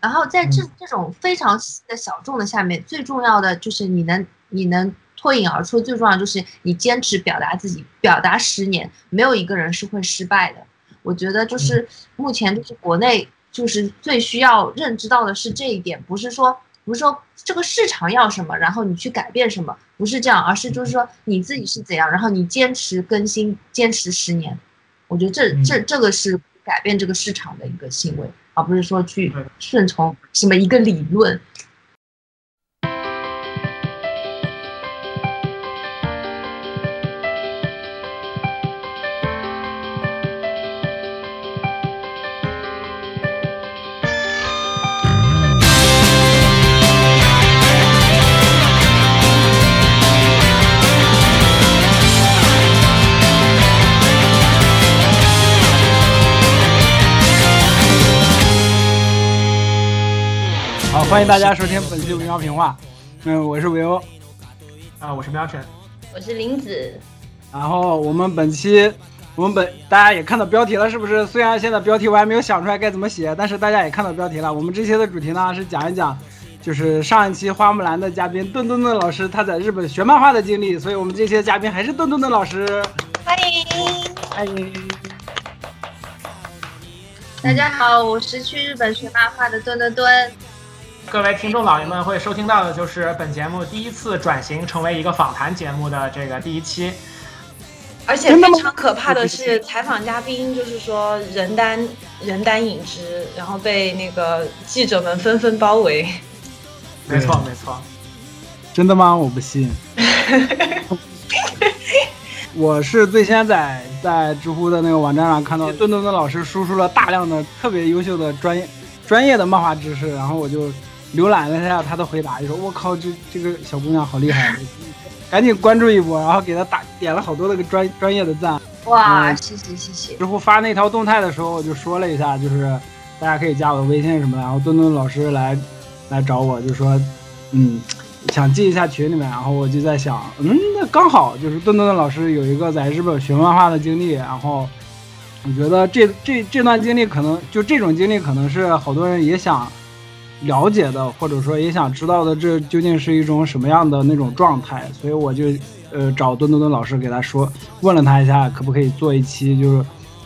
然后在这这种非常细的小众的下面，最重要的就是你能你能脱颖而出，最重要就是你坚持表达自己，表达十年，没有一个人是会失败的。我觉得就是目前就是国内就是最需要认知到的是这一点，不是说不是说这个市场要什么，然后你去改变什么，不是这样，而是就是说你自己是怎样，然后你坚持更新，坚持十年。我觉得这这这个是改变这个市场的一个行为，而不是说去顺从什么一个理论。欢迎大家收听本期《维喵评话》，嗯，我是维欧，啊，我是喵晨，我是林子。然后我们本期，我们本大家也看到标题了，是不是？虽然现在标题我还没有想出来该怎么写，但是大家也看到标题了。我们这期的主题呢是讲一讲，就是上一期花木兰的嘉宾顿顿顿老师他在日本学漫画的经历，所以我们这些嘉宾还是顿顿顿老师。欢迎，欢迎。大家好，我是去日本学漫画的顿顿顿。各位听众老爷们会收听到的就是本节目第一次转型成为一个访谈节目的这个第一期，而且非常可怕的是，采访嘉宾就是说人单人单影只，然后被那个记者们纷纷包围。没错没错，真的吗？我不信。我是最先在在知乎的那个网站上看到顿顿顿老师输出了大量的特别优秀的专业专业的漫画知识，然后我就。浏览了一下他的回答，就说：“我靠，这这个小姑娘好厉害，赶紧关注一波，然后给他打点了好多那个专专业的赞。”哇，谢谢谢谢。之后发那条动态的时候，我就说了一下，就是大家可以加我的微信什么的，然后顿顿老师来来找我，就说：“嗯，想进一下群里面。”然后我就在想，嗯，那刚好就是墩墩老师有一个在日本学漫画的经历，然后我觉得这这这段经历可能就这种经历可能是好多人也想。了解的，或者说也想知道的，这究竟是一种什么样的那种状态？所以我就，呃，找墩墩墩老师给他说，问了他一下，可不可以做一期，就是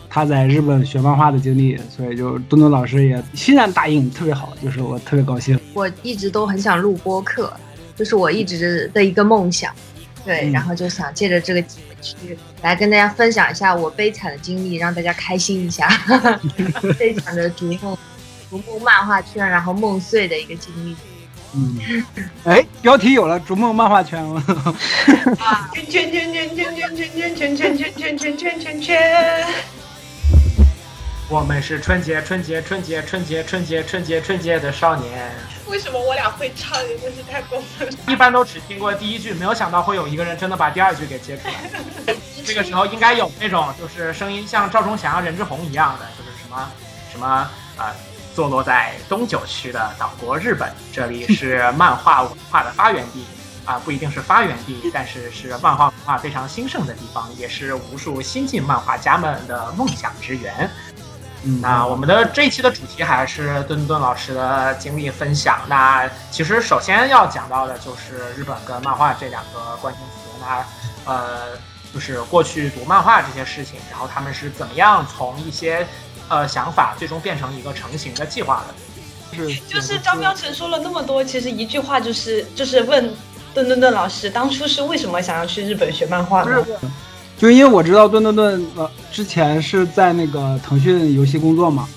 他在日本学漫画的经历。所以就墩墩老师也欣然答应，特别好，就是我特别高兴。我一直都很想录播客，就是我一直的一个梦想，对，然后就想借着这个机会去来跟大家分享一下我悲惨的经历，让大家开心一下，悲惨的逐梦。逐梦漫画圈，然后梦碎的一个经历。嗯，哎，标题有了，逐梦漫画圈了。圈圈圈圈圈圈圈圈圈圈圈圈圈圈圈。我们是春节春节春节春节春节春节春节的少年。为什么我俩会唱？真的是太过分了。一般都只听过第一句，没有想到会有一个人真的把第二句给接出来。这个时候应该有那种就是声音像赵忠祥、任志宏一样的，就是什么什么啊。坐落在东九区的岛国日本，这里是漫画文化的发源地啊，不一定是发源地，但是是漫画文化非常兴盛的地方，也是无数新晋漫画家们的梦想之源。嗯那我们的这一期的主题还是顿顿老师的经历分享。那其实首先要讲到的就是日本跟漫画这两个关键词。那呃，就是过去读漫画这些事情，然后他们是怎么样从一些。呃，想法最终变成一个成型的计划的，是就是张彪成说了那么多，其实一句话就是就是问顿顿顿老师当初是为什么想要去日本学漫画呢？就因为我知道顿顿顿呃之前是在那个腾讯游戏工作嘛，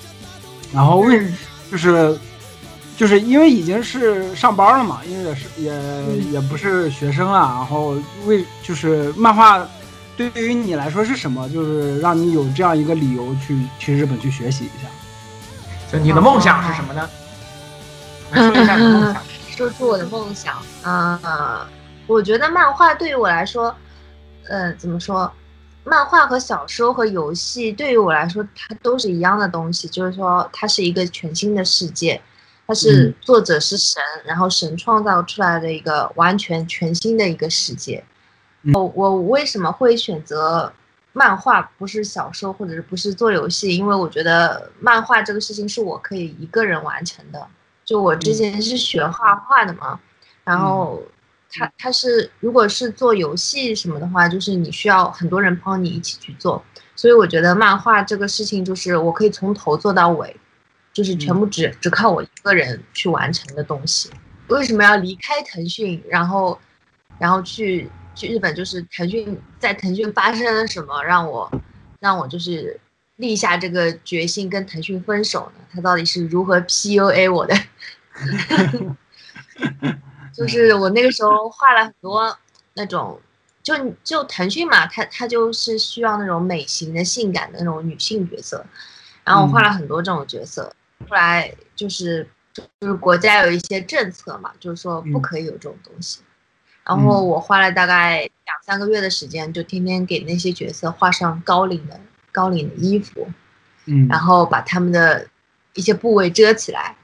然后为就是就是因为已经是上班了嘛，因为也是也也不是学生了，然后为就是漫画。对于你来说是什么？就是让你有这样一个理由去去日本去学习一下。就你的梦想是什么呢？说一下你的梦想。说出我的梦想啊！我觉得漫画对于我来说，呃，怎么说？漫画和小说和游戏对于我来说，它都是一样的东西。就是说，它是一个全新的世界，它是作者是神，然后神创造出来的一个完全全新的一个世界。我我为什么会选择漫画，不是小说，或者是不是做游戏？因为我觉得漫画这个事情是我可以一个人完成的，就我之前是学画画的嘛，然后他他是如果是做游戏什么的话，就是你需要很多人帮你一起去做，所以我觉得漫画这个事情就是我可以从头做到尾，就是全部只只靠我一个人去完成的东西。为什么要离开腾讯，然后然后去去日本？就是腾讯在腾讯发生了什么，让我让我就是立下这个决心跟腾讯分手呢？他到底是如何 PUA 我的？就是我那个时候画了很多那种，就就腾讯嘛，它它就是需要那种美型的、性感的那种女性角色，然后我画了很多这种角色。后来就是就是国家有一些政策嘛，就是说不可以有这种东西。然后我花了大概两三个月的时间，就天天给那些角色画上高领的高领的衣服，嗯，然后把他们的一些部位遮起来。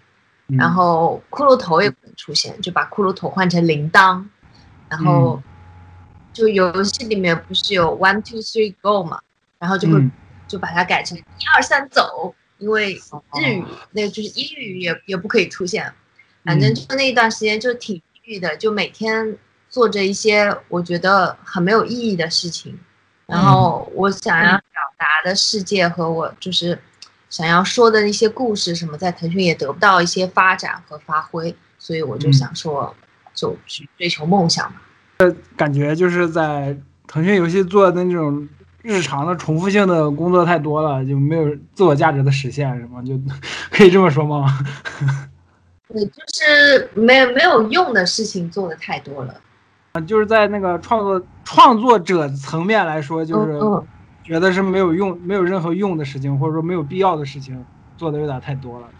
然后骷髅头也不能出现，就把骷髅头换成铃铛，然后就游戏里面不是有 one two three go 嘛，然后就会就把它改成一二三走，因为日语那个就是英语也也不可以出现，反正就那一段时间就挺抑郁的，就每天做着一些我觉得很没有意义的事情，然后我想要表达的世界和我就是。想要说的一些故事什么，在腾讯也得不到一些发展和发挥，所以我就想说，就去追求梦想嘛。呃，感觉就是在腾讯游戏做的那种日常的重复性的工作太多了，就没有自我价值的实现，什么？就 可以这么说吗？对，就是没有没有用的事情做的太多了。啊，就是在那个创作创作者层面来说，就是。觉得是没有用、没有任何用的事情，或者说没有必要的事情，做的有点太多了。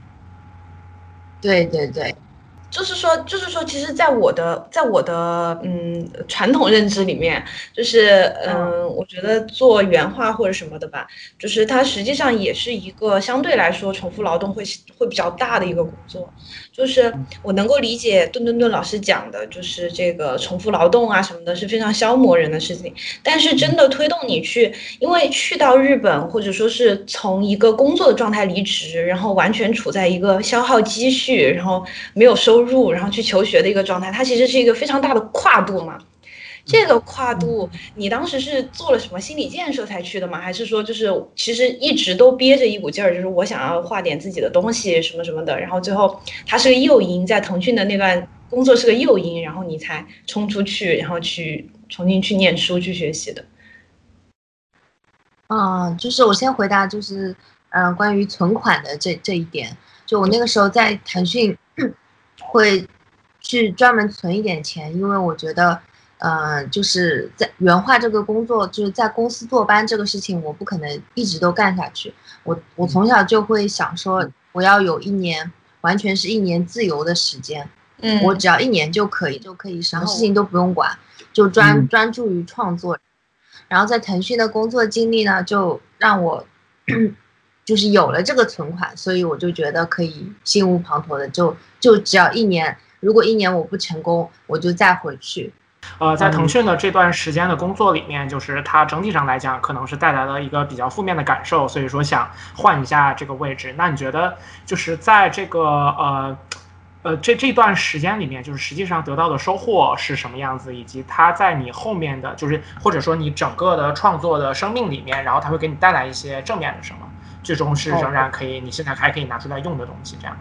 对对对。就是说，就是说，其实，在我的，在我的嗯传统认知里面，就是嗯，我觉得做原画或者什么的吧，就是它实际上也是一个相对来说重复劳动会会比较大的一个工作。就是我能够理解顿顿顿老师讲的，就是这个重复劳动啊什么的，是非常消磨人的事情。但是真的推动你去，因为去到日本，或者说是从一个工作的状态离职，然后完全处在一个消耗积蓄，然后没有收入。入，然后去求学的一个状态，它其实是一个非常大的跨度嘛。这个跨度，你当时是做了什么心理建设才去的吗？还是说，就是其实一直都憋着一股劲儿，就是我想要画点自己的东西什么什么的。然后最后，它是个诱因，在腾讯的那段工作是个诱因，然后你才冲出去，然后去重新去念书去学习的。嗯，就是我先回答，就是嗯，关于存款的这这一点，就我那个时候在腾讯。会去专门存一点钱，因为我觉得，呃，就是在原画这个工作，就是在公司坐班这个事情，我不可能一直都干下去。我我从小就会想说，我要有一年完全是一年自由的时间，嗯，我只要一年就可以，就可以什么事情都不用管，就专专注于创作。然后在腾讯的工作经历呢，就让我。就是有了这个存款，所以我就觉得可以心无旁骛的，就就只要一年，如果一年我不成功，我就再回去。呃，在腾讯的这段时间的工作里面，就是它整体上来讲，可能是带来了一个比较负面的感受，所以说想换一下这个位置。那你觉得，就是在这个呃呃这这段时间里面，就是实际上得到的收获是什么样子，以及它在你后面的就是或者说你整个的创作的生命里面，然后它会给你带来一些正面的什么？最终是仍然可以，你现在还可以拿出来用的东西，这样。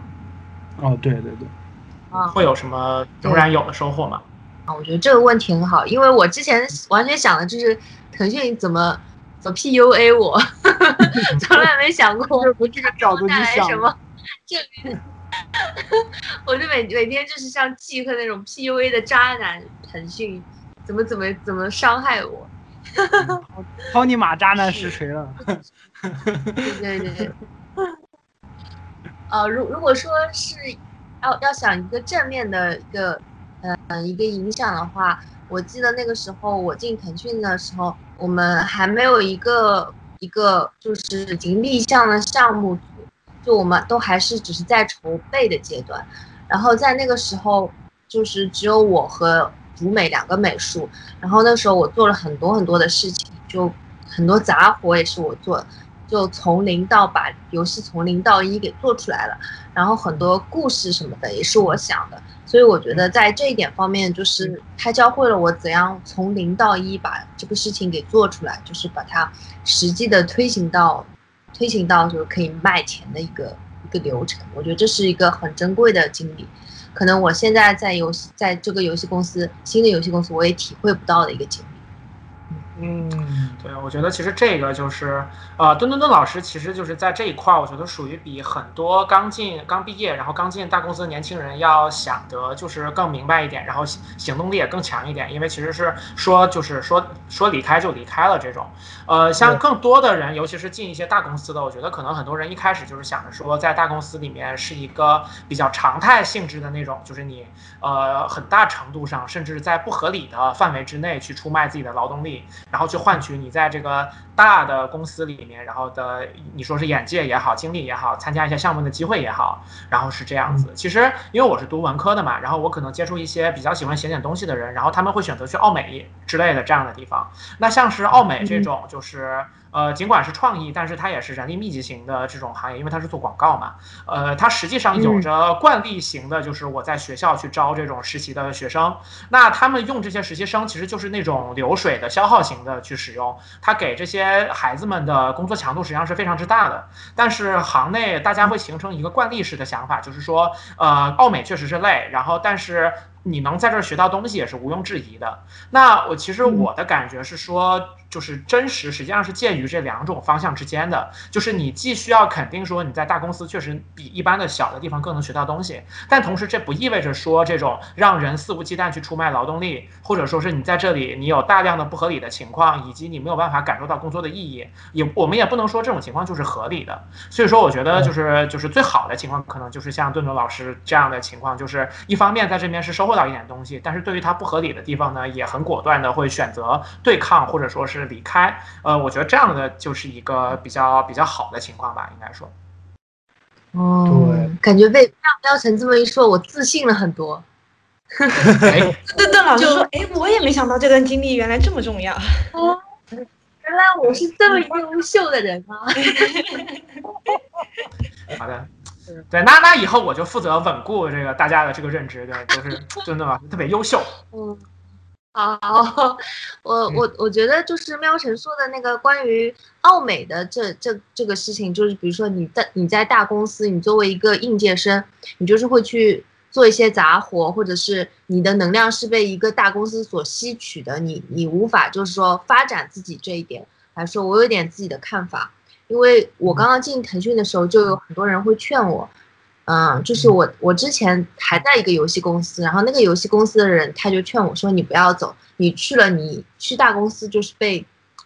哦，对对对。啊，会有什么仍然有的收获吗？啊，我觉得这个问题很好，因为我之前完全想的就是腾讯怎么怎么 PUA 我，从来没想过从这个角度去想什么。这，我就每每天就是像记恨那种 PUA 的渣男，腾讯怎么怎么怎么伤害我。操你妈！渣男实锤了。对对对。呃，如如果说是要要想一个正面的一个呃一个影响的话，我记得那个时候我进腾讯的时候，我们还没有一个一个就是已经立项的项目组，就我们都还是只是在筹备的阶段。然后在那个时候，就是只有我和。主美两个美术，然后那时候我做了很多很多的事情，就很多杂活也是我做，就从零到把游戏从零到一给做出来了，然后很多故事什么的也是我想的，所以我觉得在这一点方面，就是他教会了我怎样从零到一把这个事情给做出来，就是把它实际的推行到推行到就是可以卖钱的一个一个流程。我觉得这是一个很珍贵的经历，可能我现在在游戏在这个游戏公司新的游戏公司我也体会不到的一个经历。嗯，对，我觉得其实这个就是，呃，墩墩墩老师其实就是在这一块儿，我觉得属于比很多刚进、刚毕业，然后刚进大公司的年轻人要想得就是更明白一点，然后行动力也更强一点，因为其实是说就是说说离开就离开了这种，呃，像更多的人，尤其是进一些大公司的，我觉得可能很多人一开始就是想着说在大公司里面是一个比较常态性质的那种，就是你呃很大程度上甚至在不合理的范围之内去出卖自己的劳动力。然后去换取你在这个大的公司里面，然后的你说是眼界也好，经历也好，参加一些项目的机会也好，然后是这样子。其实因为我是读文科的嘛，然后我可能接触一些比较喜欢写点东西的人，然后他们会选择去奥美之类的这样的地方。那像是奥美这种，就是。呃，尽管是创意，但是它也是人力密集型的这种行业，因为它是做广告嘛。呃，它实际上有着惯例型的，就是我在学校去招这种实习的学生，那他们用这些实习生其实就是那种流水的消耗型的去使用，它给这些孩子们的工作强度实际上是非常之大的。但是行内大家会形成一个惯例式的想法，就是说，呃，奥美确实是累，然后但是。你能在这儿学到东西也是毋庸置疑的。那我其实我的感觉是说，就是真实实际上是介于这两种方向之间的。就是你既需要肯定说你在大公司确实比一般的小的地方更能学到东西，但同时这不意味着说这种让人肆无忌惮去出卖劳动力，或者说是你在这里你有大量的不合理的情况，以及你没有办法感受到工作的意义，也我们也不能说这种情况就是合理的。所以说，我觉得就是就是最好的情况可能就是像顿顿老师这样的情况，就是一方面在这边是收获。到一点东西，但是对于他不合理的地方呢，也很果断的会选择对抗或者说是离开。呃，我觉得这样的就是一个比较比较好的情况吧，应该说。哦，对，感觉被廖廖晨这么一说，我自信了很多。哎，邓邓老师说，哎，我也没想到这段经历原来这么重要。哦，原来我是这么优秀的人啊。好的。对，那那以后我就负责稳固这个大家的这个认知，对，都是真的吗？特别优秀。嗯，好，我我我觉得就是喵晨说的那个关于奥美的这这这个事情，就是比如说你在你在大公司，你作为一个应届生，你就是会去做一些杂活，或者是你的能量是被一个大公司所吸取的，你你无法就是说发展自己这一点来说，我有点自己的看法。因为我刚刚进腾讯的时候，就有很多人会劝我，嗯，就是我我之前还在一个游戏公司，然后那个游戏公司的人他就劝我说，你不要走，你去了你去大公司就是被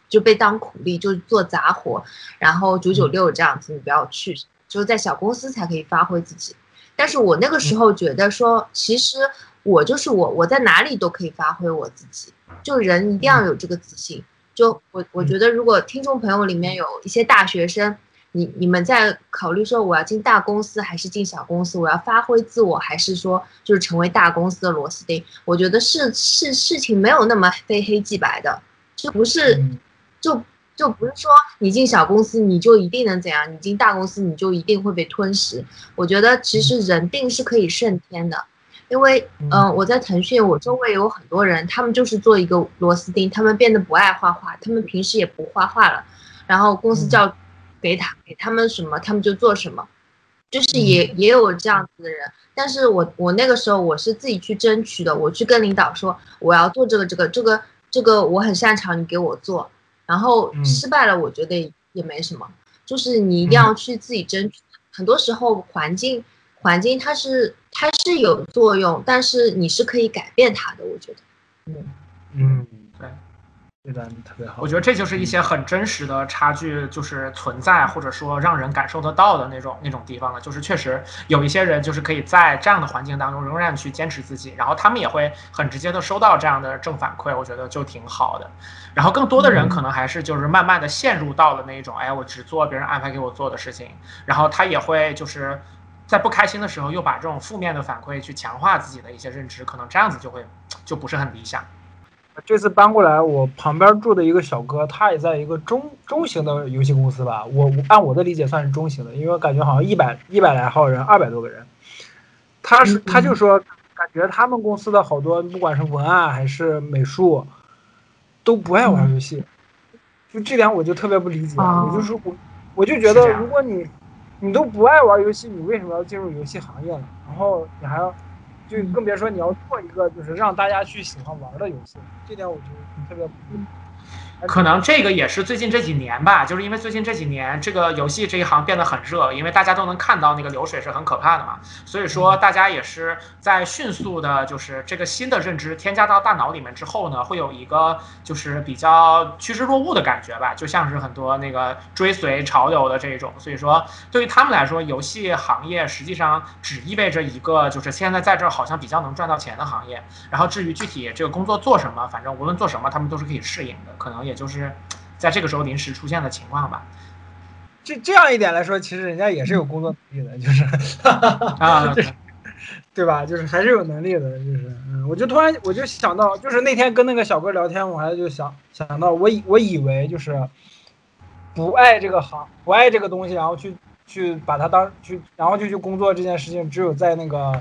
就被当苦力，就做杂活，然后九九六这样子，你不要去，就是在小公司才可以发挥自己。但是我那个时候觉得说，其实我就是我，我在哪里都可以发挥我自己，就人一定要有这个自信。就我我觉得，如果听众朋友里面有一些大学生，你你们在考虑说我要进大公司还是进小公司，我要发挥自我还是说就是成为大公司的螺丝钉？我觉得是是事情没有那么非黑即白的，就不是就就不是说你进小公司你就一定能怎样，你进大公司你就一定会被吞噬。我觉得其实人定是可以胜天的。因为，嗯，我在腾讯，我周围有很多人，他们就是做一个螺丝钉，他们变得不爱画画，他们平时也不画画了，然后公司叫给他给他们什么，他们就做什么，就是也也有这样子的人。但是我我那个时候我是自己去争取的，我去跟领导说我要做这个这个这个这个我很擅长，你给我做，然后失败了，我觉得也没什么，就是你一定要去自己争取。很多时候环境。环境它是它是有作用，但是你是可以改变它的，我觉得。嗯嗯，特别好。我觉得这就是一些很真实的差距，就是存在或者说让人感受得到的那种那种地方了。就是确实有一些人就是可以在这样的环境当中仍然去坚持自己，然后他们也会很直接的收到这样的正反馈，我觉得就挺好的。然后更多的人可能还是就是慢慢的陷入到了那种，哎，我只做别人安排给我做的事情，然后他也会就是。在不开心的时候，又把这种负面的反馈去强化自己的一些认知，可能这样子就会就不是很理想。这次搬过来，我旁边住的一个小哥，他也在一个中中型的游戏公司吧。我我按我的理解算是中型的，因为我感觉好像一百一百来号人，二百多个人。他是他就说，感觉他们公司的好多，不管是文案还是美术，都不爱玩游戏。就这点我就特别不理解。我就说我我就觉得，如果你你都不爱玩游戏，你为什么要进入游戏行业呢？然后你还要。就更别说你要做一个就是让大家去喜欢玩的游戏，这点我觉得特别。可能这个也是最近这几年吧，就是因为最近这几年这个游戏这一行变得很热，因为大家都能看到那个流水是很可怕的嘛，所以说大家也是在迅速的，就是这个新的认知添加到大脑里面之后呢，会有一个就是比较趋之若鹜的感觉吧，就像是很多那个追随潮流的这种，所以说对于他们来说，游戏行业实际上只意味着一个就是现在在这儿好像比较能赚到钱的行业，然后至于具体这个工作做什么，反正无论做什么，他们都是可以适应的，可能。也就是在这个时候临时出现的情况吧。这这样一点来说，其实人家也是有工作能力的，就是啊，对吧？就是还是有能力的，就是嗯，我就突然我就想到，就是那天跟那个小哥聊天，我还就想想到，我以我以为就是不爱这个行，不爱这个东西，然后去去把它当去，然后就去工作这件事情，只有在那个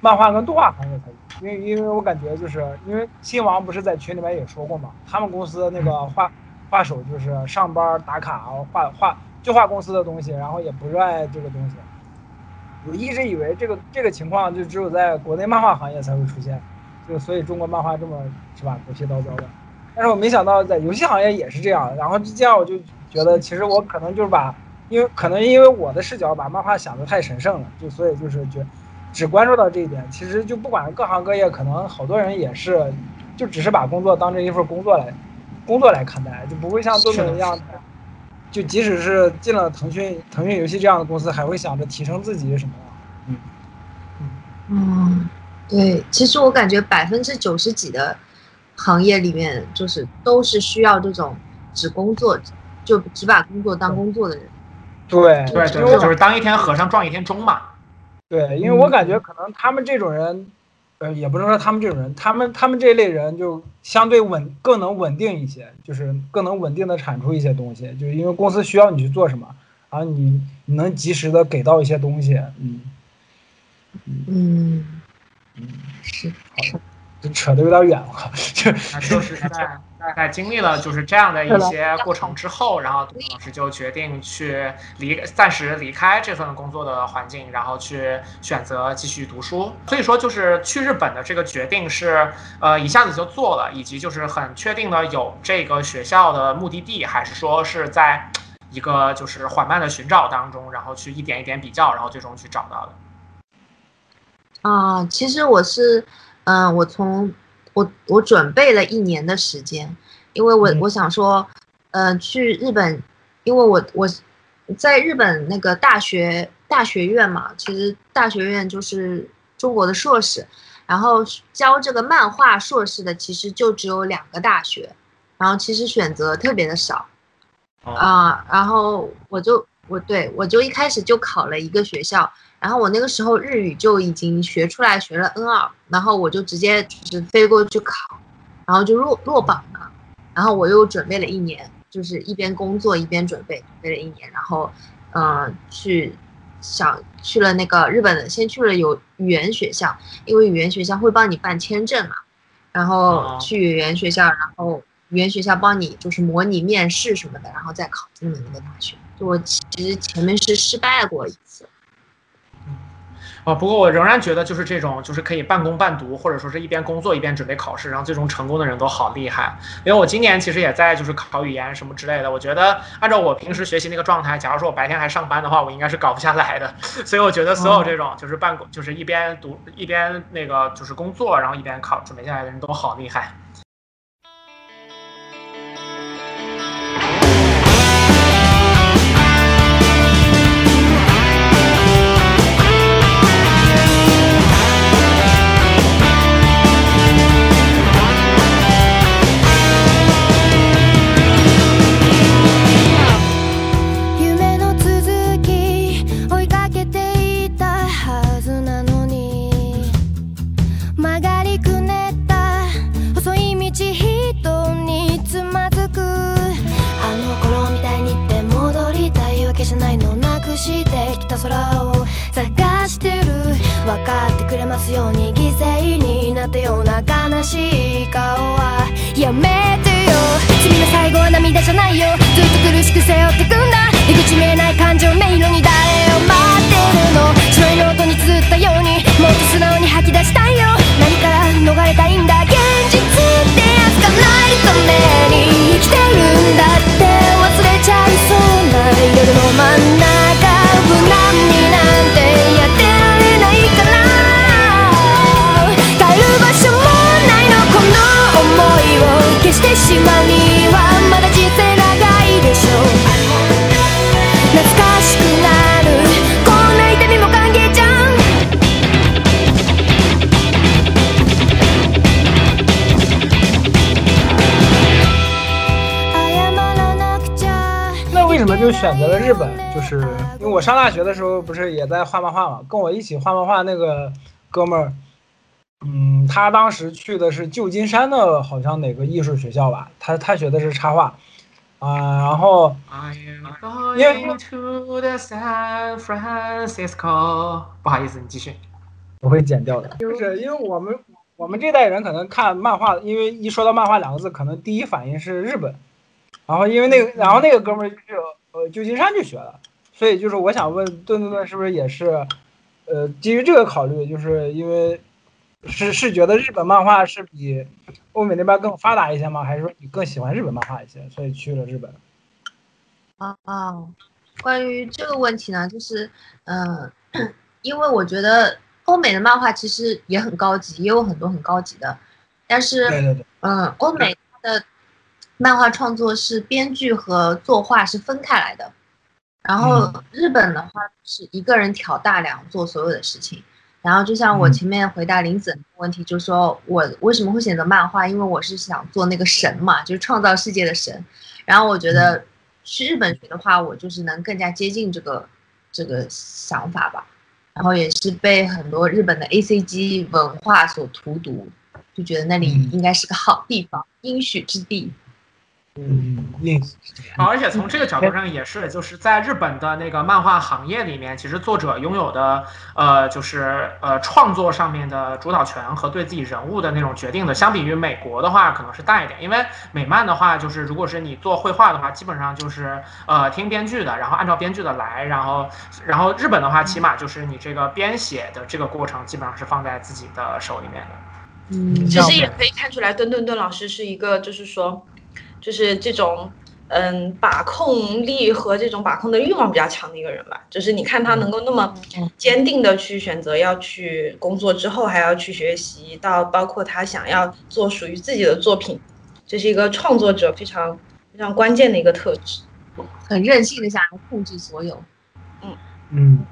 漫画跟动画行业才有。因为因为我感觉就是因为新王不是在群里面也说过嘛，他们公司那个画画手就是上班打卡画画就画公司的东西，然后也不热爱这个东西。我一直以为这个这个情况就只有在国内漫画行业才会出现，就所以中国漫画这么是吧狗屁叨叨的。但是我没想到在游戏行业也是这样，然后这样我就觉得其实我可能就是把因为可能因为我的视角把漫画想的太神圣了，就所以就是觉。只关注到这一点，其实就不管各行各业，可能好多人也是，就只是把工作当成一份工作来，工作来看待，就不会像多多一样，就即使是进了腾讯、腾讯游戏这样的公司，还会想着提升自己什么的。嗯嗯，对，其实我感觉百分之九十几的行业里面，就是都是需要这种只工作，就只把工作当工作的人。对对对，就是当一天和尚撞一天钟嘛。对，因为我感觉可能他们这种人，呃，也不能说他们这种人，他们他们这类人就相对稳，更能稳定一些，就是更能稳定的产出一些东西，就是因为公司需要你去做什么，然后你你能及时的给到一些东西，嗯，嗯，嗯，是，好，这扯得有点远了，就就是 在。大概经历了就是这样的一些过程之后，然后杜老师就决定去离暂时离开这份工作的环境，然后去选择继续读书。所以说，就是去日本的这个决定是呃一下子就做了，以及就是很确定的有这个学校的目的地，还是说是在一个就是缓慢的寻找当中，然后去一点一点比较，然后最终去找到的。啊，其实我是嗯，我从。我我准备了一年的时间，因为我我想说，嗯，去日本，因为我我在日本那个大学大学院嘛，其实大学院就是中国的硕士，然后教这个漫画硕士的其实就只有两个大学，然后其实选择特别的少，啊，然后我就我对我就一开始就考了一个学校。然后我那个时候日语就已经学出来，学了 N 二，然后我就直接就是飞过去考，然后就落落榜了。然后我又准备了一年，就是一边工作一边准备，准备了一年，然后，嗯，去想去了那个日本的，先去了有语言学校，因为语言学校会帮你办签证嘛，然后去语言学校，然后语言学校帮你就是模拟面试什么的，然后再考进的那个大学。就我其实前面是失败过一次。啊，不过我仍然觉得就是这种，就是可以半工半读，或者说是一边工作一边准备考试，然后最终成功的人都好厉害。因为我今年其实也在就是考语言什么之类的，我觉得按照我平时学习那个状态，假如说我白天还上班的话，我应该是搞不下来的。所以我觉得所有这种就是半工，就是一边读一边那个就是工作，然后一边考准备下来的人都好厉害。选择了日本？就是因为我上大学的时候不是也在画漫画嘛，跟我一起画漫画那个哥们儿，嗯，他当时去的是旧金山的，好像哪个艺术学校吧，他他学的是插画，啊、然后 I am going to the San Francisco。不好意思，你继续。我会剪掉的，就是因为我们我们这代人可能看漫画，因为一说到漫画两个字，可能第一反应是日本，然后因为那个，然后那个哥们儿就是呃旧金山去学的，所以就是我想问顿顿顿是不是也是，呃基于这个考虑，就是因为是是觉得日本漫画是比欧美那边更发达一些吗？还是说你更喜欢日本漫画一些，所以去了日本？啊，关于这个问题呢，就是，嗯、因为我觉得欧美的漫画其实也很高级，也有很多很高级的，但是，对对对，嗯，欧美它的漫画创作是编剧和作画是分开来的，然后日本的话是一个人挑大梁做所有的事情。然后就像我嗯前面回答林子的问题，就是说我为什么会选择漫画，因为我是想做那个神嘛，就是创造世界的神。然后我觉得去日本学的话，我就是能更加接近这个这个想法吧。然后也是被很多日本的 A C G 文化所荼毒，就觉得那里嗯应该是个好地方，应许之地。嗯，印啊，而且从这个角度上也是，就是在日本的那个漫画行业里面，其实作者拥有的呃，就是呃创作上面的主导权和对自己人物的那种决定的，相比于美国的话，可能是大一点。因为美漫的话，就是如果是你做绘画的话，基本上就是呃听编剧的，然后按照编剧的来，然后然后日本的话，起码就是你这个编写的这个过程，基本上是放在自己的手里面的。嗯，其实也可以看出来，顿顿顿老师是一个，就是说，就是这种，嗯，把控力和这种把控的欲望比较强的一个人吧。就是你看他能够那么坚定的去选择要去工作之后还要去学习，到包括他想要做属于自己的作品，这是一个创作者非常非常关键的一个特质。很任性的想要控制所有。嗯，嗯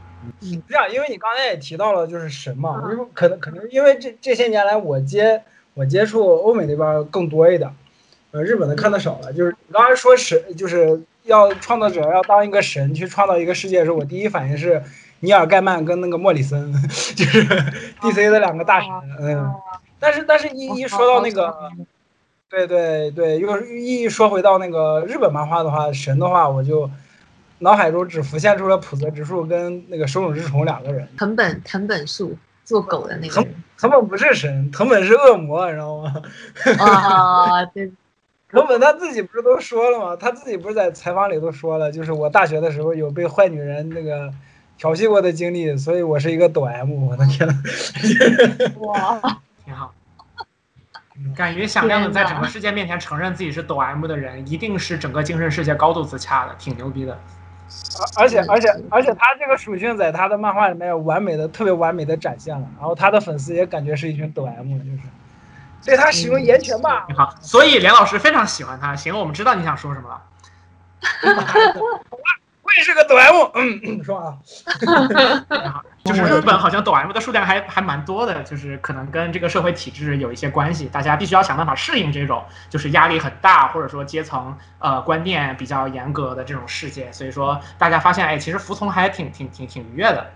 这样，因为你刚才也提到了就是神嘛，因为可能可能因为这这些年来我接我接触欧美那边更多一点，呃，日本的看的少了。就是你刚才说神，就是要创作者要当一个神去创造一个世界的时候，我第一反应是尼尔盖曼跟那个莫里森，就是 DC 的两个大神，嗯。但是但是一一说到那个，对对对，又一一说回到那个日本漫画的话，神的话，我就脑海中只浮现出了浦泽直树跟那个手冢治虫两个人。藤本藤本树做狗的那个人。藤本不是神，藤本是恶魔，你知道吗？啊，对，藤本他自己不是都说了吗？他自己不是在采访里都说了，就是我大学的时候有被坏女人那个调戏过的经历，所以我是一个抖 M。我的天呐！哇，挺好。敢于响亮的在整个世界面前承认自己是抖 M 的人，一定是整个精神世界高度自洽的，挺牛逼的。而而且而且而且他这个属性在他的漫画里面完美的特别完美的展现了，然后他的粉丝也感觉是一群抖 M，就是对他使用言权吧。你好，所以连老师非常喜欢他。行，我们知道你想说什么了。我也是个抖 M，嗯，嗯说啊，就是日本好像抖 M 的数量还还蛮多的，就是可能跟这个社会体制有一些关系，大家必须要想办法适应这种就是压力很大或者说阶层呃观念比较严格的这种世界。所以说大家发现，哎，其实服从还挺挺挺挺愉悦的。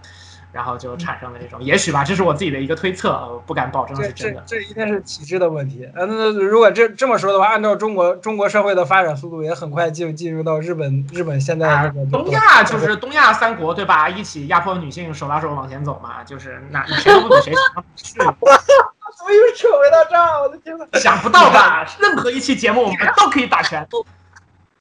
然后就产生了这种，也许吧，这是我自己的一个推测，呃不敢保证这这是真的。这一定是体制的问题。呃，那那如果这这么说的话，按照中国中国社会的发展速度，也很快就进入到日本日本现在啊东亚就是东亚三国对吧？一起压迫女性，手拉手往前走嘛，就是那谁都不比谁强，是怎么又扯回到这儿？我的天呐！想不到吧？任何一期节目我们都可以打拳。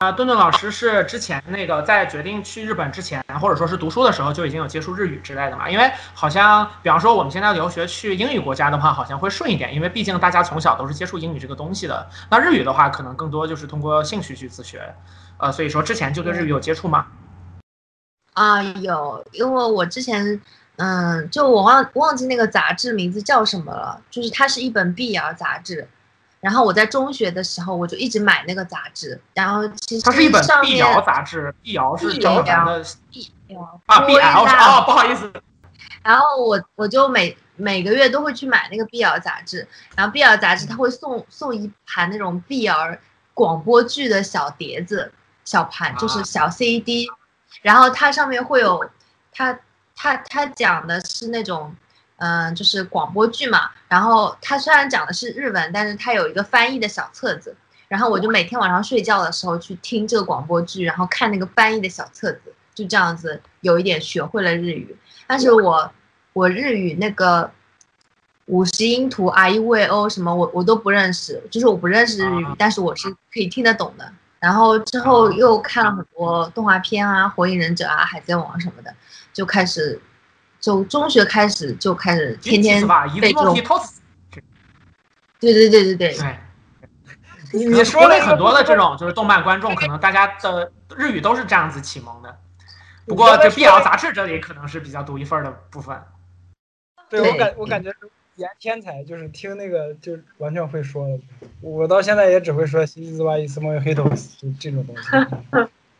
啊，顿顿老师是之前那个在决定去日本之前，或者说是读书的时候就已经有接触日语之类的嘛？因为好像，比方说我们现在留学去英语国家的话，好像会顺一点，因为毕竟大家从小都是接触英语这个东西的。那日语的话，可能更多就是通过兴趣去自学。呃，所以说之前就对日语有接触吗？啊，有，因为我之前，嗯，就我忘忘记那个杂志名字叫什么了，就是它是一本 BL 杂志，然后我在中学的时候我就一直买那个杂志，然后其实它是一本上 B 面瑶杂志，B 瑶是中文的 BL 啊，B 对 L 是哦，不好意思，然后我我就每每个月都会去买那个 BL 杂志，然后 BL 杂志它会送送一盘那种 BL 广播剧的小碟子，小盘就是啊小 CD，、然后它上面会有它它它讲的是那种嗯、就是广播剧嘛，然后它虽然讲的是日文，但是它有一个翻译的小册子，然后我就每天晚上睡觉的时候去听这个广播剧，然后看那个翻译的小册子，就这样子有一点学会了日语。但是我我日语那个五十音图 r e v o 什么我我都不认识，就是我不认识日语，啊但是我是可以听得懂的。然后之后又看了很多动画片啊，《火影忍者》啊，《海贼王》什么的，就开始就中学开始就开始天天吧，一字背这种莫提托斯。对对对对对，对，你说了很多的这种就是动漫观众，可能大家的日语都是这样子启蒙的。不过这刚才说 BL 杂志这里可能是比较独一份儿的部分。对对我感我感觉言天才，就是听那个就完全会说了。我到现在也只会说西西兹哇伊斯莫黑头就这种东西。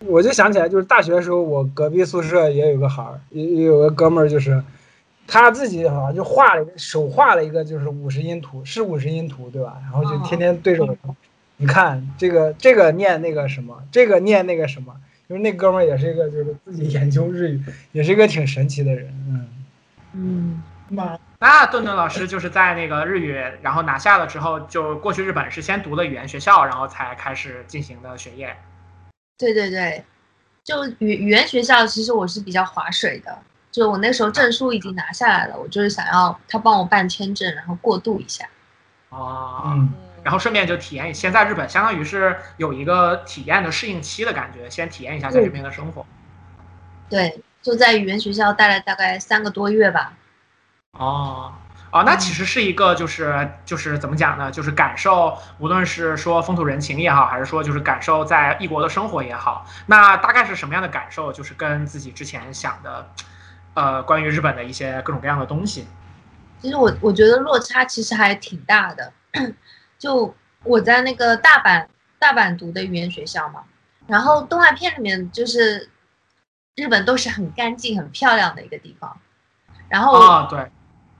我就想起来，就是大学的时候，我隔壁宿舍也有个孩儿，也也有个哥们儿，就是他自己好像就画了一个手画了一个就是五十音图，是五十音图对吧？然后就天天对着我，你看这个这个念那个什么，这个念那个什么。就是那哥们儿也是一个就是自己研究日语，也是一个挺神奇的人，嗯。嗯，妈那顿顿老师就是在那个日语，然后拿下了之后，就过去日本是先读的语言学校，然后才开始进行的学业。对对对，就语语言学校，其实我是比较划水的。就我那时候证书已经拿下来了，我就是想要他帮我办签证，然后过渡一下。哦，嗯，然后顺便就体验，先在日本相当于是有一个体验的适应期的感觉，先体验一下在这边的生活。对，就在语言学校待了大概三个多月吧。哦。哦，那其实是一个，就是就是怎么讲呢？就是感受，无论是说风土人情也好，还是说就是感受在异国的生活也好，那大概是什么样的感受？就是跟自己之前想的，呃，关于日本的一些各种各样的东西。其实我我觉得落差其实还挺大的。就我在那个大阪大阪读的语言学校嘛，然后动画片里面就是日本都是很干净、很漂亮的一个地方。然后、哦，对，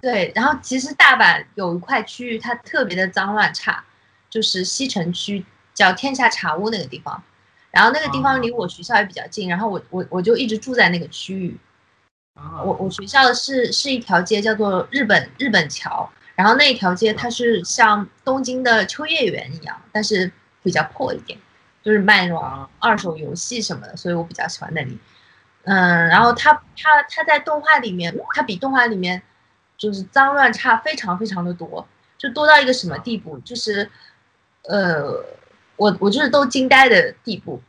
对，然后其实大阪有一块区域它特别的脏乱差，就是西城区叫天下茶屋那个地方。然后那个地方离我学校也比较近，然后我我我就一直住在那个区域。啊我我学校是是一条街叫做日本日本桥，然后那一条街它是像东京的秋叶原一样，但是比较破一点，就是卖那种啊二手游戏什么的，所以我比较喜欢那里。嗯，然后它它它在动画里面，它比动画里面就是脏乱差非常非常的多，就多到一个什么地步，就是呃，我我就是都惊呆的地步。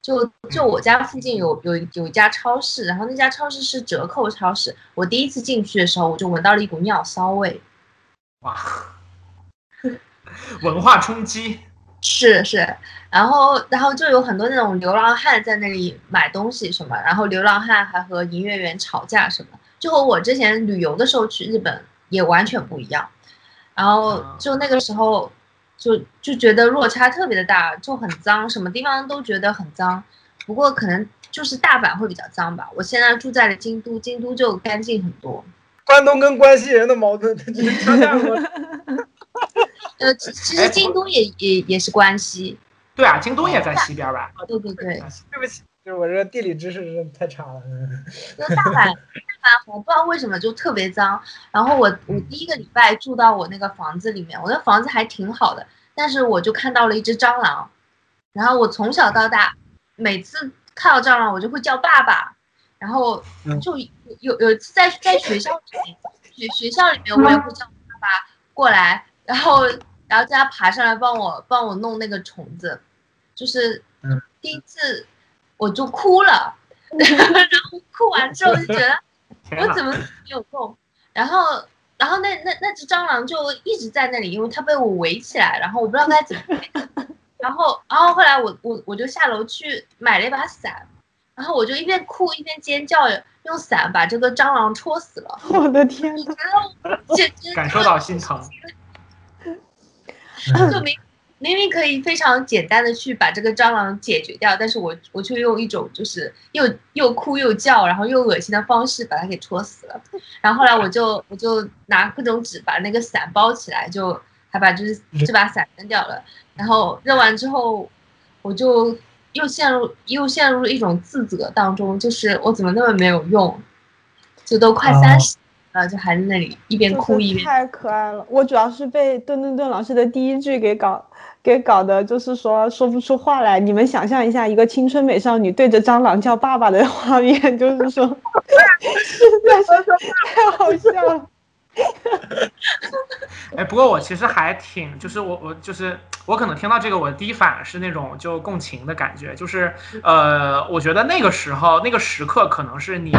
就就我家附近有有有一家超市，然后那家超市是折扣超市。我第一次进去的时候，我就闻到了一股尿骚味。哇，文化冲击。是是，然后然后就有很多那种流浪汉在那里买东西什么，然后流浪汉还和营业员吵架什么，就和我之前旅游的时候去日本也完全不一样。然后就那个时候就就觉得落差特别的大，就很脏，什么地方都觉得很脏。不过可能就是大阪会比较脏吧。我现在住在了京都，京都就干净很多。关东跟关西人的矛盾。呃，其其实京都也也也是关西。对啊，京都也在西边吧？对对对，对不起，就是我这个地理知识真的太差了。那大阪大好像不知道为什么就特别脏。然后我我第一个礼拜住到我那个房子里面，我那房子还挺好的，但是我就看到了一只蟑螂。然后我从小到大，每次看到蟑螂我就会叫爸爸。然后就有有有一次在在学校里面，学学校里面我也会叫爸爸过来，然后然后叫他爬上来帮我帮我弄那个虫子，就是第一次我就哭了，然后哭完之后就觉得我怎么没有空，然后然后那那那只蟑螂就一直在那里，因为它被我围起来，然后我不知道该怎么，然后然后后来我我我就下楼去买了一把伞。然后我就一边哭一边尖叫，用伞把这个蟑螂戳死了。我的天哪！感受到心疼。就明明明可以非常简单的去把这个蟑螂解决掉，但是我我却用一种就是又又哭又叫，然后又恶心的方式把它给戳死了。然后后来我就我就拿各种纸把那个伞包起来，就还把就是这把伞扔掉了。然后扔完之后，我就。又陷入又陷入了一种自责当中，就是我怎么那么没有用，就都快三十了，就还在那里一边哭一边。太可爱了，我主要是被顿顿顿老师的第一句给搞给搞的，就是说说不出话来。你们想象一下，一个青春美少女对着蟑螂叫爸爸的画面，就是说 实在是太好笑了。哎，不过我其实还挺，就是我我就是我可能听到这个，我第一反应是那种就共情的感觉，就是呃，我觉得那个时候那个时刻可能是你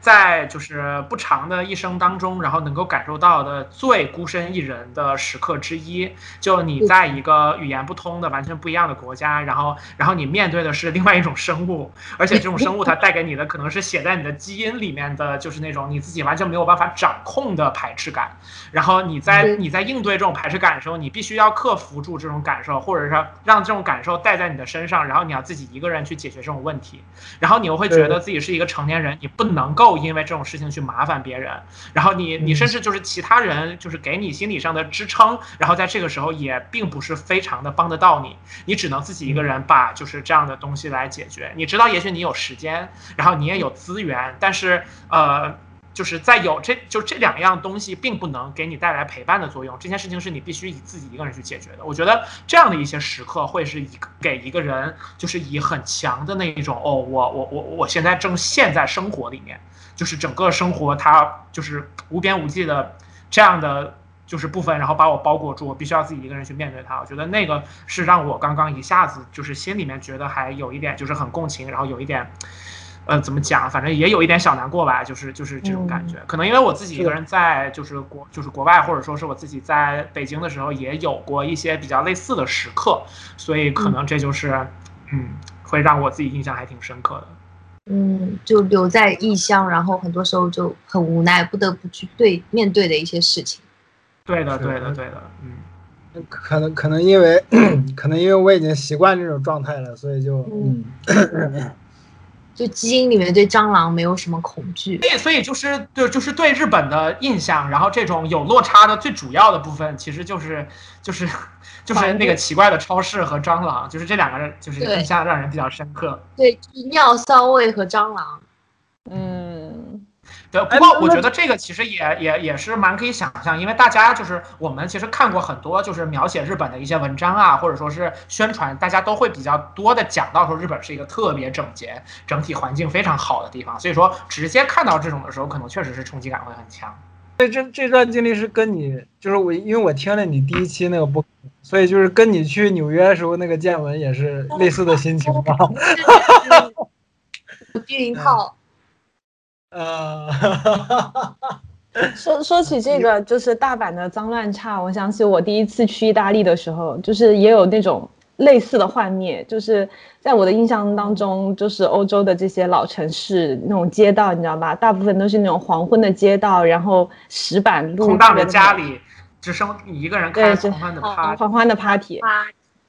在就是不长的一生当中，然后能够感受到的最孤身一人的时刻之一。就你在一个语言不通的完全不一样的国家，然后然后你面对的是另外一种生物，而且这种生物它带给你的可能是写在你的基因里面的，就是那种你自己完全没有办法掌控的排斥。质感，然后你在你在应对这种排斥感的时候，你必须要克服住这种感受，或者是让这种感受带在你的身上，然后你要自己一个人去解决这种问题，然后你又会觉得自己是一个成年人，你不能够因为这种事情去麻烦别人，然后你你甚至就是其他人就是给你心理上的支撑，然后在这个时候也并不是非常的帮得到你，你只能自己一个人把就是这样的东西来解决。你知道，也许你有时间，然后你也有资源，但是呃。就是在有这就这两样东西，并不能给你带来陪伴的作用。这件事情是你必须以自己一个人去解决的。我觉得这样的一些时刻，会是一个给一个人，就是以很强的那一种哦，我我我我现在正陷在生活里面，就是整个生活它就是无边无际的这样的就是部分，然后把我包裹住，我必须要自己一个人去面对它。我觉得那个是让我刚刚一下子就是心里面觉得还有一点就是很共情，然后有一点。呃，怎么讲？反正也有一点小难过吧，就是就是这种感觉。可能因为我自己一个人在，就是国就是国外，或者说是我自己在北京的时候，也有过一些比较类似的时刻，所以可能这就是，嗯，会让我自己印象还挺深刻的。嗯，就留在异乡，然后很多时候就很无奈，不得不去对面对的一些事情。对的，对的，对的。嗯，可能可能因为 可能因为我已经习惯这种状态了，所以就嗯。就基因里面对蟑螂没有什么恐惧，所以所以就是对就是对日本的印象，然后这种有落差的最主要的部分，其实就是就是就是那个奇怪的超市和蟑螂，就是这两个人就是印象让人比较深刻。对，尿骚味和蟑螂，嗯。对，不过我觉得这个其实也也也是蛮可以想象，因为大家就是我们其实看过很多就是描写日本的一些文章啊，或者说是宣传，大家都会比较多的讲到说日本是一个特别整洁、整体环境非常好的地方，所以说直接看到这种的时候，可能确实是冲击感会很强。这这这段经历是跟你就是我，因为我听了你第一期那个播，所以就是跟你去纽约时候那个见闻也是类似的心情吧？避孕套。呃，说说起这个，就是大阪的脏乱差，我想起我第一次去意大利的时候，就是也有那种类似的幻灭，就是在我的印象当中，就是欧洲的这些老城市那种街道，你知道吧？大部分都是那种黄昏的街道，然后石板路，空荡的家里，只剩你一个人开狂欢的 party，狂欢的 party。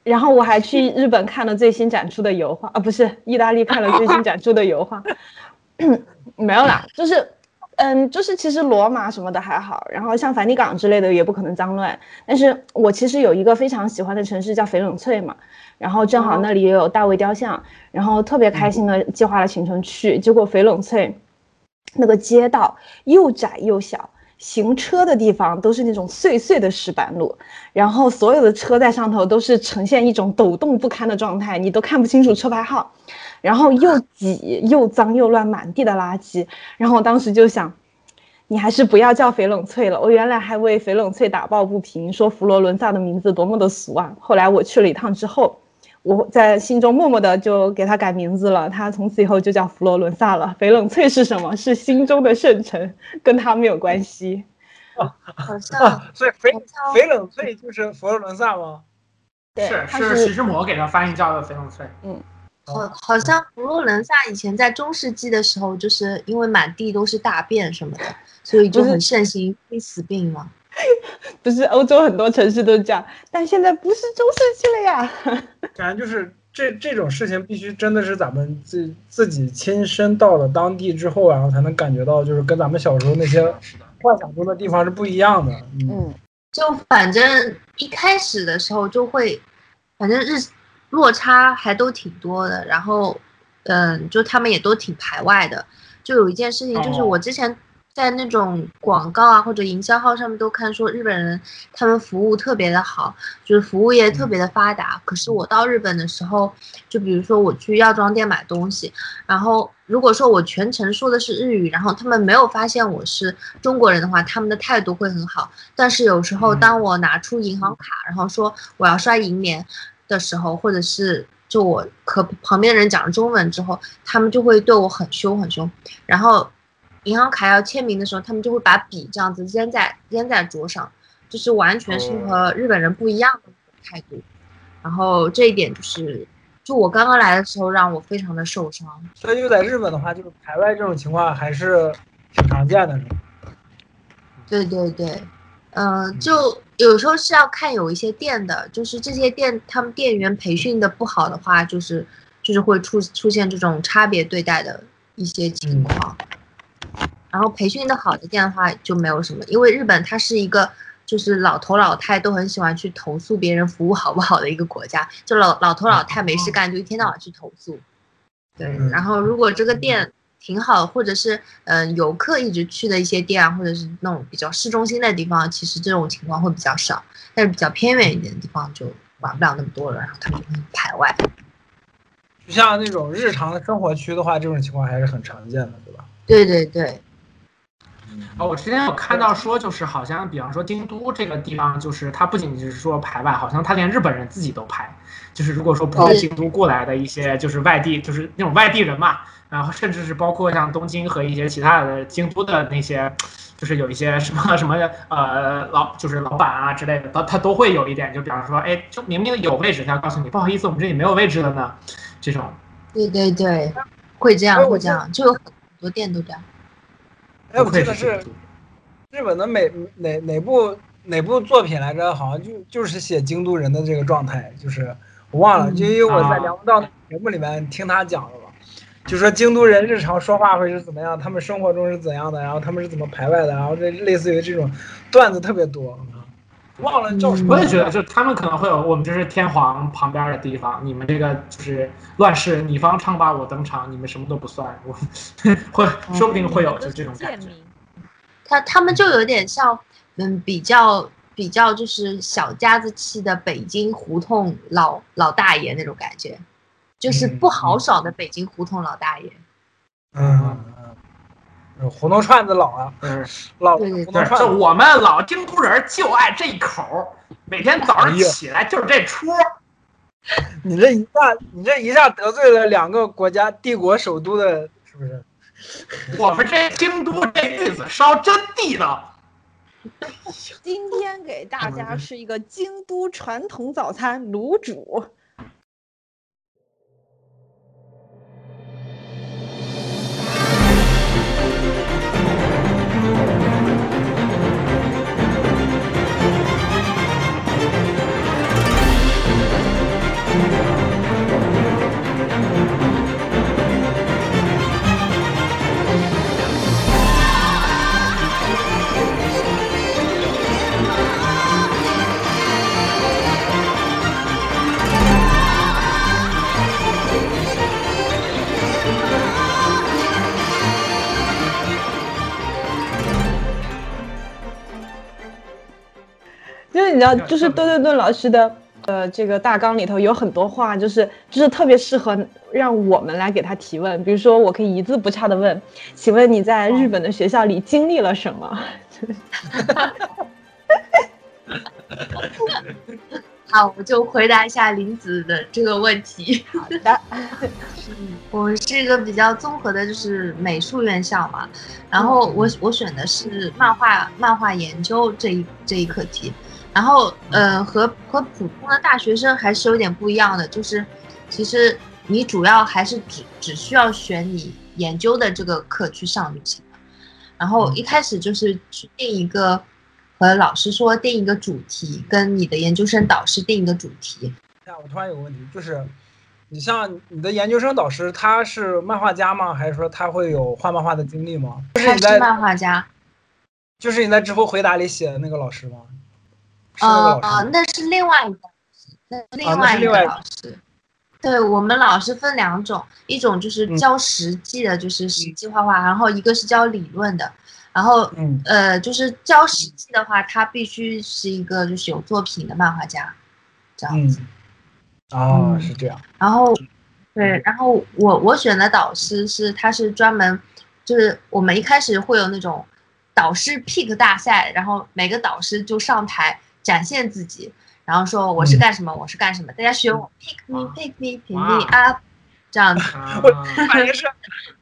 然后我还去日本看了最新展出的油画，啊，不是意大利看了最新展出的油画。没有啦，就是，嗯，就是其实罗马什么的还好，然后像梵蒂冈之类的也不可能脏乱。但是我其实有一个非常喜欢的城市叫翡冷翠嘛，然后正好那里也有大卫雕像，然后特别开心的计划了行程去，结果翡冷翠那个街道又窄又小，行车的地方都是那种碎碎的石板路，然后所有的车在上头都是呈现一种抖动不堪的状态，你都看不清楚车牌号，然后又挤又脏又乱，满地的垃圾。然后我当时就想，你还是不要叫翡冷翠了。我原来还为翡冷翠打抱不平，说佛罗伦萨的名字多么的俗啊。后来我去了一趟之后。我在心中默默的就给他改名字了，他从此以后就叫佛罗伦萨了。翡冷翠是什么？是心中的圣城，跟他没有关系。好 像啊，所以翡翡冷翠就是佛罗伦萨吗？对，是他是徐志摩给他翻译叫的翡冷翠。嗯好，好像佛罗伦萨以前在中世纪的时候，就是因为满地都是大便什么的，所以就很盛行黑死病嘛。不是欧洲很多城市都这样，但现在不是中世纪了呀。感觉就是这这种事情必须真的是咱们自自己亲身到了当地之后，然后才能感觉到，就是跟咱们小时候那些幻想中的地方是不一样的。嗯，嗯，就反正一开始的时候就会，反正日落差还都挺多的，然后，嗯，就他们也都挺排外的。就有一件事情，就是哦我之前在那种广告啊或者营销号上面都看说日本人他们服务特别的好，就是服务业特别的发达。可是我到日本的时候，就比如说我去药妆店买东西，然后如果说我全程说的是日语，然后他们没有发现我是中国人的话，他们的态度会很好。但是有时候嗯当我拿出银行卡，然后说我要刷银联的时候，或者是就我和旁边的人讲了中文之后，他们就会对我很凶很凶。然后银行卡要签名的时候，他们就会把笔这样子扔在扔在桌上，就是完全是和日本人不一样的态度。然后这一点就是，就我刚刚来的时候让我非常的受伤。所以就在日本的话，就是排外这种情况还是挺常见的？对对对，嗯、就有时候是要看有一些店的，就是这些店他们店员培训的不好的话，就是就是会出出现这种差别对待的一些情况。然后培训的好的店的话就没有什么，因为日本它是一个就是老头老太都很喜欢去投诉别人服务好不好的一个国家，就老老头老太没事干就一天到晚去投诉。对，嗯然后如果这个店挺好，或者是嗯、呃游客一直去的一些店啊，或者是那种比较市中心的地方，其实这种情况会比较少，但是比较偏远一点的地方就玩不了那么多了，然后他们就会很排外。就像那种日常的生活区的话，这种情况还是很常见的，对吧？对对对，啊，我之前有看到说，就是好像，比方说京都这个地方，就是它不仅仅是说排外，好像它连日本人自己都排。就是如果说不是哦京都过来的一些，就是外地，就是那种外地人嘛，然后甚至是包括像东京和一些其他的京都的那些，就是有一些什么什么呃老就是老板啊之类的，他他都会有一点，就比方说，哎，就明明有位置，他要告诉你不好意思，我们这里没有位置了呢，这种。对对对，会这样会这样，就有很多店都这样。哎，我记得是日本的哪哪哪部哪部作品来着？好像就就是写京都人的这个状态，就是我忘了，嗯就因为我在啊梁文道节目里面听他讲了嘛，就说京都人日常说话会是怎么样，他们生活中是怎样的，然后他们是怎么排外的，然后这类似于这种段子特别多。啊忘了叫什么，我也觉得，就他们可能会有，我们就是天皇旁边的地方，你们这个就是乱世，你方唱罢我登场，你们什么都不算，我 会说不定会有就这种感觉。他他们就有点像，嗯，比较比较就是小家子气的北京胡同老老大爷那种感觉，就是不豪爽的北京胡同老大爷。嗯嗯嗯，胡同串子老啊，嗯，老胡，同串子，我们老京都人就爱这一口儿，每天早上起来就是这出儿。你这一下你这一下得罪了两个国家帝国首都的，是不是？我们这京都这玉子烧真地道。今天给大家是一个京都传统早餐卤煮。就是你知道，就是顿顿顿老师的呃这个大纲里头有很多话，就是就是特别适合让我们来给他提问。比如说，我可以一字不差的问：“请问你在日本的学校里经历了什么？” 好，我就回答一下林子的这个问题。好的，我是一个比较综合的，就是美术院校嘛，然后我我选的是漫画漫画研究这一这一课题，然后呃和和普通的大学生还是有点不一样的，就是其实你主要还是只只需要选你研究的这个课去上就行了，然后一开始就是去定一个。和老师说定一个主题，跟你的研究生导师定一个主题。那我突然有个问题，就是你像你的研究生导师，他是漫画家吗？还是说他会有画漫画的经历吗？他是漫画家，就是你在知乎回答里写的那个老师吗？哦哦，那是另外一个，那另外一个老师。对我们老师分两种，一种就是教实际的，就是实际画画，然后一个是教理论的。然后，嗯，呃，就是教实际的话，他必须是一个就是有作品的漫画家，这样子。哦，是这样。然后，对，然后我我选的导师是，他是专门，就是我们一开始会有那种导师 pick 大赛，然后每个导师就上台展现自己，然后说我是干什么，我是干什么，大家学我 pick me，pick me，pick me up。这样子，我反应是，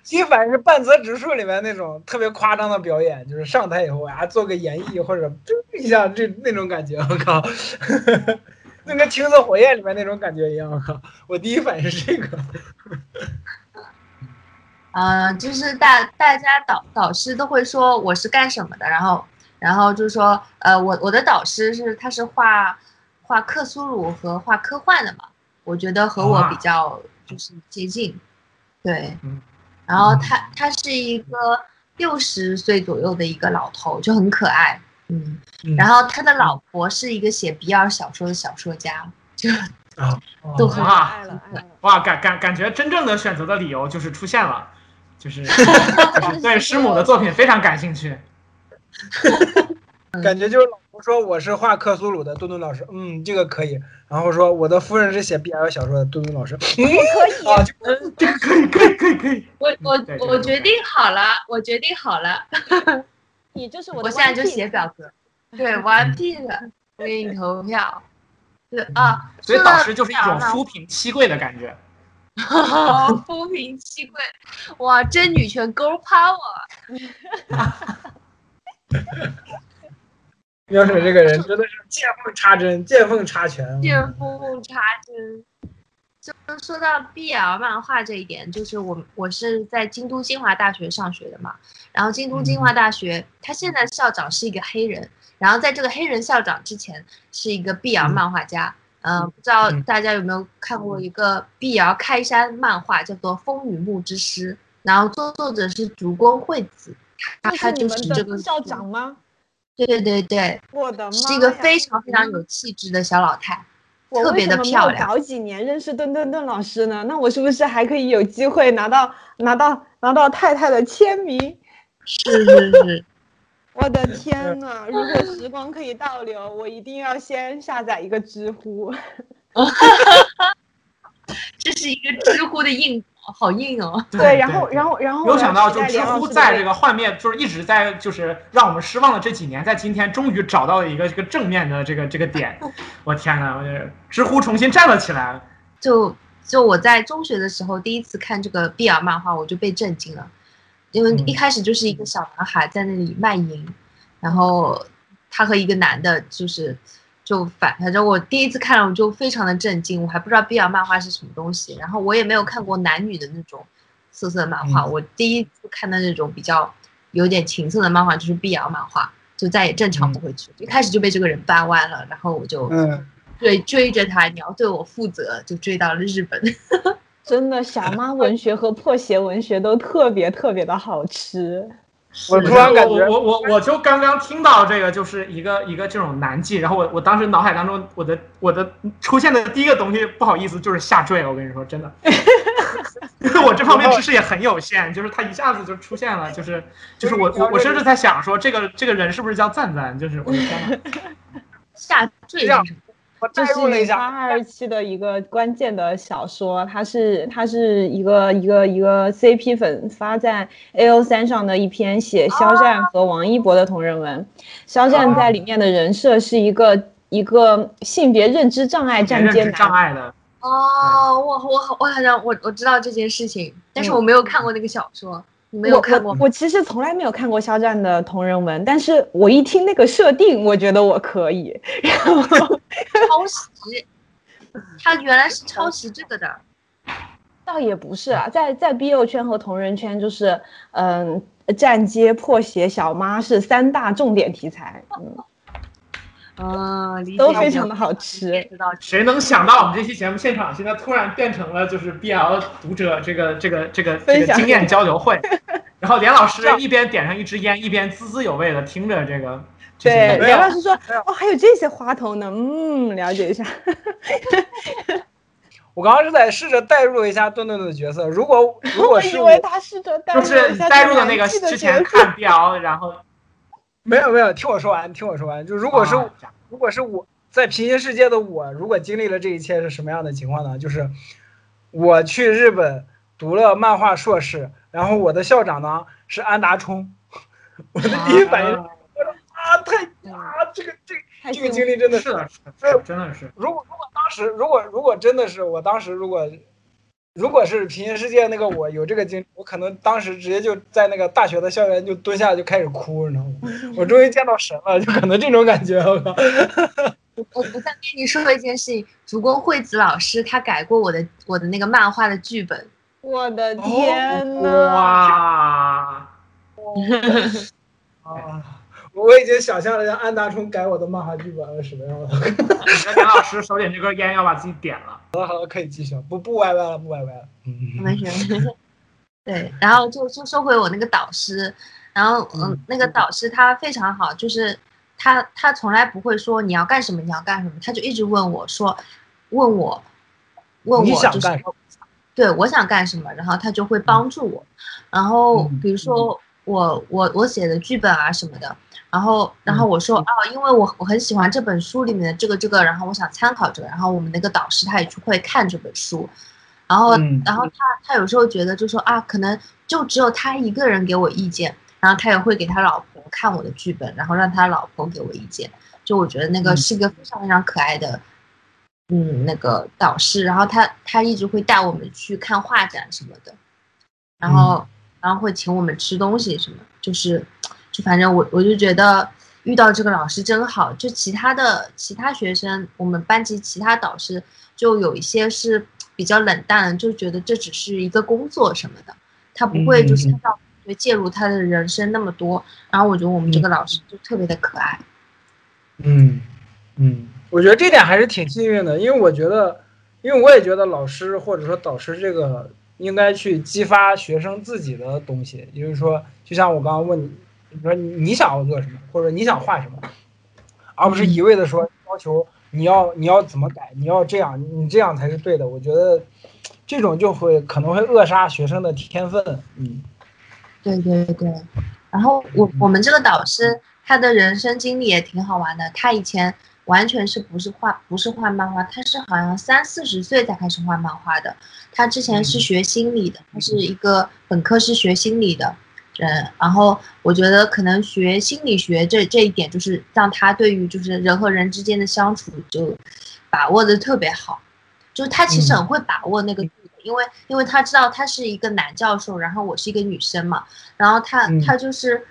第一反应是半泽直树里面那种特别夸张的表演，就是上台以后啊做个演绎或者噔一下这那种感觉，我靠，那跟青色火焰里面那种感觉一样，我靠，我第一反应是这个。嗯，就是大大家导导师都会说我是干什么的，然后然后就是说，呃，我我的导师是他是画画克苏鲁和画科幻的嘛，我觉得和我比较。就是接近，对，然后他他是一个六十岁左右的一个老头，就很可爱，嗯，然后他的老婆是一个写比尔小说的小说家，就啊，都很爱了，哇，感感感觉真正的选择的理由就是出现了，就是 就是对师母的作品非常感兴趣，感觉就是老婆说我是画克苏鲁的，墩墩老师，嗯，这个可以。然后说我的夫人是写 BL 小说的，墩墩老师，可以。啊，这个可以，可以，可以，可以。我我我决定好了，我决定好了，你就是我，我现在就写表格，对，One P 的，我给你投票，对啊，所以导师就是一种夫贫妻贵的感觉，夫贫妻贵，哇，真女权 Girl Power。苗水这个人真的是见缝插针，见缝插拳。见缝插针。就说到 BL 漫画这一点，就是我我是在京都精华大学上学的嘛，然后京都精华大学，他现在校长是一个黑人，然后在这个黑人校长之前是一个 BL 漫画家，嗯，不知道大家有没有看过一个 BL 开山漫画，叫做《风雨木之诗》，然后作作者是竹光惠子，他他就是这个校长吗？对对对，我的妈，是一个非常非常有气质的小老太，特别的漂亮。早几年认识顿顿顿老师呢，那我是不是还可以有机会拿到拿到拿到太太的签名？是是是，我的天呐，如果时光可以倒流，我一定要先下载一个知乎。这是一个知乎的硬。好硬哦！对，然后，然后，然后，没有想到，就知乎在这个幻灭，就是一直在，就是让我们失望的这几年，在今天终于找到了一个这个正面的这个这个点。我天呐，我知乎重新站了起来。就就我在中学的时候第一次看这个 BL 漫画，我就被震惊了，因为一开始就是一个小男孩在那里卖淫，然后他和一个男的，就是。就反反正我第一次看了我就非常的震惊，我还不知道 BL 漫画是什么东西，然后我也没有看过男女的那种色色漫画，我第一次看的那种比较有点情色的漫画就是 BL 漫画，就再也正常不回去，一开始就被这个人掰弯了，然后我就对追着他，你要对我负责，就追到了日本。真的，小妈文学和破鞋文学都特别特别的好吃。我突然感觉，我我我就刚刚听到这个，就是一个一个这种难记，然后我我当时脑海当中，我的我的出现的第一个东西，不好意思，就是下坠。我跟你说，真的，因为我这方面知识也很有限，就是他一下子就出现了，就是就是我我我甚至在想说，这个这个人是不是叫赞赞？就是我的天呐。下坠？我这代入了一下，是八二七的一个关键的小说，它是它是一个一个一个 CP 粉发在 A O 三上的一篇写肖战和王一博的同人文。肖战在里面的人设是一个一个性别认知障碍站街认知障男，碍的，哦，我我好我好像我我知道这件事情，但是我没有看过那个小说，你没有看过吗？我我其实从来没有看过肖战的同人文，但是我一听那个设定，我觉得我可以。然后抄袭，他原来是抄袭这个的。倒也不是啊，在在 BL 圈和同人圈，就是嗯，站街、破鞋、小妈是三大重点题材，嗯，嗯，理解都非常的好吃。知道谁能想到我们这期节目现场现在突然变成了就是 BL 读者这个这个这个这个经验交流会，然后连老师一边点上一支烟，一边滋滋有味的听着这个。这对，连老师说，哦，还有这些花头呢，嗯，了解一下。我刚刚是在试着代入一下顿顿的角色，如果如果我是以为他试着代入就是你一下带入的那个之前看 BL，然后没有没有，听我说完，听我说完，就如果是、啊如果是我在平行世界的我，如果经历了这一切是什么样的情况呢？就是我去日本读了漫画硕士，然后我的校长呢是安达充，我的第一反应我说啊太啊这个这个这个经历真的是。的，是真的是。如果如果当时如果如果真的是我当时如果如果是平行世界那个我有这个经历，我可能当时直接就在那个大学的校园就蹲下就开始哭，你知道吗？我终于见到神了，就可能这种感觉，我靠。我我再跟你说一件事情，竹宫惠子老师他改过我的我的那个漫画的剧本，我的天呐！哇，啊！我已经想象了让安达充改我的漫画剧本是什么样的。你跟梁老师手点这根烟要把自己点了。好了好了，可以继续了，不不歪歪了，不歪歪了。嗯，没事。对，然后就就说回我那个导师，然后嗯嗯，那个导师他非常好，就是他他从来不会说你要干什么你要干什么，他就一直问我说，问我问我就是想干什对我想干什么，然后他就会帮助我，然后嗯比如说我我我写的剧本啊什么的。然后，然后我说嗯哦，因为我我很喜欢这本书里面的这个这个，然后我想参考这个，然后我们那个导师他也去会看这本书，然后，嗯然后他他有时候觉得就说啊，可能就只有他一个人给我意见，然后他也会给他老婆看我的剧本，然后让他老婆给我意见。就我觉得那个嗯是一个非常非常可爱的，嗯，那个导师。然后他他一直会带我们去看画展什么的，然后然后会请我们吃东西什么，就是就反正我我就觉得遇到这个老师真好。就其他的其他学生，我们班级其他导师就有一些是比较冷淡，就觉得这只是一个工作什么的，他不会就是嗯嗯嗯让会介入他的人生那么多。然后我觉得我们这个老师就特别的可爱。嗯嗯，我觉得这点还是挺幸运的，因为我觉得，因为我也觉得老师或者说导师这个应该去激发学生自己的东西，也就是说，就像我刚刚问你，你说你你想要做什么，或者你想画什么，而不是一味的说要求你要你要怎么改，你要这样，你这样才是对的。我觉得这种就会可能会扼杀学生的天分。嗯。对对对，然后我我们这个导师他的人生经历也挺好玩的，他以前完全是不是画不是画漫画，他是好像三四十岁才开始画漫画的。他之前是学心理的，他是一个本科是学心理的人，然后我觉得可能学心理学这这一点就是让他对于就是人和人之间的相处就把握的特别好，就是他其实很会把握那个度的，因为因为他知道他是一个男教授，然后我是一个女生嘛，然后他嗯。他就是，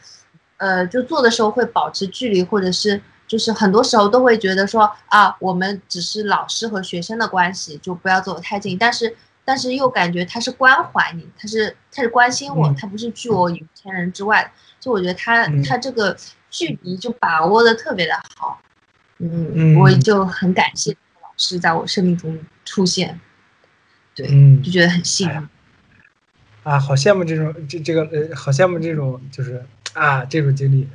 呃，就做的时候会保持距离，或者是就是很多时候都会觉得说啊，我们只是老师和学生的关系，就不要走得太近，但是但是又感觉他是关怀你，他是他是关心我，嗯他不是拒我于千人之外，就我觉得他嗯他这个距离就把握的特别的好，嗯，嗯我就很感谢老师在我生命中出现，对，嗯就觉得很幸运。啊，好羡慕这种这这个呃，好羡慕这种就是啊这种经历。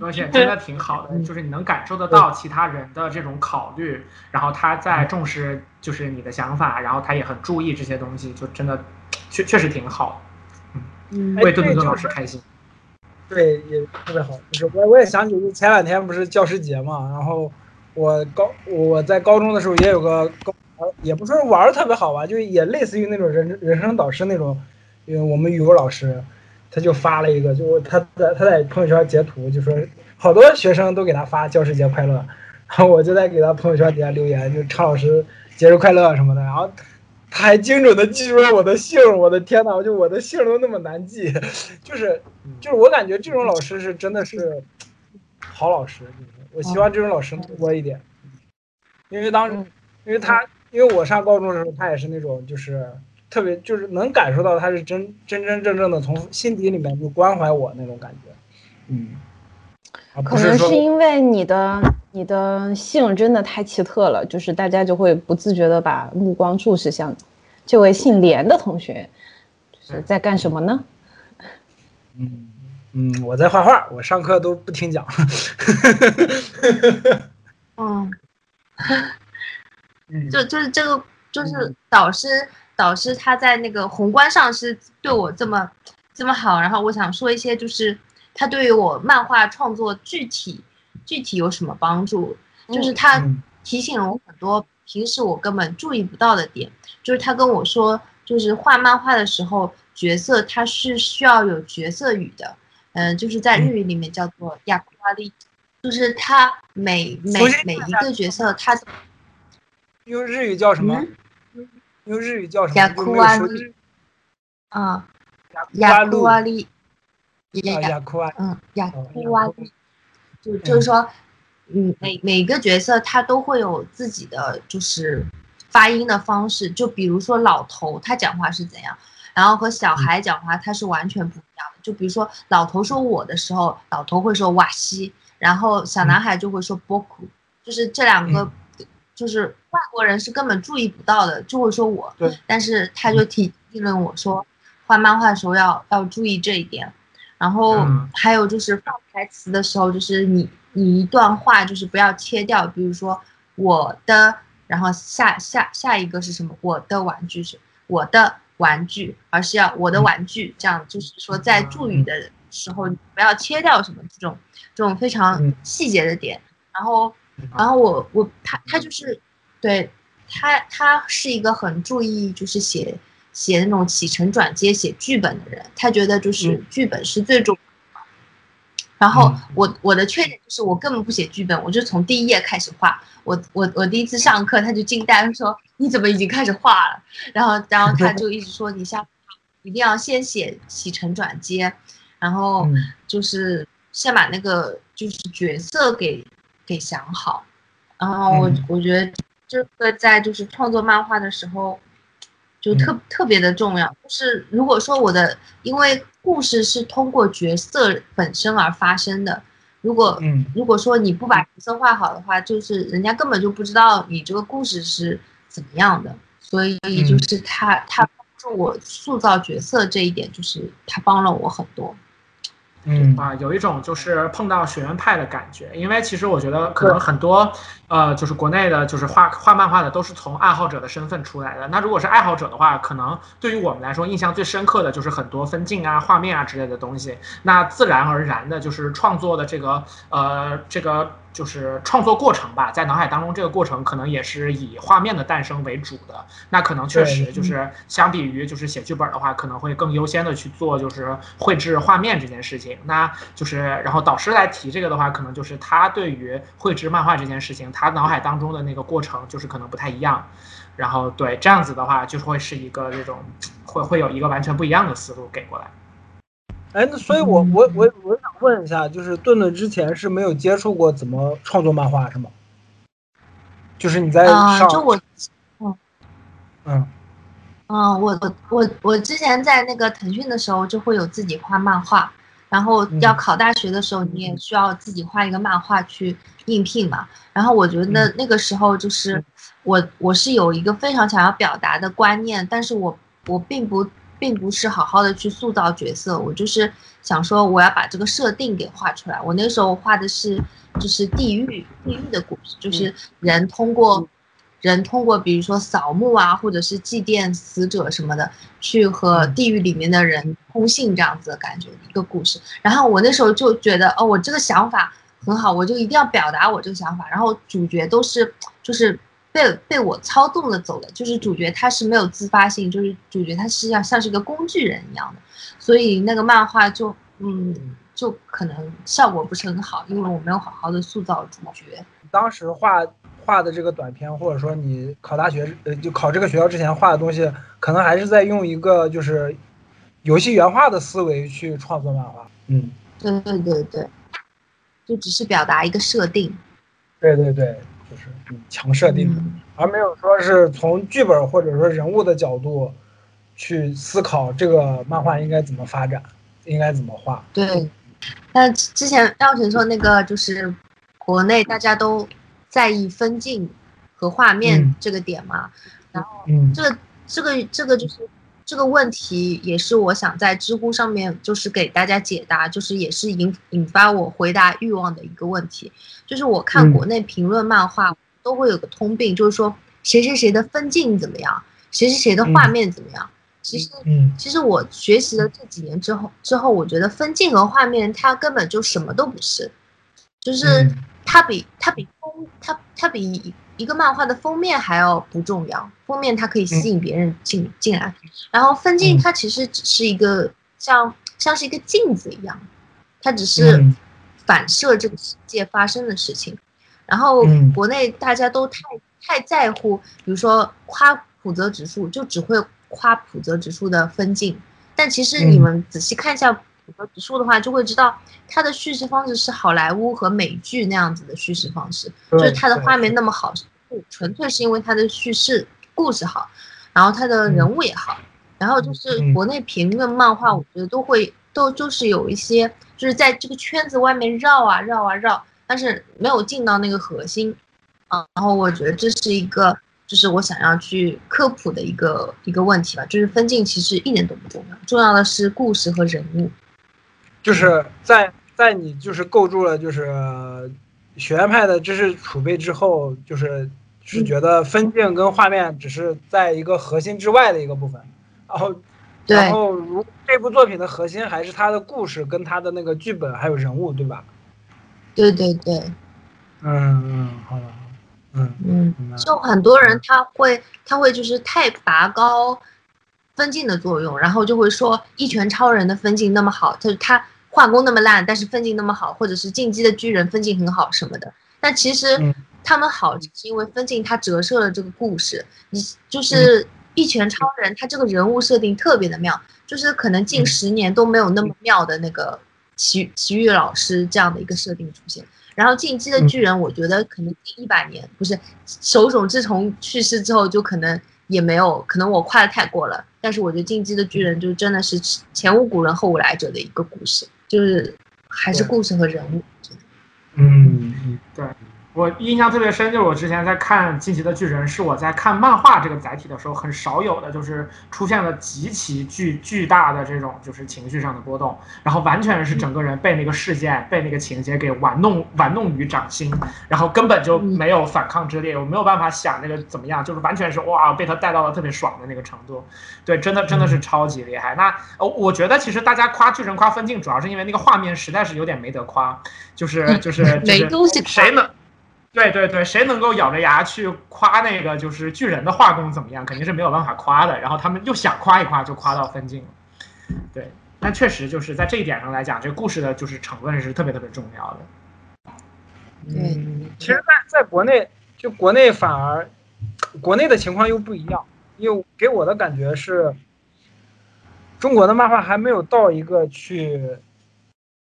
而且真的挺好的，就是你能感受得到其他人的这种考虑，然后他在重视就是你的想法，然后他也很注意这些东西，就真的确确实挺好，嗯为顿顿顿老师开心。对，也特别好。就是我我也想起，就前两天不是教师节嘛，然后我高我在高中的时候也有个高，也不说玩的特别好吧，就也类似于那种人人生导师那种，因为我们语文老师，他就发了一个，就他在他在朋友圈截图，就说好多学生都给他发教师节快乐，然后我就在给他朋友圈底下留言，就常老师节日快乐什么的，然后。他还精准的记住了我的姓，我的天呐，就我的姓都那么难记，就是就是我感觉这种老师是真的是好老师，就是我希望这种老师多一点，因为当时因为他因为我上高中的时候，他也是那种就是特别就是能感受到他是真真真正正的从心底里面就关怀我那种感觉，嗯，可能是因为你的。你的性真的太奇特了，就是大家就会不自觉的把目光注视向这位姓连的同学，是在干什么呢？嗯嗯，我在画画，我上课都不听讲。嗯，就就是这个，就是导师导师他在那个宏观上是对我这么这么好，然后我想说一些，就是他对于我漫画创作具体。具体有什么帮助？就是他提醒了我很多平时我根本注意不到的点。就是他跟我说，就是画漫画的时候，角色他是需要有角色语的。嗯，就是在日语里面叫做亚库拉利，就是他每每每一个角色，他用日语叫什么？用日语叫什么？雅库瓦利。啊，雅库拉利。雅库瓦。嗯，雅库瓦利。就就是说，嗯，每每个角色他都会有自己的就是发音的方式，就比如说老头他讲话是怎样，然后和小孩讲话他是完全不一样的。就比如说老头说我的时候，老头会说瓦西，然后小男孩就会说波库，就是这两个，就是外国人是根本注意不到的，就会说我，但是他就提议论我说，画漫画的时候要要注意这一点。然后还有就是放台词的时候，就是你你一段话就是不要切掉，比如说我的，然后下下下一个是什么？我的玩具是我的玩具，而是要我的玩具，这样就是说在助语的时候不要切掉什么这种这种非常细节的点。然后然后我我他他就是对他他是一个很注意就是写。写那种起承转接写剧本的人，他觉得就是剧本是最重要的。然后我我的缺点就是我根本不写剧本，我就从第一页开始画。我我我第一次上课他就惊呆了，说你怎么已经开始画了？然后然后他就一直说你下一定要先写起承转接，然后就是先把那个就是角色给给想好。然后我我觉得这个在就是创作漫画的时候。就特特别的重要，就是如果说我的，因为故事是通过角色本身而发生的，如果如果说你不把角色画好的话，就是人家根本就不知道你这个故事是怎么样的，所以就是他他帮助我塑造角色这一点，就是他帮了我很多。嗯啊，有一种就是碰到学院派的感觉，因为其实我觉得可能很多，呃，就是国内的，就是画画漫画的，都是从爱好者的身份出来的。那如果是爱好者的话，可能对于我们来说，印象最深刻的就是很多分镜啊、画面啊之类的东西。那自然而然的，就是创作的这个，呃，这个。就是创作过程吧，在脑海当中，这个过程可能也是以画面的诞生为主的。那可能确实就是相比于就是写剧本的话，可能会更优先的去做就是绘制画面这件事情。那就是然后导师来提这个的话，可能就是他对于绘制漫画这件事情，他脑海当中的那个过程就是可能不太一样。然后对这样子的话，就是会是一个这种会会有一个完全不一样的思路给过来。哎，那所以，我我我我想问一下，就是顿顿之前是没有接触过怎么创作漫画是吗？就是你在上，就我，嗯嗯嗯，我我我我之前在那个腾讯的时候就会有自己画漫画，然后要考大学的时候你也需要自己画一个漫画去应聘嘛。然后我觉得那个时候就是我我是有一个非常想要表达的观念，但是我我并不。并不是好好的去塑造角色，我就是想说我要把这个设定给画出来。我那时候画的是就是地狱地狱的故事，就是人通过人通过比如说扫墓啊，或者是祭奠死者什么的，去和地狱里面的人通信这样子的感觉一个故事。然后我那时候就觉得，哦，我这个想法很好，我就一定要表达我这个想法。然后主角都是就是被被我操纵的走了，就是主角他是没有自发性，就是主角他实际上像是一个工具人一样的，所以那个漫画就嗯就可能效果不是很好，因为我没有好好的塑造主角。当时画画的这个短片，或者说你考大学呃就考这个学校之前画的东西，可能还是在用一个就是游戏原画的思维去创作漫画。嗯，对对对对，就只是表达一个设定。对对对，就是嗯强设定，嗯。而没有说是从剧本或者说人物的角度去思考这个漫画应该怎么发展，应该怎么画。对，那之前廖晨说那个就是国内大家都在意分镜和画面嗯。这个点嘛，然后嗯。这个这个这个就是这个问题，也是我想在知乎上面就是给大家解答，就是也是引引发我回答欲望的一个问题。就是我看嗯。国内评论漫画都会有个通病，就是说谁谁谁的分镜怎么样，谁谁谁的画面怎么样。其实嗯。其实我学习了这几年之后，之后我觉得分镜和画面它根本就什么都不是，就是嗯。它比它比风它它比一个漫画的封面还要不重要，封面它可以吸引别人进进来，然后分镜嗯。它其实只是一个像像是一个镜子一样，它只是嗯。反射这个世界发生的事情，然后嗯。国内大家都太太在乎，比如说夸普泽指数，就只会夸普泽指数的分镜，但其实你嗯。们仔细看一下普泽直树的话，就会知道它的叙事方式是好莱坞和美剧那样子的叙事方式，就是它的画面那么好，不纯粹是因为它的叙事故事好，然后它的人物也好，然后就是嗯国内评论漫画，我觉得都会都就是有一些就是在这个圈子外面绕啊绕啊绕，但是没有进到那个核心啊。然后我觉得这是一个，就是我想要去科普的一个一个问题吧，就是分镜其实一点都不重要，重要的是故事和人物。就是在在你就是构筑了就是学院派的知识储备之后，就是是觉得分镜跟画面只是在一个核心之外的一个部分，然后然后如这部作品的核心还是它的故事跟它的那个剧本还有人物，对吧？对对对，嗯嗯，好的，嗯嗯。就很多人他会他会就是太拔高分镜的作用，然后就会说一拳超人的分镜那么好，他他画工那么烂，但是分镜那么好，或者是进击的巨人分镜很好什么的。但其实嗯他们好，只是因为分镜它折射了这个故事。你就是一拳超人，他这个人物设定特别的妙，就是可能近嗯十年都没有那么妙的那个奇奇遇老师这样的一个设定出现。然后进击的巨人，我觉得可能近一百年不是手冢治虫去世之后，就可能也没有，可能我跨的太过了。但是我觉得进击的巨人就真的是前无古人后无来者的一个故事，就是还是故事和人物。嗯嗯对我印象特别深，就是我之前在看《进击的巨人》，是我在看漫画这个载体的时候很少有的，就是出现了极其巨巨大的这种就是情绪上的波动，然后完全是整个人被那个事件、被那个情节给玩弄玩弄于掌心，然后根本就没有反抗之力，我没有办法想那个怎么样，就是完全是哇被他带到了特别爽的那个程度，对，真的真的是超级厉害。那呃，我觉得其实大家夸巨人、夸分镜，主要是因为那个画面实在是有点没得夸，就是就是 就是没东西谁能。对对对，谁能够咬着牙去夸那个就是巨人的画工怎么样，肯定是没有办法夸的。然后他们又想夸一夸，就夸到分镜了。对，但确实就是在这一点上来讲，这个故事的就是成分是特别特别重要的。嗯，其实在，在国内，就国内反而，国内的情况又不一样，因为给我的感觉是，中国的漫画还没有到一个去，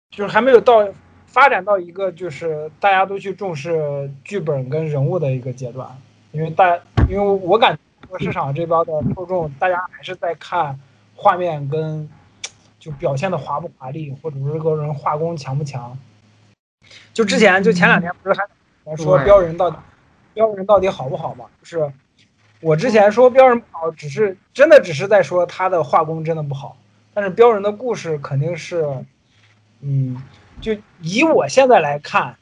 就是还没有到发展到一个就是大家都去重视剧本跟人物的一个阶段，因为大，因为我感觉市场这边的受众，大家还是在看画面跟就表现的华不华丽，或者是这个人画工强不强。就之前就前两天不是还说标人到底标人到底好不好嘛？就是我之前说标人不好，只是真的只是在说他的画工真的不好，但是标人的故事肯定是，嗯，就以我现在来看，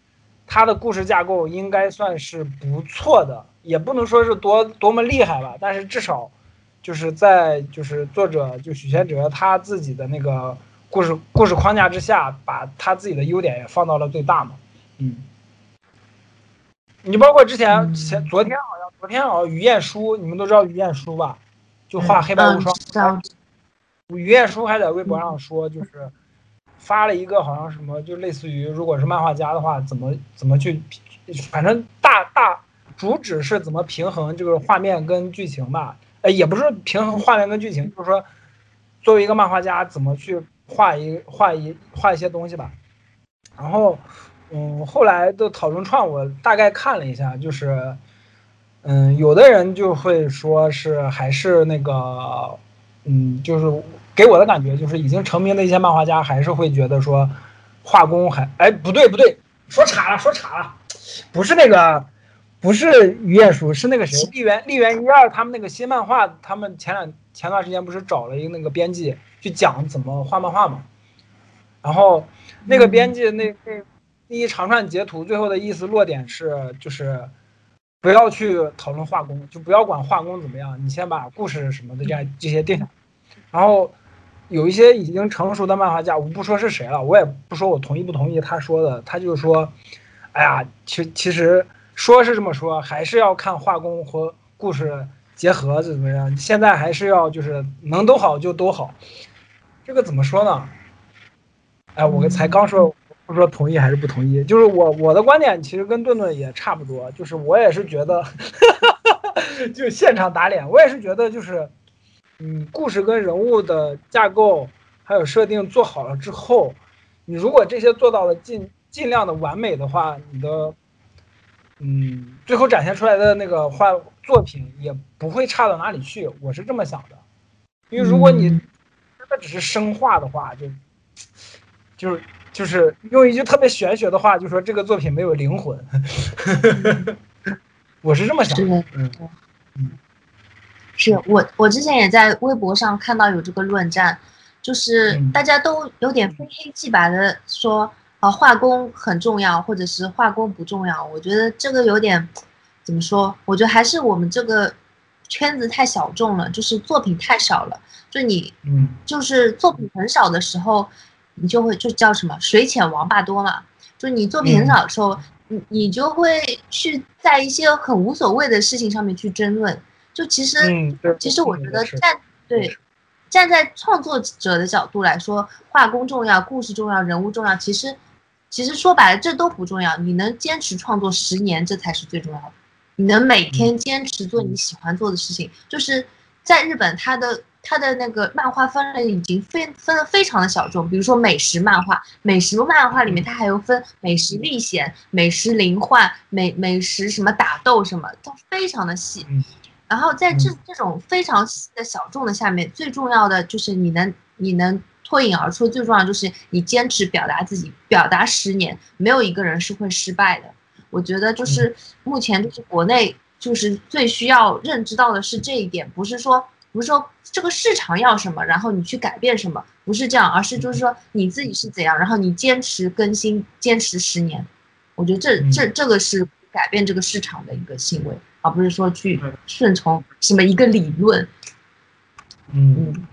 它的故事架构应该算是不错的，也不能说是多多么厉害吧，但是至少就是在就是作者就许仙哲他自己的那个故事故事框架之下，把他自己的优点也放到了最大嘛。嗯，你包括之前前昨天好像昨天好像于晏殊，你们都知道于晏殊吧？就画黑白无双。嗯于晏殊还在微博上说，就是发了一个好像什么，就类似于如果是漫画家的话，怎么怎么去，反正大大主旨是怎么平衡这个画面跟剧情吧。呃，也不是平衡画面跟剧情，就是说作为一个漫画家怎么去画一画一画一些东西吧。然后，嗯，后来的讨论串我大概看了一下，就是，嗯，有的人就会说是还是那个。嗯，就是给我的感觉就是已经成名的一些漫画家还是会觉得说，画工还哎不对不对，说岔了说岔了，不是那个，不是于晏殊，是那个谁，丽媛丽媛一二他们那个新漫画，他们前两前段时间不是找了一个那个编辑去讲怎么画漫画嘛，然后那个编辑那那那一长串截图最后的意思落点是就是。不要去讨论画工，就不要管画工怎么样，你先把故事什么的这样这些定下来。然后有一些已经成熟的漫画家，我不说是谁了，我也不说我同意不同意他说的，他就是说，哎呀，其其实说是这么说，还是要看画工和故事结合怎么样。现在还是要就是能都好就都好，这个怎么说呢？哎，我才刚说。不说同意还是不同意，就是我我的观点其实跟顿顿也差不多，就是我也是觉得，就现场打脸，我也是觉得就是，嗯，故事跟人物的架构还有设定做好了之后，你如果这些做到了尽尽量的完美的话，你的，嗯，最后展现出来的那个画作品也不会差到哪里去，我是这么想的，因为如果你真的只是生画的话，就就是。就是用一句特别玄学的话，就说这个作品没有灵魂。我是这么想的。嗯嗯，是我我之前也在微博上看到有这个论战，就是大家都有点非黑即白的说，啊，画工很重要，或者是画工不重要。我觉得这个有点怎么说？我觉得还是我们这个圈子太小众了，就是作品太少了。就你，嗯，就是作品很少的时候。你就会就叫什么水浅王八多嘛，就你作品很少的时候，你、嗯、你就会去在一些很无所谓的事情上面去争论。就其实，嗯、其实我觉得站对站在创作者的角度来说，画工重要，故事重要，人物重要。其实，其实说白了，这都不重要。你能坚持创作十年，这才是最重要的。你能每天坚持做你喜欢做的事情，就是在日本，它的。它的那个漫画分类已经分分的非常的小众，比如说美食漫画，美食漫画里面它还有分美食历险、美食灵幻、美美食什么打斗什么，都非常的细。然后在这这种非常细的小众的下面，最重要的就是你能你能脱颖而出，最重要就是你坚持表达自己，表达十年，没有一个人是会失败的。我觉得就是目前就是国内就是最需要认知到的是这一点，不是说。不是说这个市场要什么，然后你去改变什么，不是这样，而是就是说你自己是怎样，然后你坚持更新，坚持十年，我觉得这这这个是改变这个市场的一个行为，而不是说去顺从什么一个理论。嗯，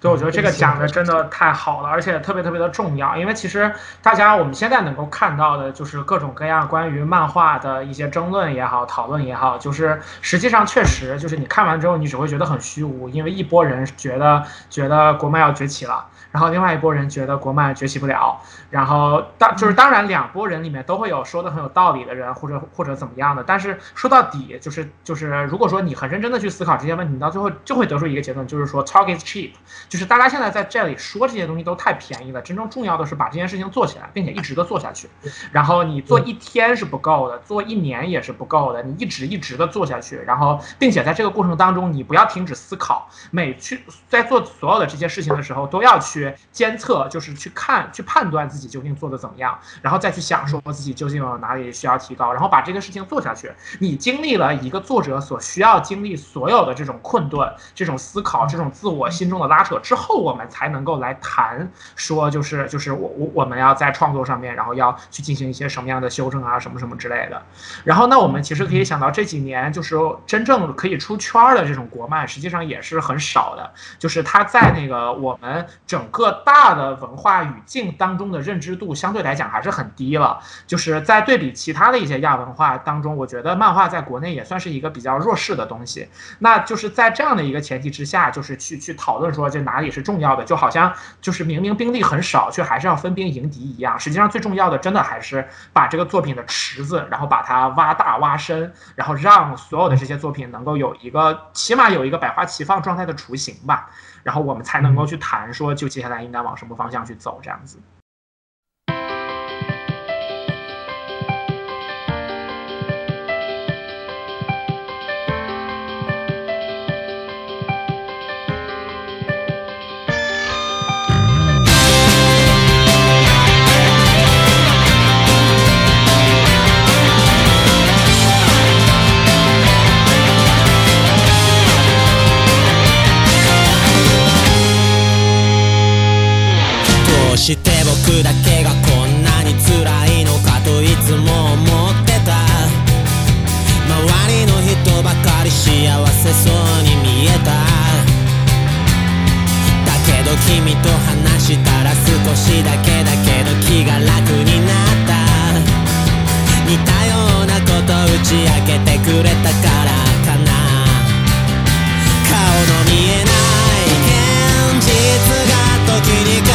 对，我觉得这个讲的真的太好了，而且特别特别的重要，因为其实大家我们现在能够看到的就是各种各样关于漫画的一些争论也好，讨论也好，就是实际上确实就是你看完之后，你只会觉得很虚无，因为一波人觉得觉得国漫要崛起了。然后另外一波人觉得国漫崛起不了，然后当就是当然两拨人里面都会有说的很有道理的人，或者或者怎么样的，但是说到底就是就是如果说你很认真的去思考这些问题，你到最后就会得出一个结论，就是说 talk is cheap，就是大家现在在这里说这些东西都太便宜了，真正重要的是把这件事情做起来，并且一直的做下去。然后你做一天是不够的，做一年也是不够的，你一直一直的做下去，然后并且在这个过程当中，你不要停止思考，每去在做所有的这些事情的时候都要去。监测就是去看、去判断自己究竟做的怎么样，然后再去想说自己究竟有哪里需要提高，然后把这个事情做下去。你经历了一个作者所需要经历所有的这种困顿、这种思考、这种自我心中的拉扯之后，我们才能够来谈说，就是就是我我我们要在创作上面，然后要去进行一些什么样的修正啊，什么什么之类的。然后，那我们其实可以想到这几年，就是真正可以出圈儿的这种国漫，实际上也是很少的。就是它在那个我们整个大的文化语境当中的认知度相对来讲还是很低了。就是在对比其他的一些亚文化当中，我觉得漫画在国内也算是一个比较弱势的东西。那就是在这样的一个前提之下，就是去去讨论说这哪里是重要的，就好像就是明明兵力很少，却还是要分兵迎敌一样。实际上最重要的，真的还是把这个作品的池子，然后把它挖大挖深，然后让所有的这些作品能够有一个起码有一个百花齐放状态的雏形吧，然后我们才能够去谈说，就接下来应该往什么方向去走这样子。僕だけがこんなに辛いのかといつも思ってた。周りの人ばかり幸せそうに見えた。だけど君と話したら少しだけだけど気が楽になった。似たようなこと打ち明けてくれたからかな。顔の見えない現実が時に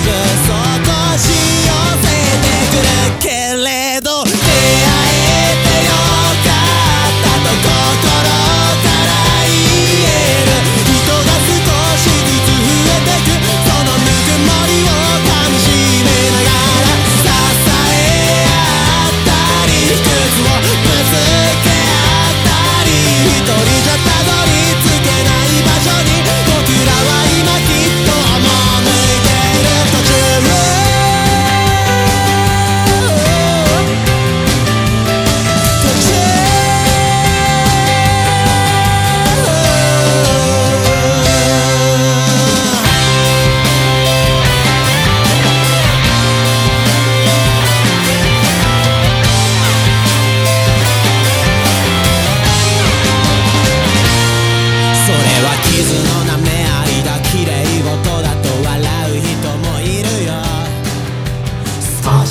Just saw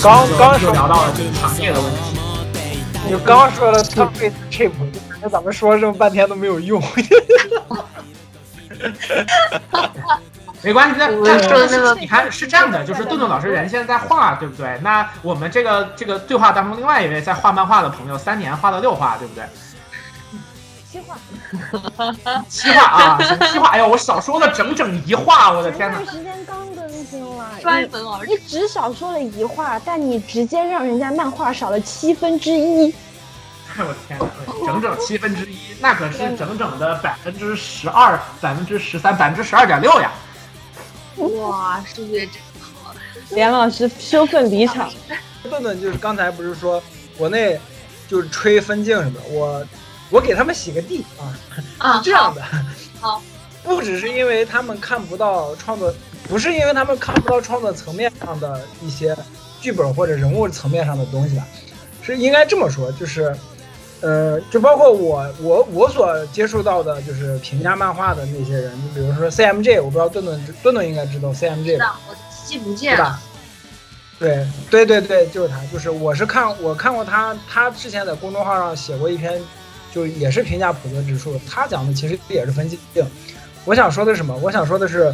刚刚说聊到了就是行业的问题。你刚说了 top face chip，感觉咱们说了这么半天都没有用。没关系，那我那说的那个你看是这样的，就是顿顿老师人现在在画，对不对？那我们这个这个对话当中，另外一位在画漫画的朋友，三年画了六画，对不对？七话，七话啊，七话！哎呦，我少说了整整一话，我的天哪前段！时间刚更新了，专门而你你只少说了一话，但你直接让人家漫画少了七分之一。哎我天哪，整整七分之一，那可是整整的百分之十二、百分之十三、百分之十二点六呀！哇，数学真好。连老师羞愤离场，顿顿就是刚才不是说国内就是吹分镜什么的，我我给他们洗个地啊，啊，是 这样的，好，不只是因为他们看不到创作，不是因为他们看不到创作层面上的一些剧本或者人物层面上的东西吧，是应该这么说，就是，呃，就包括我我我所接触到的，就是评价漫画的那些人，你比如说 CMJ，我不知道顿顿顿顿应该知道 CMJ 吧知道我记不见了对吧。？对对对对，就是他，就是我是看我看过他，他之前在公众号上写过一篇，就也是评价普泽指数，他讲的其实也是分镜。我想说的是什么？我想说的是，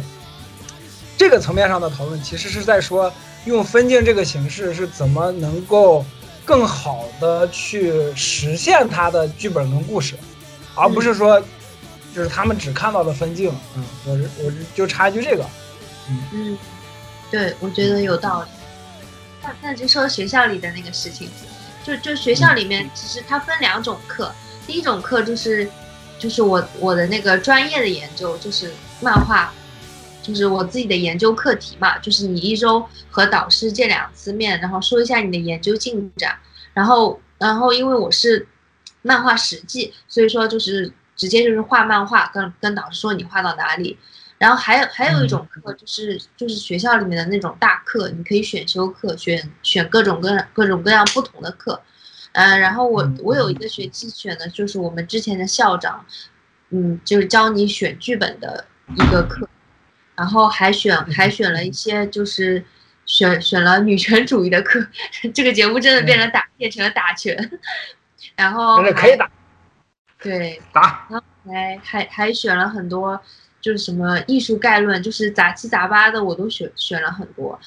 这个层面上的讨论，其实是在说用分镜这个形式是怎么能够更好的去实现它的剧本跟故事，而不是说就是他们只看到了分镜。嗯，我是我是就插一句这个。嗯，对，我觉得有道理。那那就说学校里的那个事情，就就学校里面其实它分两种课，第一种课就是就是我我的那个专业的研究，就是漫画，就是我自己的研究课题嘛，就是你一周和导师见两次面，然后说一下你的研究进展，然后然后因为我是漫画实际，所以说就是直接就是画漫画，跟跟导师说你画到哪里。然后还有还有一种课就是就是学校里面的那种大课，你可以选修课，选选各种各样各种各样不同的课。嗯，然后我我有一个学期选的就是我们之前的校长，嗯，就是教你选剧本的一个课，然后还选还选了一些就是选选了女权主义的课，这个节目真的变成打变成了打拳，然后可以打对，打。然后还还还选了很多，就是什么艺术概论，就是杂七杂八的我都选选了很多，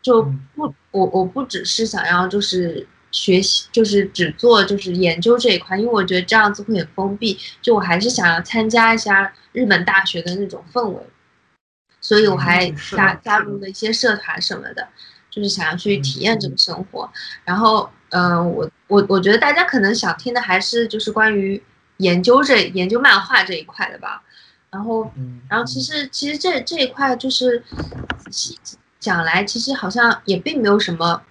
就不我我不只是想要就是学习，就是只做就是研究这一块，因为我觉得这样子会很封闭，就我还是想要参加一下日本大学的那种氛围，所以我还加加入了一些社团什么的，就是想要去体验这个生活。然后，嗯、我我我觉得大家可能想听的还是就是关于研究这研究漫画这一块的吧。然后，嗯，然后其实其实这这一块就是讲来，其实好像也并没有什么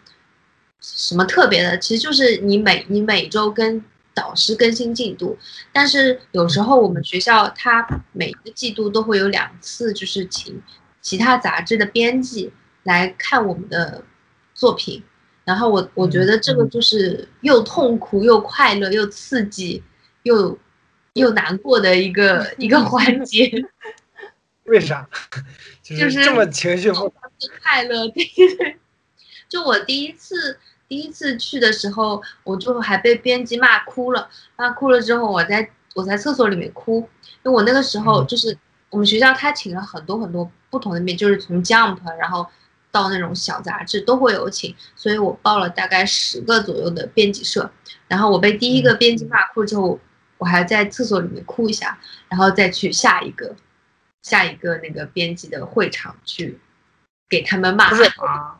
什么特别的，其实就是你每你每周跟导师更新进度，但是有时候我们学校它每个季度都会有两次，就是请其他杂志的编辑来看我们的作品，然后我我觉得这个就是又痛苦又快乐又刺激又又难过的一个一个环节。为啥？就就是这么情绪复杂。快乐，对对对。就我第一次第一次去的时候，我就还被编辑骂哭了，骂哭了之后，我在我在厕所里面哭，因为我那个时候就是我们学校他请了很多很多不同的面，就是从 Jump 然后到那种小杂志都会有请，所以我报了大概十个左右的编辑社，然后我被第一个编辑骂哭之后，我还在厕所里面哭一下，然后再去下一个下一个那个编辑的会场去给他们骂不是。啊，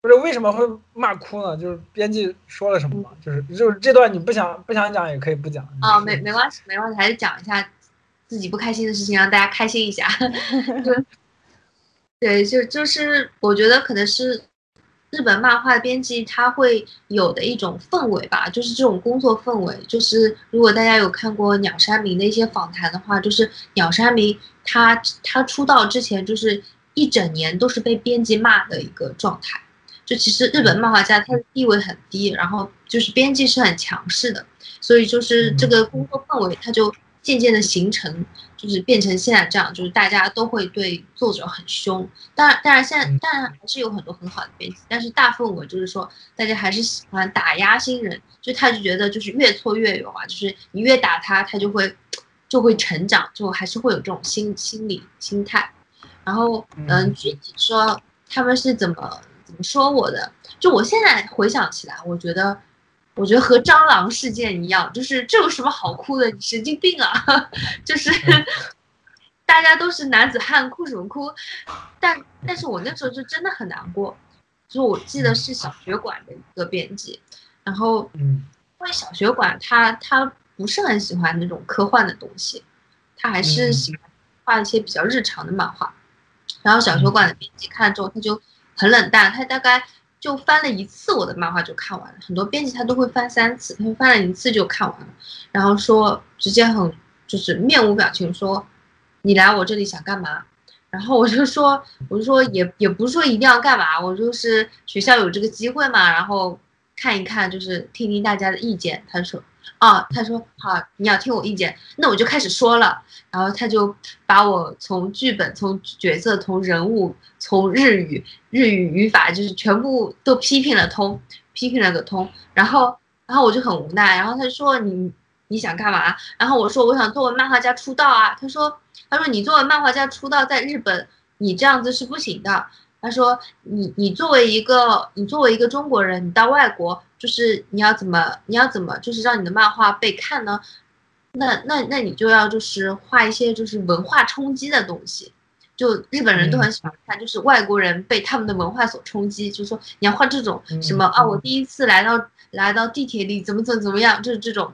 不是为什么会骂哭呢？就是编辑说了什么吗？就是就是这段你不想不想讲也可以不讲啊，没没关系，没关系，还是讲一下自己不开心的事情，让大家开心一下。对，就就是我觉得可能是日本漫画编辑他会有的一种氛围吧，就是这种工作氛围。就是如果大家有看过鸟山明的一些访谈的话，就是鸟山明他他出道之前就是一整年都是被编辑骂的一个状态。就其实日本漫画家他的地位很低，然后就是编辑是很强势的，所以就是这个工作氛围，它就渐渐的形成，就是变成现在这样，就是大家都会对作者很凶。当然，当然现在当然还是有很多很好的编辑，但是大氛围就是说，大家还是喜欢打压新人，就他就觉得就是越挫越勇啊，就是你越打他，他就会就会成长，就还是会有这种心心理心态。然后，嗯，具体说他们是怎么怎么说我的，就我现在回想起来，我觉得。我觉得和蟑螂事件一样，就是这有什么好哭的？你神经病啊！就是 大家都是男子汉，哭什么哭？但但是我那时候就真的很难过，就我记得是小学馆的一个编辑，然后嗯因为小学馆他他不是很喜欢那种科幻的东西，他还是喜欢画一些比较日常的漫画。然后小学馆的编辑看了之后，他就很冷淡，他大概就翻了一次我的漫画就看完了。很多编辑他都会翻三次，他翻了一次就看完了，然后说直接很就是面无表情说：“你来我这里想干嘛？”然后我就说，我就说也也不是说一定要干嘛，我就是学校有这个机会嘛，然后看一看，就是听听大家的意见。他说，啊，他说好，你要听我意见，那我就开始说了。然后他就把我从剧本、从角色、从人物、从日语、日语语法，就是全部都批评了通，批评了个通。然后，然后我就很无奈。然后他说你你想干嘛？然后我说我想作为漫画家出道啊。他说他说你作为漫画家出道在日本，你这样子是不行的。他说你你作为一个你作为一个中国人，你到外国就是你要怎么你要怎么就是让你的漫画被看呢？那那那你就要就是画一些就是文化冲击的东西，就日本人都很喜欢看，就是外国人被他们的文化所冲击，就是说你要画这种什么啊，我第一次来到来到地铁里怎么怎么怎么样，就是这种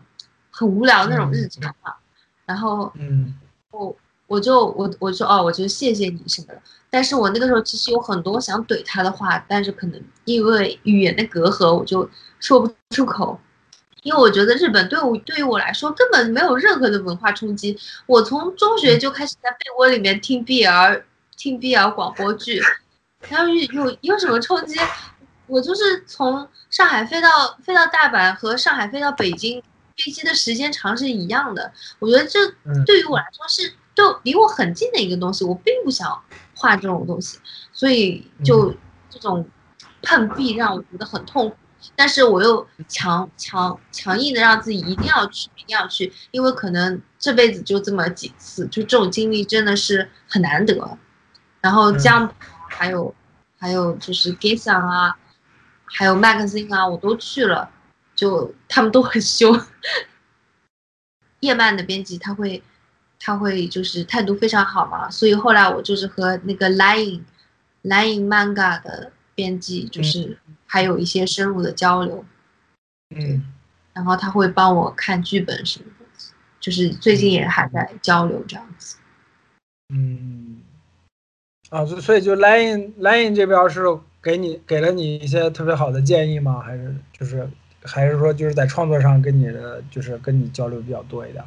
很无聊那种日常嘛。然后嗯。我我就我我说哦，我就谢谢你什么的。但是我那个时候其实有很多想怼他的话，但是可能因为语言的隔阂，我就说不出口。因为我觉得日本对我对于我来说根本没有任何的文化冲击。我从中学就开始在被窝里面听 BL 听 BL 广播剧，然后有有有什么冲击？我就是从上海飞到飞到大阪和上海飞到北京，飞机的时间长是一样的。我觉得这嗯对于我来说是都离我很近的一个东西，我并不想画这种东西，所以就这种碰壁让我觉得很痛苦。但是我又强强强硬的让自己一定要去，一定要去，因为可能这辈子就这么几次，就这种经历真的是很难得。然后嗯 Jump 还有还有就是 g a s o n 啊，还有 Magazine 啊，我都去了，就他们都很凶。叶漫的编辑他会他会就是态度非常好嘛，所以后来我就是和那个 Lying Manga 的编辑就是还有一些深入的交流，嗯然后他会帮我看剧本什么的，就是最近也还在交流这样子。嗯，啊，所所以就 Line Line 这边是给你给了你一些特别好的建议吗？还是就是还是说就是在创作上跟你的就是跟你交流比较多一点？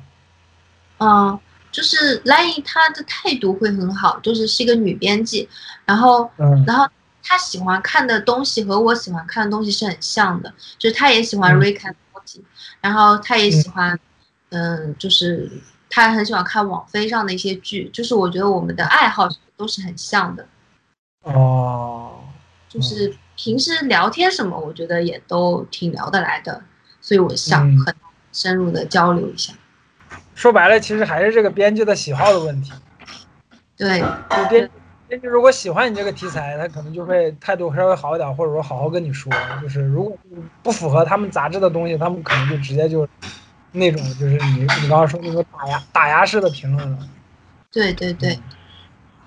嗯，就是兰姨她的态度会很好，就是是一个女编辑，然后嗯。然后她喜欢看的东西和我喜欢看的东西是很像的，就是她也喜欢嗯。Rick and Morty，、然后她也喜欢，嗯，就是她很喜欢看网飞上的一些剧，就是我觉得我们的爱好都是很像的，哦，就是平时聊天什么，我觉得也都挺聊得来的，所以我想嗯。很深入的交流一下。说白了，其实还是这个编剧的喜好的问题。对，就编编剧如果喜欢你这个题材，他可能就会态度稍微好一点，或者说好好跟你说。就是如果不符合他们杂志的东西，他们可能就直接就那种就是你你刚刚说那种打压打压式的评论了。对对对，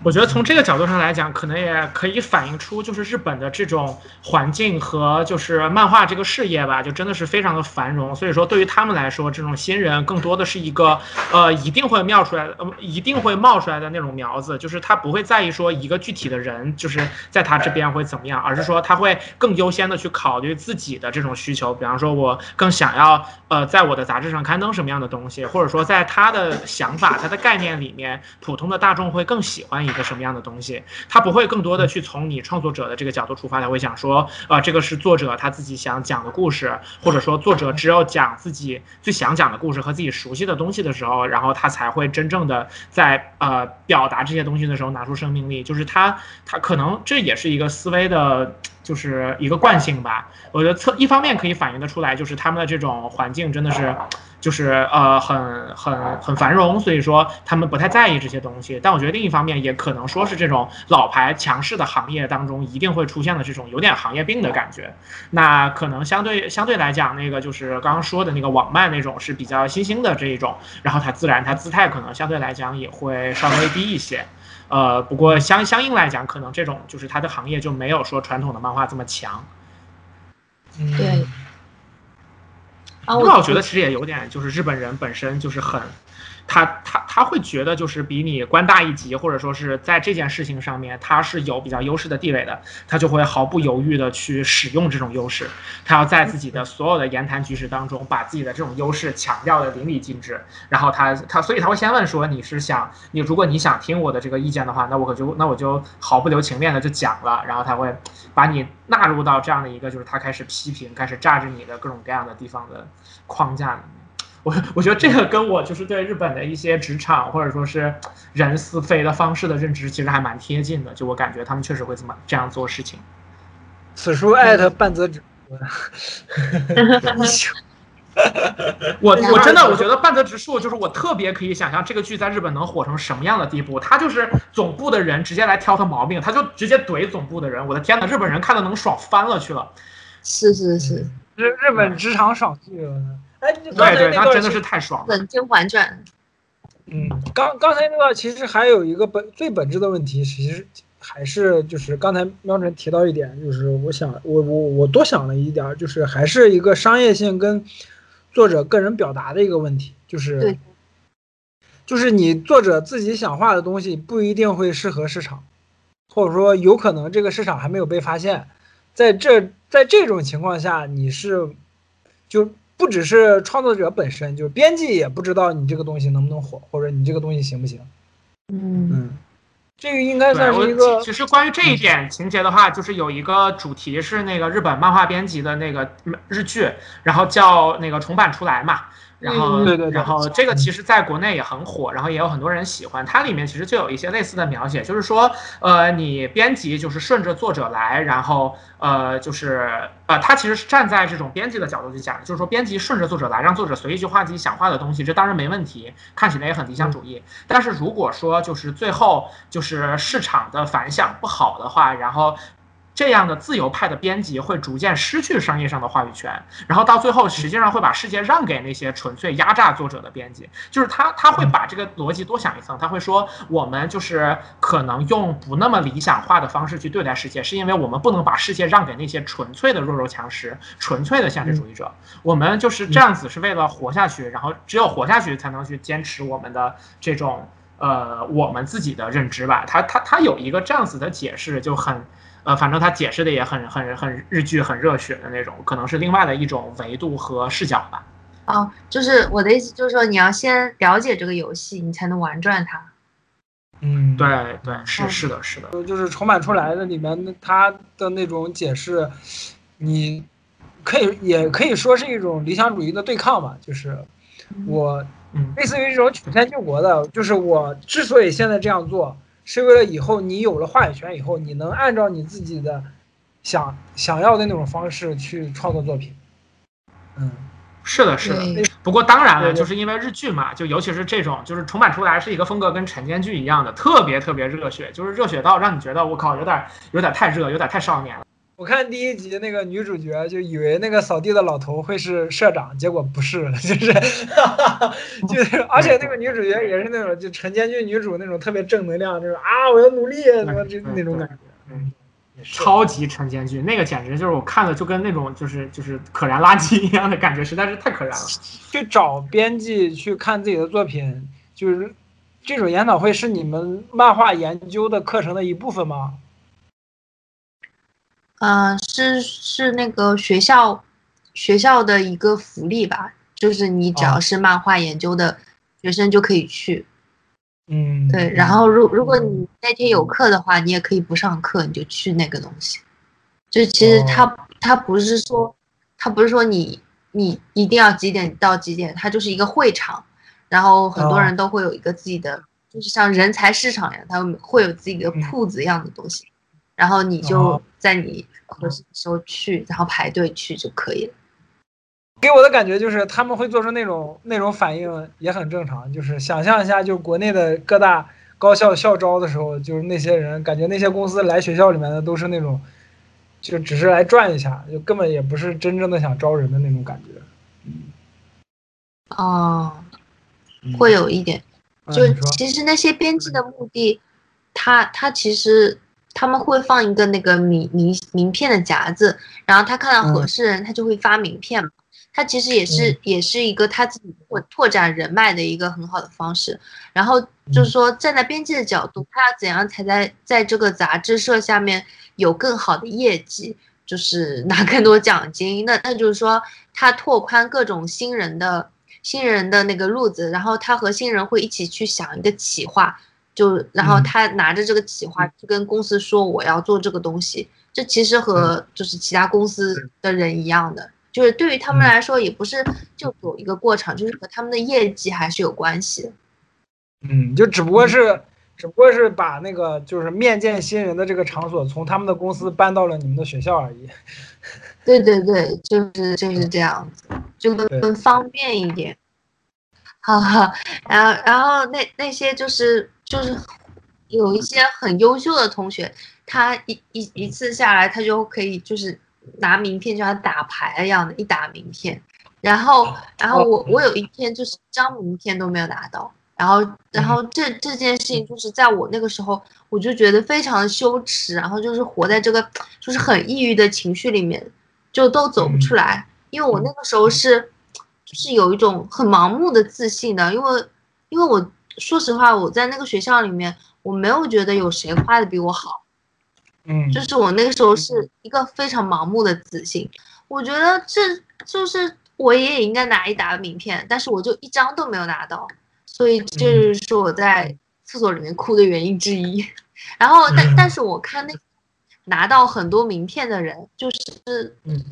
我觉得从这个角度上来讲，可能也可以反映出，就是日本的这种环境和就是漫画这个事业吧，就真的是非常的繁荣。所以说，对于他们来说，这种新人更多的是一个呃一定会冒出来的，呃一定会冒出来的那种苗子，就是他不会在意说一个具体的人就是在他这边会怎么样，而是说他会更优先的去考虑自己的这种需求。比方说，我更想要呃在我的杂志上刊登什么样的东西，或者说在他的想法、他的概念里面，普通的大众会更喜欢一个什么样的东西。他不会更多的去从你创作者的这个角度出发，他会想说，呃，这个是作者他自己想讲的故事，或者说作者只有讲自己最想讲的故事和自己熟悉的东西的时候，然后他才会真正的在呃表达这些东西的时候拿出生命力。就是他他可能这也是一个思维的。就是一个惯性吧，我觉得侧一方面可以反映得出来，就是他们的这种环境真的是，就是呃很很很繁荣，所以说他们不太在意这些东西。但我觉得另一方面也可能说是这种老牌强势的行业当中一定会出现的这种有点行业病的感觉。那可能相对相对来讲，那个就是刚刚说的那个网漫那种是比较新兴的这一种，然后它自然它姿态可能相对来讲也会稍微低一些。呃，不过相相应来讲，可能这种就是它的行业就没有说传统的漫画这么强。嗯对我觉得其实也有点，就是日本人本身就是很，他他他会觉得就是比你官大一级，或者说是在这件事情上面他是有比较优势的地位的，他就会毫不犹豫的去使用这种优势，他要在自己的所有的言谈举止当中把自己的这种优势强调的淋漓尽致，然后他他所以他会先问说你是想你如果你想听我的这个意见的话，那我可就那我就毫不留情面的就讲了，然后他会把你纳入到这样的一个就是他开始批评、开始榨着你的各种各样的地方的框架。我我觉得这个跟我就是对日本的一些职场或者说是人思维的方式的认知，其实还蛮贴近的。就我感觉他们确实会这么这样做事情。此书艾特半泽直树。我我真的我觉得半泽直树就是我特别可以想象这个剧在日本能火成什么样的地步。他就是总部的人直接来挑他毛病，他就直接怼总部的人。我的天呐，日本人看的能爽翻了去了。是是是，日日本职场爽剧。哎，你刚才对对，那真的是太爽了。本《甄嬛传嗯，刚刚才那段其实还有一个本最本质的问题，其实还是就是刚才喵晨提到一点，就是我想我我我多想了一点儿，就是还是一个商业性跟作者个人表达的一个问题，就是就是你作者自己想画的东西不一定会适合市场，或者说有可能这个市场还没有被发现，在这在这种情况下，你是就不只是创作者本身，就是编辑也不知道你这个东西能不能火，或者你这个东西行不行。嗯嗯，这个应该算是一个其其实关于这一点情节的话，就是有一个主题是那个日本漫画编辑的那个日剧，然后叫那个重版出来嘛。然后，嗯对对对然后这个其实在国内也很火，然后也有很多人喜欢。它里面其实就有一些类似的描写，就是说，呃，你编辑就是顺着作者来，然后，呃，就是，呃，他其实是站在这种编辑的角度去讲，就是说，编辑顺着作者来，让作者随意去画自己想画的东西，这当然没问题，看起来也很理想主义。但是如果说就是最后就是市场的反响不好的话，然后。这样的自由派的编辑会逐渐失去商业上的话语权，然后到最后实际上会把世界让给那些纯粹压榨作者的编辑。就是他他会把这个逻辑多想一层，他会说我们就是可能用不那么理想化的方式去对待世界，是因为我们不能把世界让给那些纯粹的弱肉强食、纯粹的现实主义者。我们就是这样子是为了活下去，然后只有活下去才能去坚持我们的这种呃我们自己的认知吧。他他他有一个这样子的解释，就很。呃，反正他解释的也很很很日剧，很热血的那种，可能是另外的一种维度和视角吧。哦，就是我的意思，就是说你要先了解这个游戏，你才能玩转它。嗯，对对，是嗯是的，是的。就是重版出来的里面，它的那种解释，你可以也可以说是一种理想主义的对抗吧。就是我嗯类似于这种曲线救国的，就是我之所以现在这样做，是为了以后你有了话语权以后，你能按照你自己的想想要的那种方式去创作作品。嗯，是的，是的。不过当然了，就是因为日剧嘛，就尤其是这种，就是重版出来是一个风格跟晨间剧一样的，特别特别热血，就是热血到让你觉得我靠，有点有点太热，有点太少年了。我看第一集那个女主角就以为那个扫地的老头会是社长，结果不是，就是，就是，而且那个女主角也是那种就陈间俊女主那种特别正能量，就是啊我要努力，什么就那种感觉。嗯，超级陈间俊，那个简直就是我看了就跟那种就是就是可燃垃圾一样的感觉，实在是太可燃了。去找编辑去看自己的作品，就是这种研讨会是你们漫画研究的课程的一部分吗？嗯、是是那个学校学校的一个福利吧，就是你只要哦。是漫画研究的学生就可以去。嗯，对，然后如如果你那天有课的话，你也可以不上课，你就去那个东西。就其实他、哦。它不是说他不是说你你一定要几点到几点，它就是一个会场，然后很多哦。人都会有一个自己的，就是像人才市场一样，他们会有自己的嗯。铺子一样的东西，然后你就哦。在你合适的时候去，然后排队去就可以了。给我的感觉就是他们会做出那种那种反应也很正常，就是想象一下，就国内的各大高校校招的时候，就是那些人，感觉那些公司来学校里面的都是那种，就只是来转一下，就根本也不是真正的想招人的那种感觉。哦，嗯会有一点。就其实那些编辑的目的，他他其实他们会放一个那个名名名片的夹子，然后他看到合嗯适人，他就会发名片嘛。他其实也是、嗯也是一个他自己拓拓展人脉的一个很好的方式。然后嗯就是说，站在编辑的角度，他要怎样才在在这个杂志社下面有更好的业绩，就是拿更多奖金。那那就是说，他拓宽各种新人的新人的那个路子，然后他和新人会一起去想一个企划，就然后嗯。他拿着这个企划去跟公司说我要做这个东西，这其实和就是其他公司的人一样的，就是对于他们嗯。来说也不是就有一个过程，就是和他们的业绩还是有关系的。嗯，就只不过是，只不过是把那个就是面见新人的这个场所从他们的公司搬到了你们的学校而已。对对对，就是就是这样子，就更对更方便一点。哈哈，然后然后那那些就是就是有一些很优秀的同学，他一一一次下来，他就可以就是拿名片，就像打牌一样的，一打名片。然后然后我我有一天就是一张名片都没有拿到，然后然后这这件事情就是在我那个时候，我就觉得非常的羞耻，然后就是活在这个就是很抑郁的情绪里面，就都走不出来。因为我那个时候是就是有一种很盲目的自信的，因为因为我说实话，我在那个学校里面，我没有觉得有谁画的比我好，嗯，就是我那个时候是一个非常盲目的自信。我觉得这就是我也应该拿一沓名片，但是我就一张都没有拿到，所以这是我在厕所里面哭的原因之一。然后，但但是我看那拿到很多名片的人，就是嗯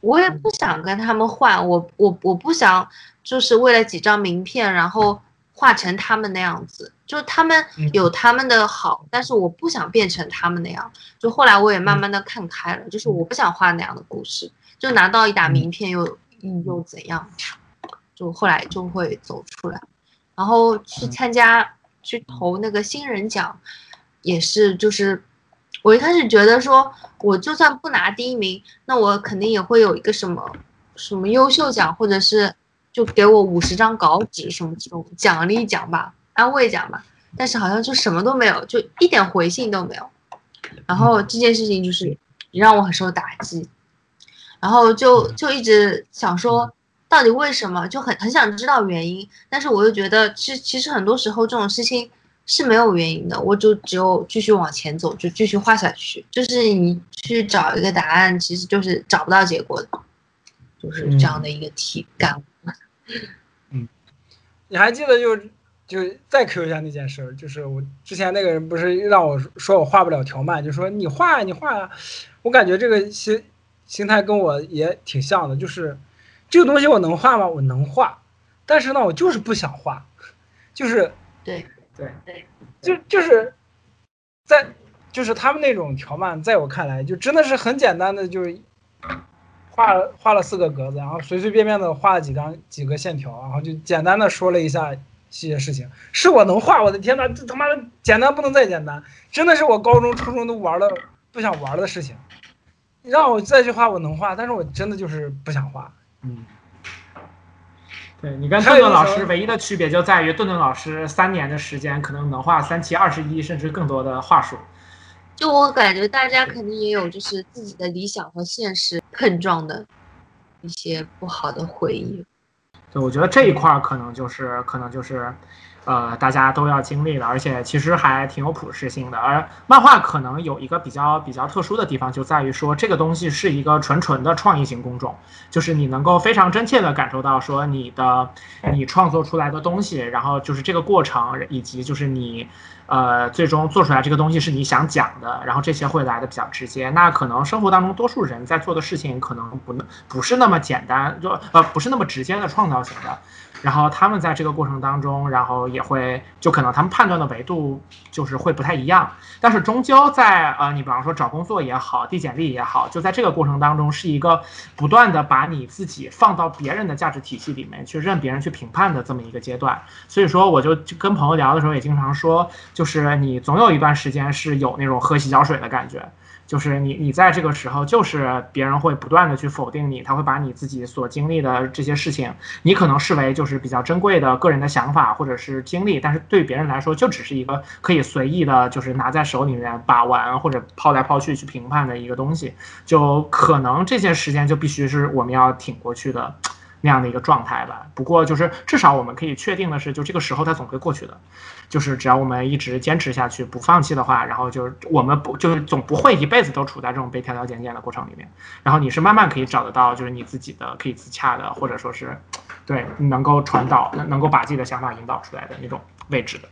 我也不想跟他们换，我我我不想就是为了几张名片，然后画成他们那样子。就他们嗯有他们的好，但是我不想变成他们那样。就后来我也慢慢的看开了，就是我不想画那样的故事。就拿到一沓名片又又怎样？就后来就会走出来，然后去参加去投那个新人奖，也是就是我一开始觉得说，我就算不拿第一名，那我肯定也会有一个什么什么优秀奖，或者是就给我五十张稿纸什么这种奖励奖吧，安慰奖吧。但是好像就什么都没有，就一点回信都没有。然后这件事情就是让我很受打击，然后就就一直想说，到底为什么？就很很想知道原因，但是我又觉得，其其实很多时候这种事情是没有原因的，我就只有继续往前走，就继续画下去。就是你去找一个答案，其实就是找不到结果的，就是这样的一个体感。你还记得就就再 Q 一下那件事儿，就是我之前那个人不是让我说我画不了条漫，就说你画呀你画呀，我感觉这个心心态跟我也挺像的，就是这个东西我能画吗？我能画，但是呢我就是不想画，就是对。对。对，就就是在就是他们那种条漫，在我看来就真的是很简单的，就是画画了四个格子，然后随随便便的画了几张几个线条，然后就简单的说了一下细节事情，是我能画，我的天呐，这他妈的简单不能再简单，真的是我高中初中都玩了不想玩的事情，让我再去画我能画，但是我真的就是不想画。嗯。对你跟顿顿老师唯一的区别就在于，顿顿老师三年的时间可能能画三七二十一甚至更多的话术。就我感觉大家肯定也有就是自己的理想和现实碰撞的一些不好的回忆。对，我觉得这一块儿可能就是可能就是，呃，大家都要经历的，而且其实还挺有普适性的。而漫画可能有一个比较比较特殊的地方，就在于说这个东西是一个纯纯的创意型工种，就是你能够非常真切的感受到说你的你创作出来的东西，然后就是这个过程，以及就是你。呃，最终做出来这个东西是你想讲的，然后这些会来的比较直接。那可能生活当中多数人在做的事情可能不不是那么简单，就呃不是那么直接的创造型的。然后他们在这个过程当中，然后也会就可能他们判断的维度就是会不太一样。但是终究在呃你比方说找工作也好，递简历也好，就在这个过程当中是一个不断的把你自己放到别人的价值体系里面去任别人去评判的这么一个阶段。所以说，我就跟朋友聊的时候也经常说。就是你总有一段时间是有那种喝洗脚水的感觉，就是你你在这个时候，就是别人会不断的去否定你，他会把你自己所经历的这些事情，你可能视为就是比较珍贵的个人的想法或者是经历，但是对别人来说就只是一个可以随意的，就是拿在手里面把玩或者抛来抛去去评判的一个东西，就可能这些时间就必须是我们要挺过去的。那样的一个状态吧。不过就是至少我们可以确定的是，就这个时候它总会过去的。就是只要我们一直坚持下去，不放弃的话，然后就是我们不就是总不会一辈子都处在这种被挑挑拣拣的过程里面。然后你是慢慢可以找得到，就是你自己的可以自洽的，或者说是对能够传导、能能够把自己的想法引导出来的那种位置的。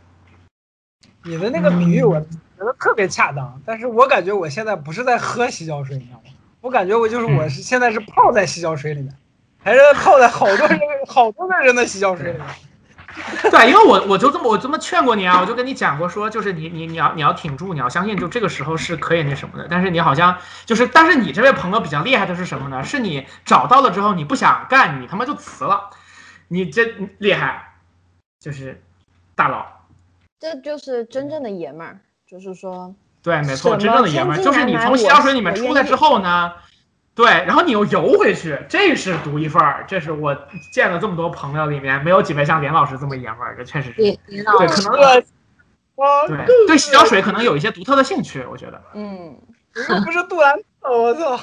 你的那个比喻我觉得特别恰当，但是我感觉我现在不是在喝洗脚水，你知道吗？我感觉我就是我是现在是泡在洗脚水里面。还是泡在好多人、好多个人的洗脚水里面。对，因为我我就这么我这么劝过你啊，我就跟你讲过说，就是你你你要你要挺住，你要相信，就这个时候是可以那什么的。但是你好像就是，但是你这位朋友比较厉害的是什么呢？是你找到了之后你不想干，你他妈就辞了，你这厉害，就是大佬。这就是真正的爷们儿，就是说。对，没错，真正的爷们儿就是你从洗脚水里面出来之后呢。对，然后你又游回去，这是独一份儿。这是我见了这么多朋友里面，没有几位像连老师这么爷们儿。这确实是，对，可能对对洗脚水可能有一些独特的兴趣，我觉得。嗯，不是杜兰特，我操！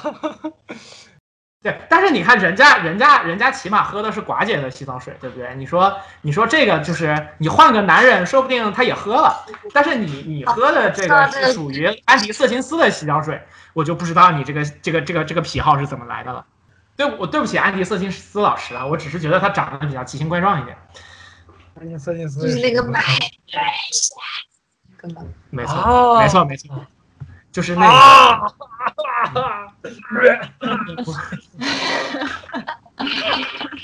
对，但是你看人家，人家，人家起码喝的是寡姐的洗澡水，对不对？你说，你说这个就是你换个男人，说不定他也喝了。但是你你喝的这个是属于安迪瑟金斯的洗脚水。我就不知道你这个这个这个这个癖好是怎么来的了。对我对不起安迪瑟金斯老师啊，我只是觉得他长得比较奇形怪状一点。安迪瑟金斯就是那个买买根本没错，哦没错，没错，就是那个。啊，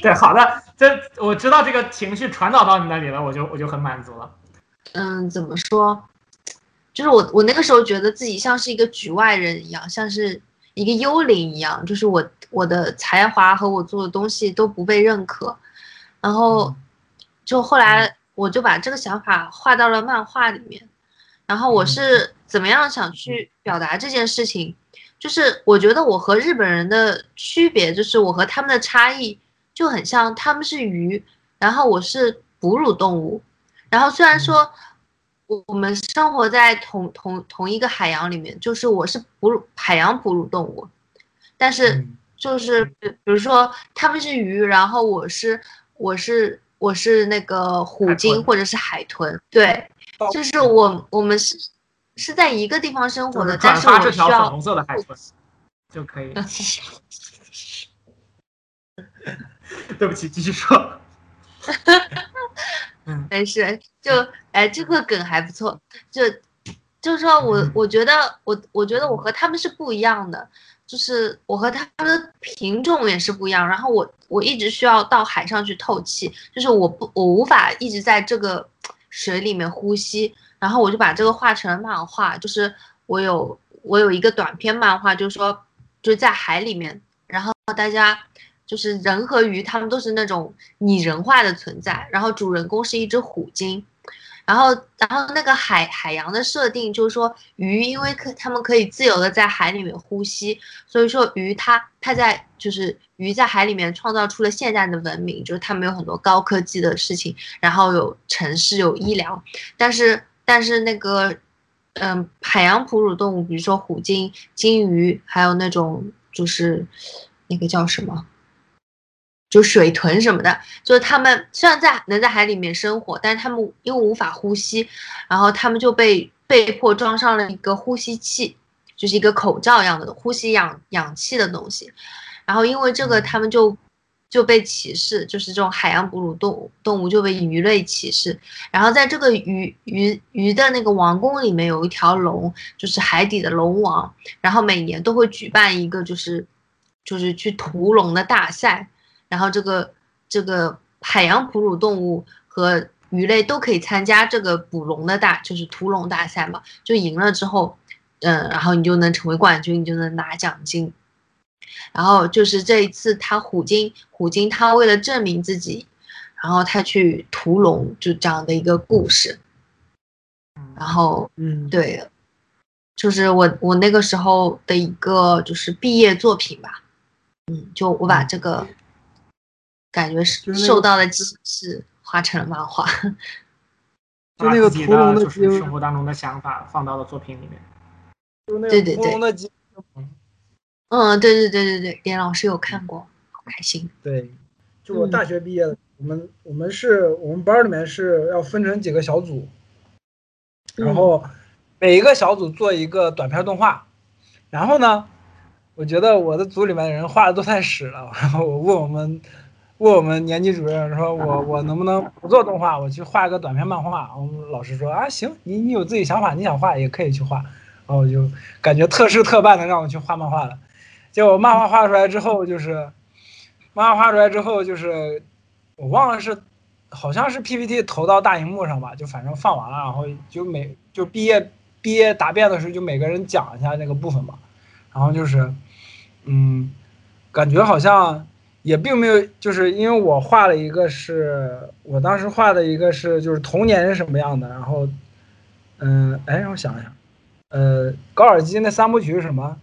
对，好的，这我知道这个情绪传导到你那里了，我就我就很满足了。嗯，怎么说？就是我我那个时候觉得自己像是一个局外人一样，像是一个幽灵一样，就是我我的才华和我做的东西都不被认可，然后就后来我就把这个想法画到了漫画里面，然后我是怎么样想去表达这件事情？就是我觉得我和日本人的区别，就是我和他们的差异就很像，他们是鱼，然后我是哺乳动物，然后虽然说我我们生活在同同同一个海洋里面，就是我是哺乳海洋哺乳动物，但是嗯。就是比比如说他们是鱼，然后我是我是我是那个虎鲸或者是海豚，对，就是我我们是是在一个地方生活的，就是但是转发这我需要条粉红色的海豚就可以。对不起，继续说。嗯没事，就哎，这个梗还不错，就就是说我我觉得我我觉得我和他们是不一样的，就是我和他们的品种也是不一样，然后我我一直需要到海上去透气，就是我不我无法一直在这个水里面呼吸，然后我就把这个画成了漫画，就是我有我有一个短篇漫画，就是说就是在海里面，然后大家就是人和鱼，它们都是那种拟人化的存在，然后主人公是一只虎鲸，然后然后那个海海洋的设定就是说鱼因为可它们可以自由的在海里面呼吸，所以说鱼它它在就是鱼在海里面创造出了现代的文明，就是它们有很多高科技的事情，然后有城市有医疗，但是但是那个嗯海洋哺乳动物，比如说虎鲸、鲸鱼，还有那种就是那个叫什么？就水豚什么的，就是它们虽然在能在海里面生活，但是它们因为无法呼吸，然后它们就被被迫装上了一个呼吸器，就是一个口罩一样的呼吸氧氧气的东西，然后因为这个它们就就被歧视，就是这种海洋哺乳动物动物就被鱼类歧视，然后在这个鱼鱼鱼的那个王宫里面有一条龙，就是海底的龙王，然后每年都会举办一个就是就是去屠龙的大赛。然后这个这个海洋哺乳动物和鱼类都可以参加这个捕龙的大，就是屠龙大赛嘛。就赢了之后，嗯，然后你就能成为冠军，你就能拿奖金。然后就是这一次，他虎鲸虎鲸他为了证明自己，然后他去屠龙，就这样的一个故事。然后嗯，对，就是我我那个时候的一个就是毕业作品吧。嗯，就我把这个。感觉是受到的启示，画成了漫画。就那个屠龙的就是生活当中的想法放到了作品里面。就那对对对个屠龙的鲸，嗯，对对对对对，连老师有看过，好开心。对，就我嗯大学毕业的，我们我们是我们班里面是要分成几个小组，然后每一个小组做一个短片动画，然后呢，我觉得我的组里面的人画的都太屎了，然 后我问我们问我们年级主任说我我能不能不做动画，我去画一个短片漫画？我们老师说啊行，你你有自己想法，你想画也可以去画，然后我就感觉特事特办的让我去画漫画了。结果漫画画出来之后，就是漫画画出来之后，就是我忘了是好像是 PPT 投到大荧幕上吧，就反正放完了，然后就每就毕业毕业答辩的时候，就每个人讲一下那个部分嘛。然后就是，嗯，感觉好像也并没有，就是因为我画了一个是我当时画的一个是就是童年是什么样的，然后，嗯，哎，让我想想，呃，高尔基那三部曲是什么？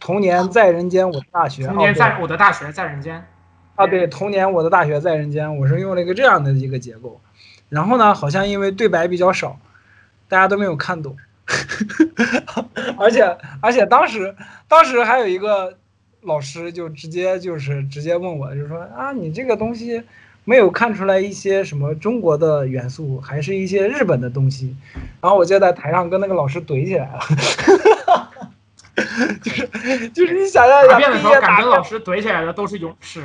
童年在人间，我的大学。童年在我的大学在人间。啊，对，童年我的大学在人间，我是用了一个这样的一个结构，然后呢，好像因为对白比较少，大家都没有看懂，而且而且当时当时还有一个老师就直接就是直接问我，就说啊，你这个东西没有看出来一些什么中国的元素，还是一些日本的东西，然后我就在台上跟那个老师怼起来了。就 是就是你想象一下，答辩的时候敢跟老师怼起来的都是勇士。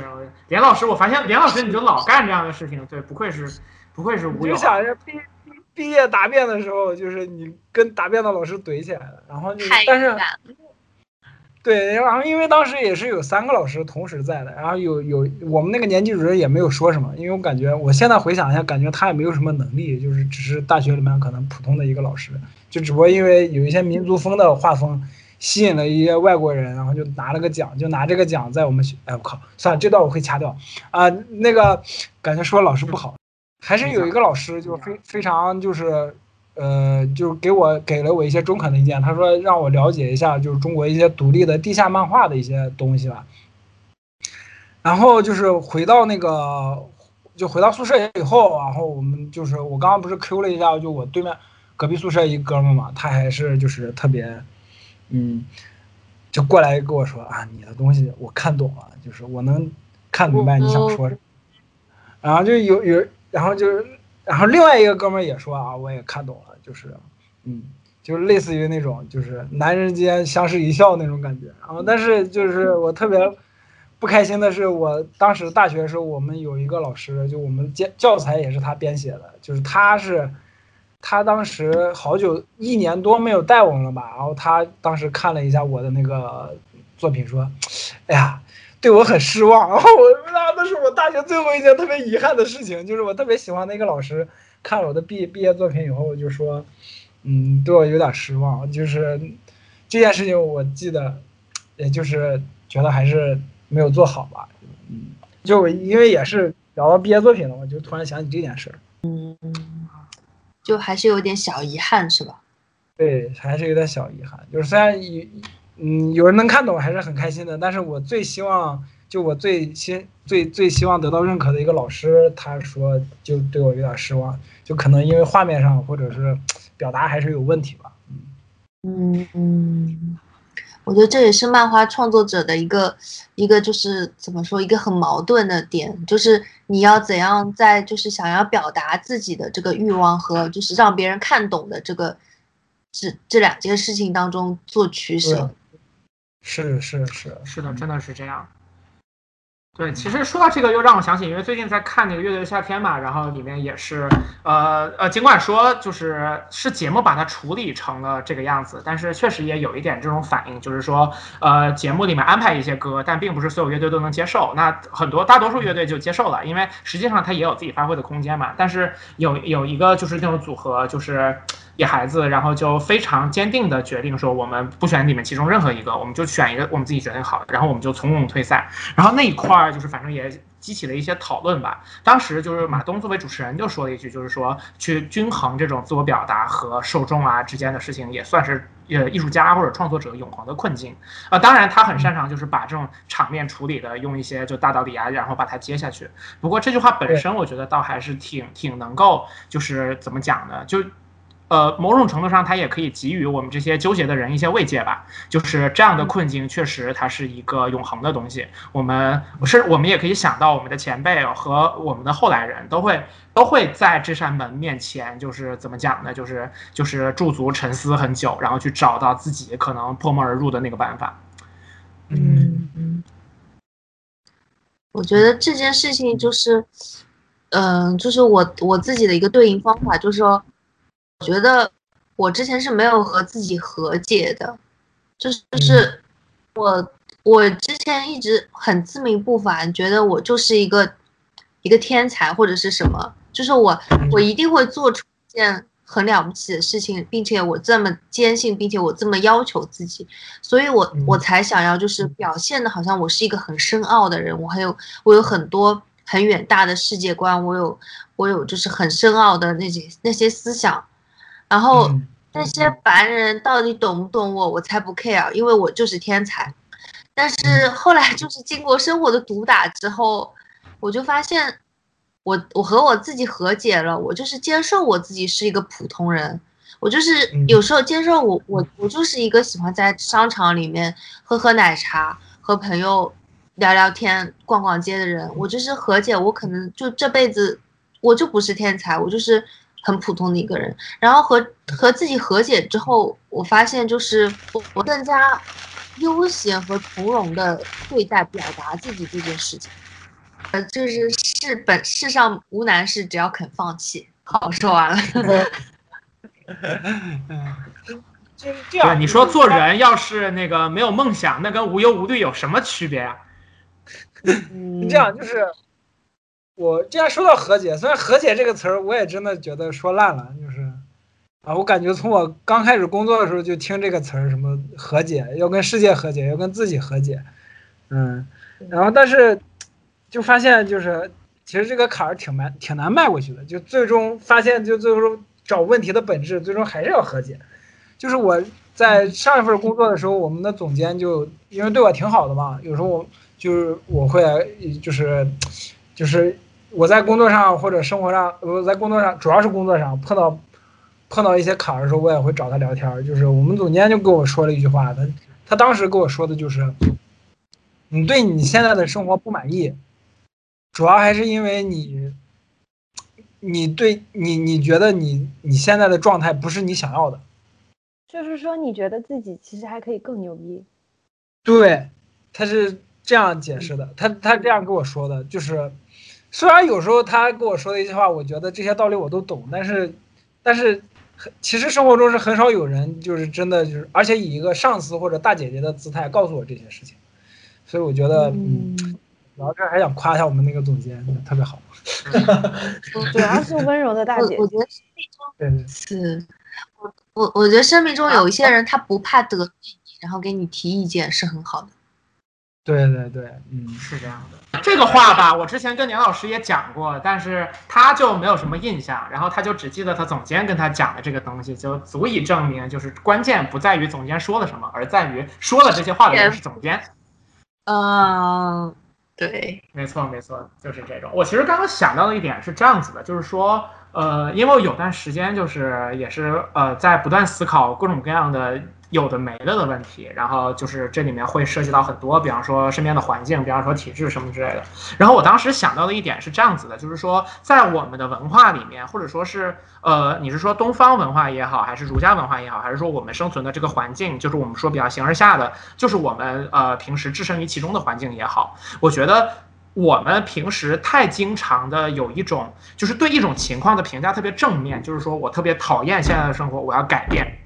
连老师，我发现连老师你就老干这样的事情，对，不愧是不愧是无友你就。想着毕毕毕业答辩的时候，就是你跟答辩的老师怼起来了，然后就但是对，然后因为当时也是有三个老师同时在的，然后有有我们那个年级主任也没有说什么，因为我感觉我现在回想一下，感觉他也没有什么能力，就是只是大学里面可能普通的一个老师，就只不过因为有一些民族风的画风吸引了一些外国人，然后就拿了个奖，就拿这个奖在我们学，哎我靠，算了，这段我会掐掉啊、那个感觉说老师不好，还是有一个老师就非非常就是。呃，就给我给了我一些中肯的意见。他说让我了解一下，就是中国一些独立的地下漫画的一些东西吧。然后就是回到那个，就回到宿舍以后，然后我们就是我刚刚不是 Q 了一下，就我对面隔壁宿舍一哥们嘛，他还是就是特别，嗯，就过来跟我说啊，你的东西我看懂了，就是我能看明白你想说什么。然后就有有，然后就是，然后另外一个哥们儿也说啊，我也看懂了，就是，嗯，就是类似于那种就是男人间相视一笑那种感觉。然后但是就是我特别不开心的是，我当时大学的时候，我们有一个老师，就我们教教材也是他编写的，就是他是。他当时好久一年多没有带我们了吧？然后他当时看了一下我的那个作品，说：“哎呀，对我很失望。”然后我那那是我大学最后一件特别遗憾的事情，就是我特别喜欢的一个老师看了我的毕毕业作品以后就说：“嗯，对我有点失望。”就是这件事情，我记得，也就是觉得还是没有做好吧。嗯，就因为也是聊到毕业作品了，我就突然想起这件事儿。就还是有点小遗憾，是吧？对，还是有点小遗憾。就是虽然有，嗯，有人能看懂，还是很开心的。但是我最希望，就我最先最最希望得到认可的一个老师，他说就对我有点失望，就可能因为画面上或者是表达还是有问题吧。嗯嗯，我觉得这也是漫画创作者的一个一个就是怎么说一个很矛盾的点，就是你要怎样在就是想要表达自己的这个欲望和就是让别人看懂的这个这这两件事情当中做取舍。是是是是的，真的是这样。对，其实说到这个，又让我想起，因为最近在看那个《乐队的夏天》嘛，然后里面也是，呃呃，尽管说就是是节目把它处理成了这个样子，但是确实也有一点这种反应，就是说，呃，节目里面安排一些歌，但并不是所有乐队都能接受。那很多大多数乐队就接受了，因为实际上它也有自己发挥的空间嘛。但是有有一个就是这种组合，就是。野孩子，然后就非常坚定的决定说，我们不选你们其中任何一个，我们就选一个我们自己决定好的，然后我们就从容退赛。然后那一块儿就是反正也激起了一些讨论吧。当时就是马东作为主持人就说了一句，就是说去均衡这种自我表达和受众啊之间的事情，也算是呃艺术家或者创作者永恒的困境啊、当然他很擅长就是把这种场面处理的用一些就大道理啊，然后把它接下去。不过这句话本身，我觉得倒还是挺挺能够就是怎么讲呢？就呃，某种程度上，它也可以给予我们这些纠结的人一些慰藉吧。就是这样的困境，确实它是一个永恒的东西。我们是，我们也可以想到，我们的前辈和我们的后来人都会都会在这扇门面前，就是怎么讲呢？就是就是驻足沉思很久，然后去找到自己可能破门而入的那个办法。嗯嗯，我觉得这件事情就是，嗯、就是我我自己的一个对应方法，就是说，我觉得我之前是没有和自己和解的，就是就是我我之前一直很自命不凡，觉得我就是一个一个天才或者是什么，就是我我一定会做出一件很了不起的事情，并且我这么坚信，并且我这么要求自己，所以我我才想要就是表现的好像我是一个很深奥的人，我还有我有很多很远大的世界观，我有我有就是很深奥的那些那些思想，然后嗯那些凡人到底懂不懂我，我才不 care，因为我就是天才。但是后来就是经过生活的毒打之后，我就发现我我和我自己和解了，我就是接受我自己是一个普通人，我就是嗯。有时候接受我我我就是一个喜欢在商场里面喝喝奶茶，和朋友聊聊天、逛逛街的人，我就是和解，我可能就这辈子我就不是天才，我就是很普通的一个人。然后和和自己和解之后，我发现就是我我更加悠闲和从容的对待表达自己这件事情。呃，就是世本世上无难事，只要肯放弃。好，说完了。就是这样。对，你说做人要是那个没有梦想，那跟无忧无虑有什么区别啊？你这样，就是我既然说到和解，虽然和解这个词儿，我也真的觉得说烂了，就是啊，我感觉从我刚开始工作的时候就听这个词儿，什么和解，要跟世界和解，要跟自己和解，嗯，然后但是就发现就是其实这个坎儿挺难挺难迈过去的，就最终发现就最终找问题的本质，最终还是要和解。就是我在上一份工作的时候，我们的总监就因为对我挺好的嘛，有时候我就是我会就是就是我在工作上或者生活上，我在工作上主要是工作上碰到碰到一些坎儿的时候，我也会找他聊天儿。就是我们总监就跟我说了一句话，他他当时跟我说的就是，你对你现在的生活不满意，主要还是因为你你对你你觉得你你现在的状态不是你想要的。就是说，你觉得自己其实还可以更牛逼。对，他是这样解释的，他他这样跟我说的，就是虽然有时候他跟我说的一些话，我觉得这些道理我都懂，但是但是其实生活中是很少有人就是真的就是，而且以一个上司或者大姐姐的姿态告诉我这些事情，所以我觉得嗯，然后这还想夸一下我们那个总监，特别好。主要是温柔的大姐我我觉得 对对是，我我我觉得生命中有一些人，他不怕得罪你，然后给你提意见是很好的。对对对，嗯，是这样的。这个话吧，我之前跟年老师也讲过，但是他就没有什么印象，然后他就只记得他总监跟他讲的这个东西，就足以证明，就是关键不在于总监说了什么，而在于说了这些话的人是总监。嗯，对，没错，没错，就是这种。我其实刚刚想到的一点是这样子的，就是说，呃，因为我有段时间就是也是呃在不断思考各种各样的有的没的的问题，然后就是这里面会涉及到很多，比方说身边的环境，比方说体制什么之类的。然后我当时想到的一点是这样子的，就是说在我们的文化里面，或者说是呃，你是说东方文化也好，还是儒家文化也好，还是说我们生存的这个环境，就是我们说比较形而下的，就是我们呃平时置身于其中的环境也好，我觉得。我们平时太经常的有一种，就是对一种情况的评价特别正面，就是说我特别讨厌现在的生活，我要改变。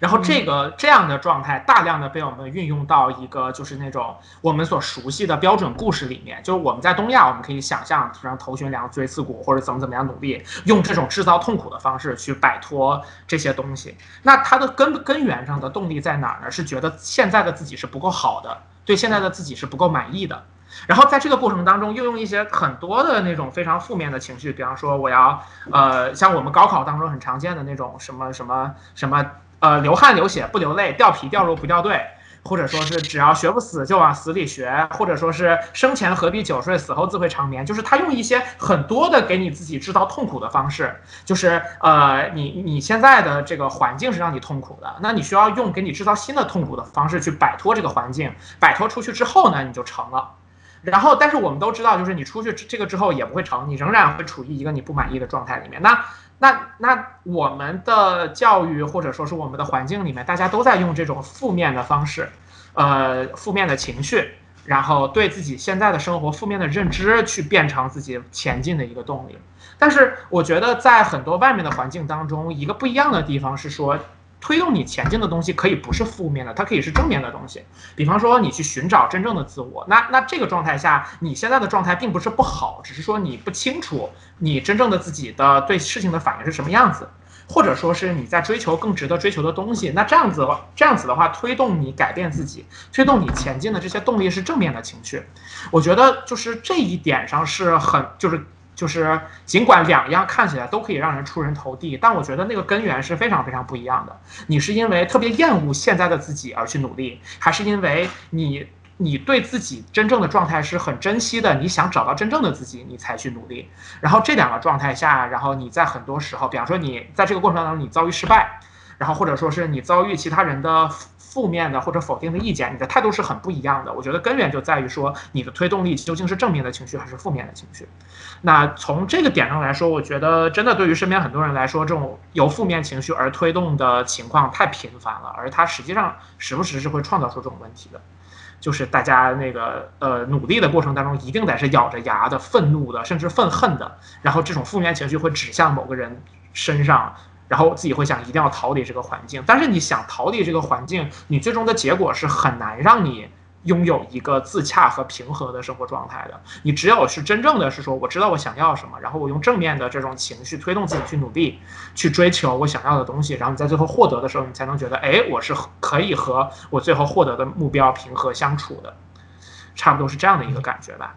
然后这个这样的状态大量的被我们运用到一个就是那种我们所熟悉的标准故事里面，就是我们在东亚，我们可以想象让头悬梁锥刺股或者怎么怎么样努力，用这种制造痛苦的方式去摆脱这些东西。那它的根根源上的动力在哪儿呢？是觉得现在的自己是不够好的，对现在的自己是不够满意的。然后在这个过程当中，又用一些很多的那种非常负面的情绪，比方说我要，呃，像我们高考当中很常见的那种什么什么什么，呃，流汗流血不流泪，掉皮掉肉不掉队，或者说是只要学不死就往死里学，或者说是生前何必久睡，死后自会长眠，就是他用一些很多的给你自己制造痛苦的方式，就是呃，你你现在的这个环境是让你痛苦的，那你需要用给你制造新的痛苦的方式去摆脱这个环境，摆脱出去之后呢，你就成了。然后，但是我们都知道，就是你出去这个之后也不会成，你仍然会处于一个你不满意的状态里面。那、那、那我们的教育或者说是我们的环境里面，大家都在用这种负面的方式，呃，负面的情绪，然后对自己现在的生活负面的认知，去变成自己前进的一个动力。但是我觉得，在很多外面的环境当中，一个不一样的地方是说。推动你前进的东西可以不是负面的，它可以是正面的东西。比方说，你去寻找真正的自我，那那这个状态下，你现在的状态并不是不好，只是说你不清楚你真正的自己的对事情的反应是什么样子，或者说是你在追求更值得追求的东西。那这样子这样子的话，推动你改变自己、推动你前进的这些动力是正面的情绪。我觉得就是这一点上是很就是。就是尽管两样看起来都可以让人出人头地，但我觉得那个根源是非常非常不一样的。你是因为特别厌恶现在的自己而去努力，还是因为你你对自己真正的状态是很珍惜的，你想找到真正的自己，你才去努力。然后这两个状态下，然后你在很多时候，比方说你在这个过程当中你遭遇失败，然后或者说是你遭遇其他人的负面的或者否定的意见，你的态度是很不一样的。我觉得根源就在于说你的推动力究竟是正面的情绪还是负面的情绪。那从这个点上来说，我觉得真的对于身边很多人来说，这种由负面情绪而推动的情况太频繁了，而它实际上时不时是会创造出这种问题的。就是大家那个呃努力的过程当中，一定得是咬着牙的、愤怒的，甚至愤恨的，然后这种负面情绪会指向某个人身上，然后自己会想一定要逃离这个环境。但是你想逃离这个环境，你最终的结果是很难让你拥有一个自洽和平和的生活状态的。你只有是真正的是说，我知道我想要什么，然后我用正面的这种情绪推动自己去努力，去追求我想要的东西，然后你在最后获得的时候，你才能觉得，哎，我是可以和我最后获得的目标平和相处的，差不多是这样的一个感觉吧。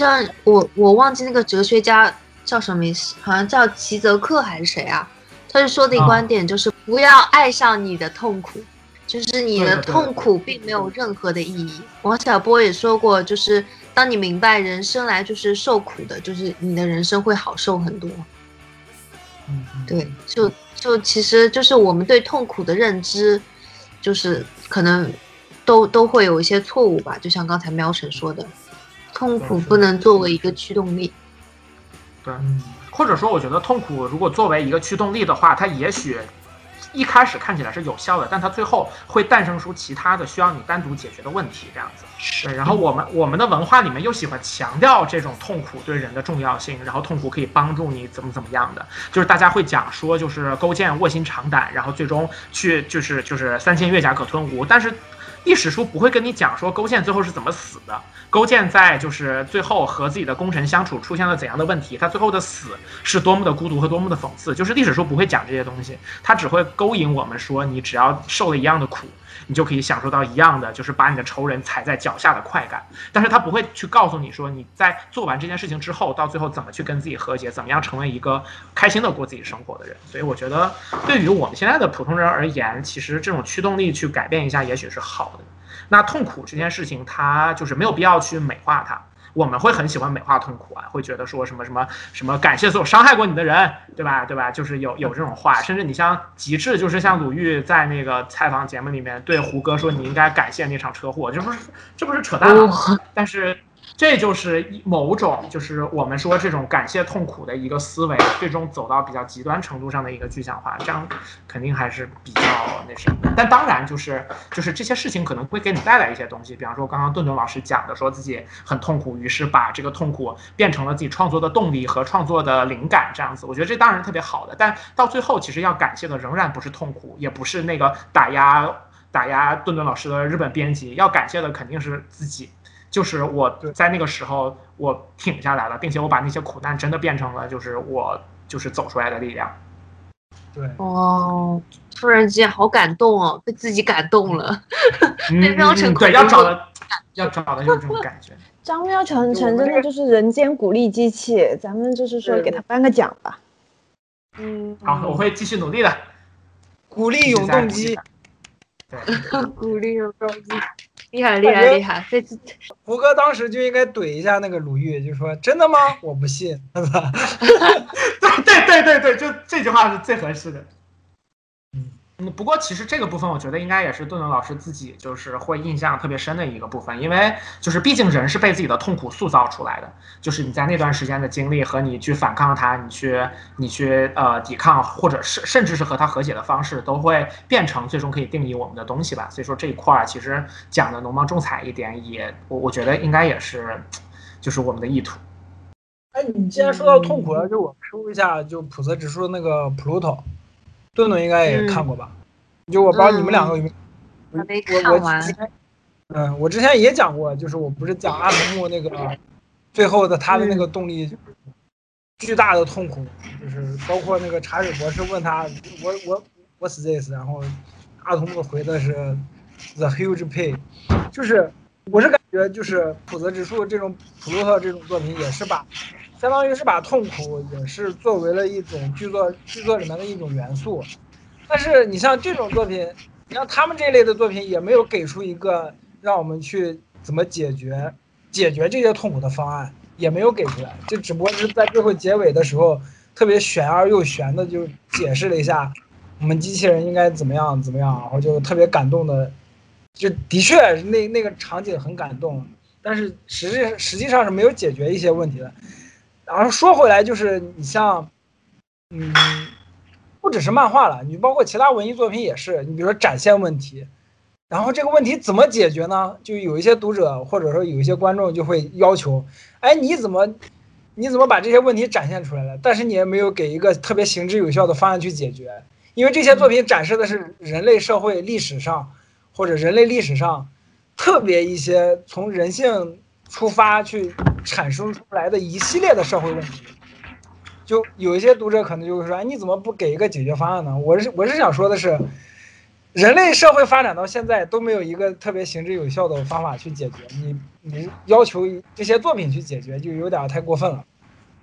像我我忘记那个哲学家叫什么名字，好像叫齐泽克还是谁啊？他就说的一观点就是不要爱上你的痛苦，就是你的痛苦并没有任何的意义。王小波也说过，就是当你明白人生来就是受苦的，就是你的人生会好受很多。嗯，对，就就其实就是我们对痛苦的认知，就是可能都都会有一些错误吧。就像刚才喵神说的，痛苦不能作为一个驱动力。对，或者说，我觉得痛苦如果作为一个驱动力的话，它也许一开始看起来是有效的，但它最后会诞生出其他的需要你单独解决的问题，这样子。对，然后我们我们的文化里面又喜欢强调这种痛苦对人的重要性，然后痛苦可以帮助你怎么怎么样的，就是大家会讲说，就是勾践卧薪尝胆，然后最终去就是就是三千越甲可吞吴，但是历史书不会跟你讲说勾践最后是怎么死的，勾践在就是最后和自己的功臣相处出现了怎样的问题，他最后的死是多么的孤独和多么的讽刺，就是历史书不会讲这些东西，他只会勾引我们说你只要受了一样的苦。你就可以享受到一样的，就是把你的仇人踩在脚下的快感。但是他不会去告诉你说，你在做完这件事情之后，到最后怎么去跟自己和解，怎么样成为一个开心的过自己生活的人。所以我觉得，对于我们现在的普通人而言，其实这种驱动力去改变一下，也许是好的。那痛苦这件事情，它就是没有必要去美化它。我们会很喜欢美化痛苦啊，会觉得说什么什么什么感谢所有伤害过你的人，对吧？对吧？就是有有这种话，甚至你像极致，就是像鲁豫在那个采访节目里面对胡歌说你应该感谢那场车祸，这不是这不是扯淡吗？但是这就是某种就是我们说这种感谢痛苦的一个思维，最终走到比较极端程度上的一个具象化，这样肯定还是比较那什么。但当然就是就是这些事情可能会给你带来一些东西，比方说刚刚顿顿老师讲的，说自己很痛苦，于是把这个痛苦变成了自己创作的动力和创作的灵感，这样子，我觉得这当然特别好的。但到最后，其实要感谢的仍然不是痛苦，也不是那个打压打压顿顿老师的日本编辑，要感谢的肯定是自己。就是我在那个时候我挺下来了，并且我把那些苦难真的变成了就是我就是走出来的力量。对，哦，突然之间好感动哦，被自己感动了。嗯被喵成嗯对，要找的要找的就是这种感觉。张喵成成真的就是人间鼓励机器，咱们就是说给他颁个奖吧。嗯，好，我会继续努力的。鼓励永动机。对，鼓励永动机，厉害厉害厉害，这次 胡歌当时就应该怼一下那个鲁豫，就说真的吗？我不信，对对对对，就这句话是最合适的。嗯，不过其实这个部分，我觉得应该也是顿顿老师自己就是会印象特别深的一个部分，因为就是毕竟人是被自己的痛苦塑造出来的，就是你在那段时间的经历和你去反抗它，你去你去呃抵抗，或者是甚至是和它和解的方式，都会变成最终可以定义我们的东西吧。所以说这一块儿其实讲的浓墨重彩一点也，我我觉得应该也是就是我们的意图。哎，你既然说到痛苦了，就我 Q 一下，就普泽直树那个 Pluto，顿顿应该也看过吧？就我不知道你们两个有没有，我我看完之前，嗯，我之前也讲过，就是我不是讲阿童木那个最后的他的那个动力，就是巨大的痛苦，就是包括那个茶水博士问他，我我 What's this？然后阿童木回的是 The huge pain，就是我是感觉就是普泽直树这种普鲁特这种作品也是把，相当于是把痛苦也是作为了一种剧作剧作里面的一种元素，但是你像这种作品，你像他们这类的作品也没有给出一个让我们去怎么解决解决这些痛苦的方案，也没有给出来，就只不过是在最后结尾的时候特别悬而又悬的就解释了一下我们机器人应该怎么样怎么样，然后就特别感动的，就的确那那个场景很感动，但是实际实际上是没有解决一些问题的。然后说回来，就是你像，嗯，不只是漫画了，你包括其他文艺作品也是，你比如说展现问题，然后这个问题怎么解决呢？就有一些读者或者说有一些观众就会要求，哎，你怎么你怎么把这些问题展现出来了？但是你也没有给一个特别行之有效的方案去解决，因为这些作品展示的是人类社会历史上或者人类历史上特别一些从人性出发去产生出来的一系列的社会问题。就有一些读者可能就会说，哎，你怎么不给一个解决方案呢？我是我是想说的是，人类社会发展到现在都没有一个特别行之有效的方法去解决，你你要求这些作品去解决，就有点太过分了。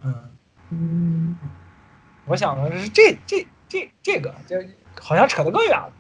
嗯，嗯，我想的是这这这这个，就好像扯得更远了。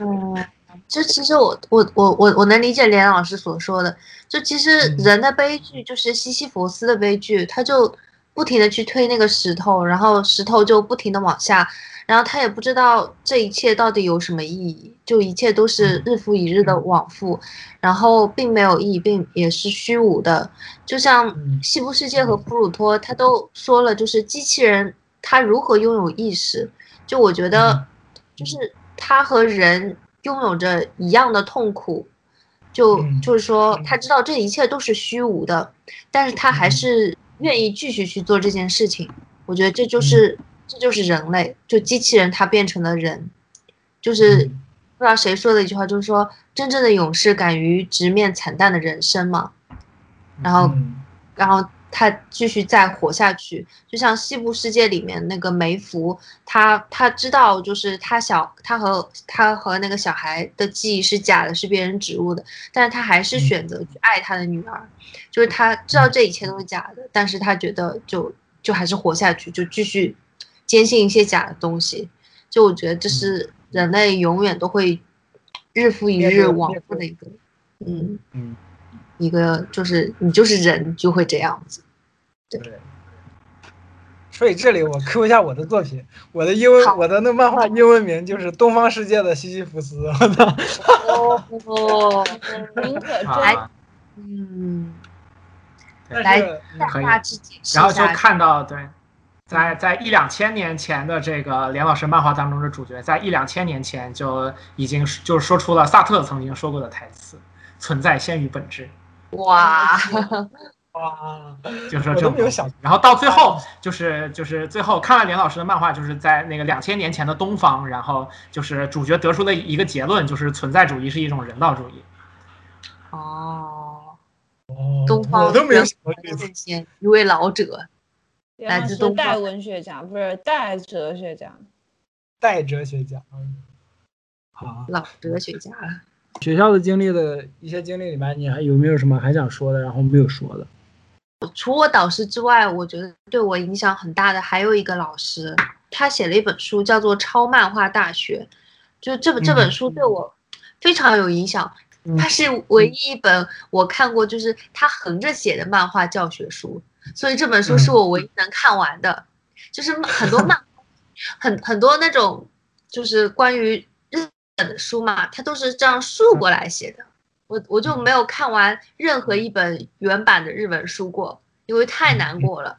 嗯，就其实我我我我我能理解连老师所说的，就其实嗯。人的悲剧就是西西弗斯的悲剧，他就不停的去推那个石头，然后石头就不停的往下，然后他也不知道这一切到底有什么意义，就一切都是日复一日的往复，然后并没有意义，并也是虚无的，就像嗯西部世界和普鲁托他都说了，就是机器人他如何拥有意识，就我觉得就是他和人拥有着一样的痛苦，就嗯就是说他知道这一切都是虚无的，但是他还嗯。是愿意继续去做这件事情。我觉得这就是这就是人类，就机器人它变成了人，就是嗯。不知道谁说的一句话，就是说真正的勇士敢于直面惨淡的人生嘛。然后嗯。然后他继续再活下去，就像西部世界里面那个梅芙，他他知道就是他小他和他和那个小孩的记忆是假的，是别人植入的，但是他还是嗯。选择去爱他的女儿，就是他知道这一切都是假的，但是他觉得就就还是活下去，就继续坚信一些假的东西，就我觉得这是人类永远都会日复一日往复的一个，嗯。嗯，一个就是你就是人就会这样子。对。所以这里我 Q 一下我的作品，我的英文我的那漫画英文名就是《东方世界的西西弗斯》，我操！哦，您可啊真，嗯，来可以然后就。看到对，在在一两千年前的这个连老师漫画当中的主角，在一两千年前就已经是就是说出了萨特曾经说过的台词：“存在先于本质。哇，哇，”就是说这种东西都没有想。然后到最后就是就是最后看了连老师的漫画，就是在那个两千年前的东方，然后就是主角得出的一个结论，就是存在主义是一种人道主义。哦，哦东方我都没有想到这些一位老者，来自东代文学家不是代哲学家，代哲学家。嗯好，老哲学家了。学校的经历的一些经历里面，你还有没有什么还想说的，然后没有说的？除我导师之外，我觉得对我影响很大的还有一个老师，他写了一本书，叫做《超漫画大学》，就这本这本书对我非常有影响。嗯它是唯一一本我看过就是他横着写的漫画教学书，所以这本书是我唯一能看完的。就是很多漫，很很多那种就是关于日本的书嘛，它都是这样竖过来写的。我我就没有看完任何一本原版的日本书过，因为太难过了，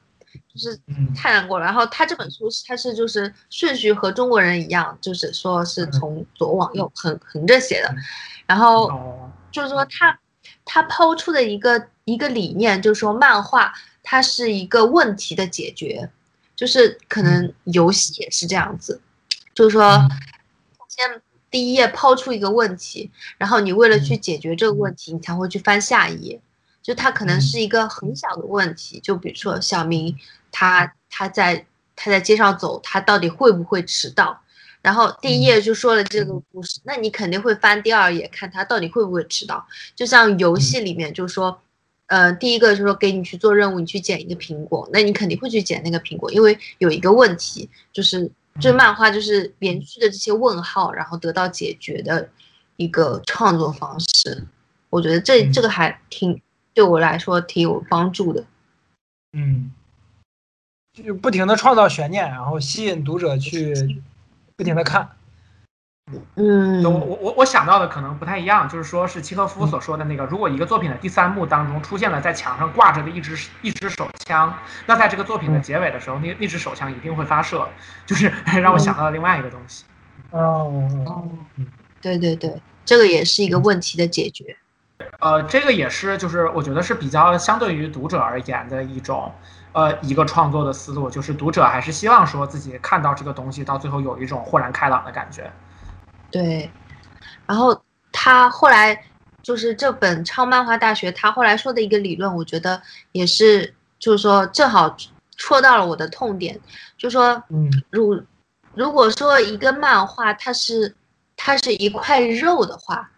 就是嗯。太难过了。然后他这本书是它是就是顺序和中国人一样，就是说是从左往右横横着写的，然后哦，就是说他他抛出的一个一个理念，就是说漫画它是一个问题的解决，就是可能游戏也是这样子，就是说先第一页抛出一个问题，然后你为了去解决这个问题，你才会去翻下一页。就它可能是一个很小的问题，就比如说小明他他在他在街上走，他到底会不会迟到？然后第一页就说了这个故事，那你肯定会翻第二页看他到底会不会迟到。就像游戏里面就说，呃，第一个就是说给你去做任务，你去捡一个苹果，那你肯定会去捡那个苹果，因为有一个问题，就是这漫画就是延续的这些问号，然后得到解决的一个创作方式。我觉得这嗯这个还挺对我来说挺有帮助的。嗯，就不停的创造悬念，然后吸引读者去不停的看。嗯我我我我想到的可能不太一样，就是说是契诃夫所说的那个，如果一个作品的第三幕当中出现了在墙上挂着的一支一支手枪，那在这个作品的结尾的时候，那那支手枪一定会发射，就是 让我想到了另外一个东西。哦，哦，对对对，这个也是一个问题的解决。呃，这个也是，就是我觉得是比较相对于读者而言的一种，呃，一个创作的思路，就是读者还是希望说自己看到这个东西，到最后有一种豁然开朗的感觉。对，然后他后来就是这本《超漫画大学》，他后来说的一个理论，我觉得也是，就是说正好戳到了我的痛点，就说嗯。如如果说一个漫画它是它是一块肉的话，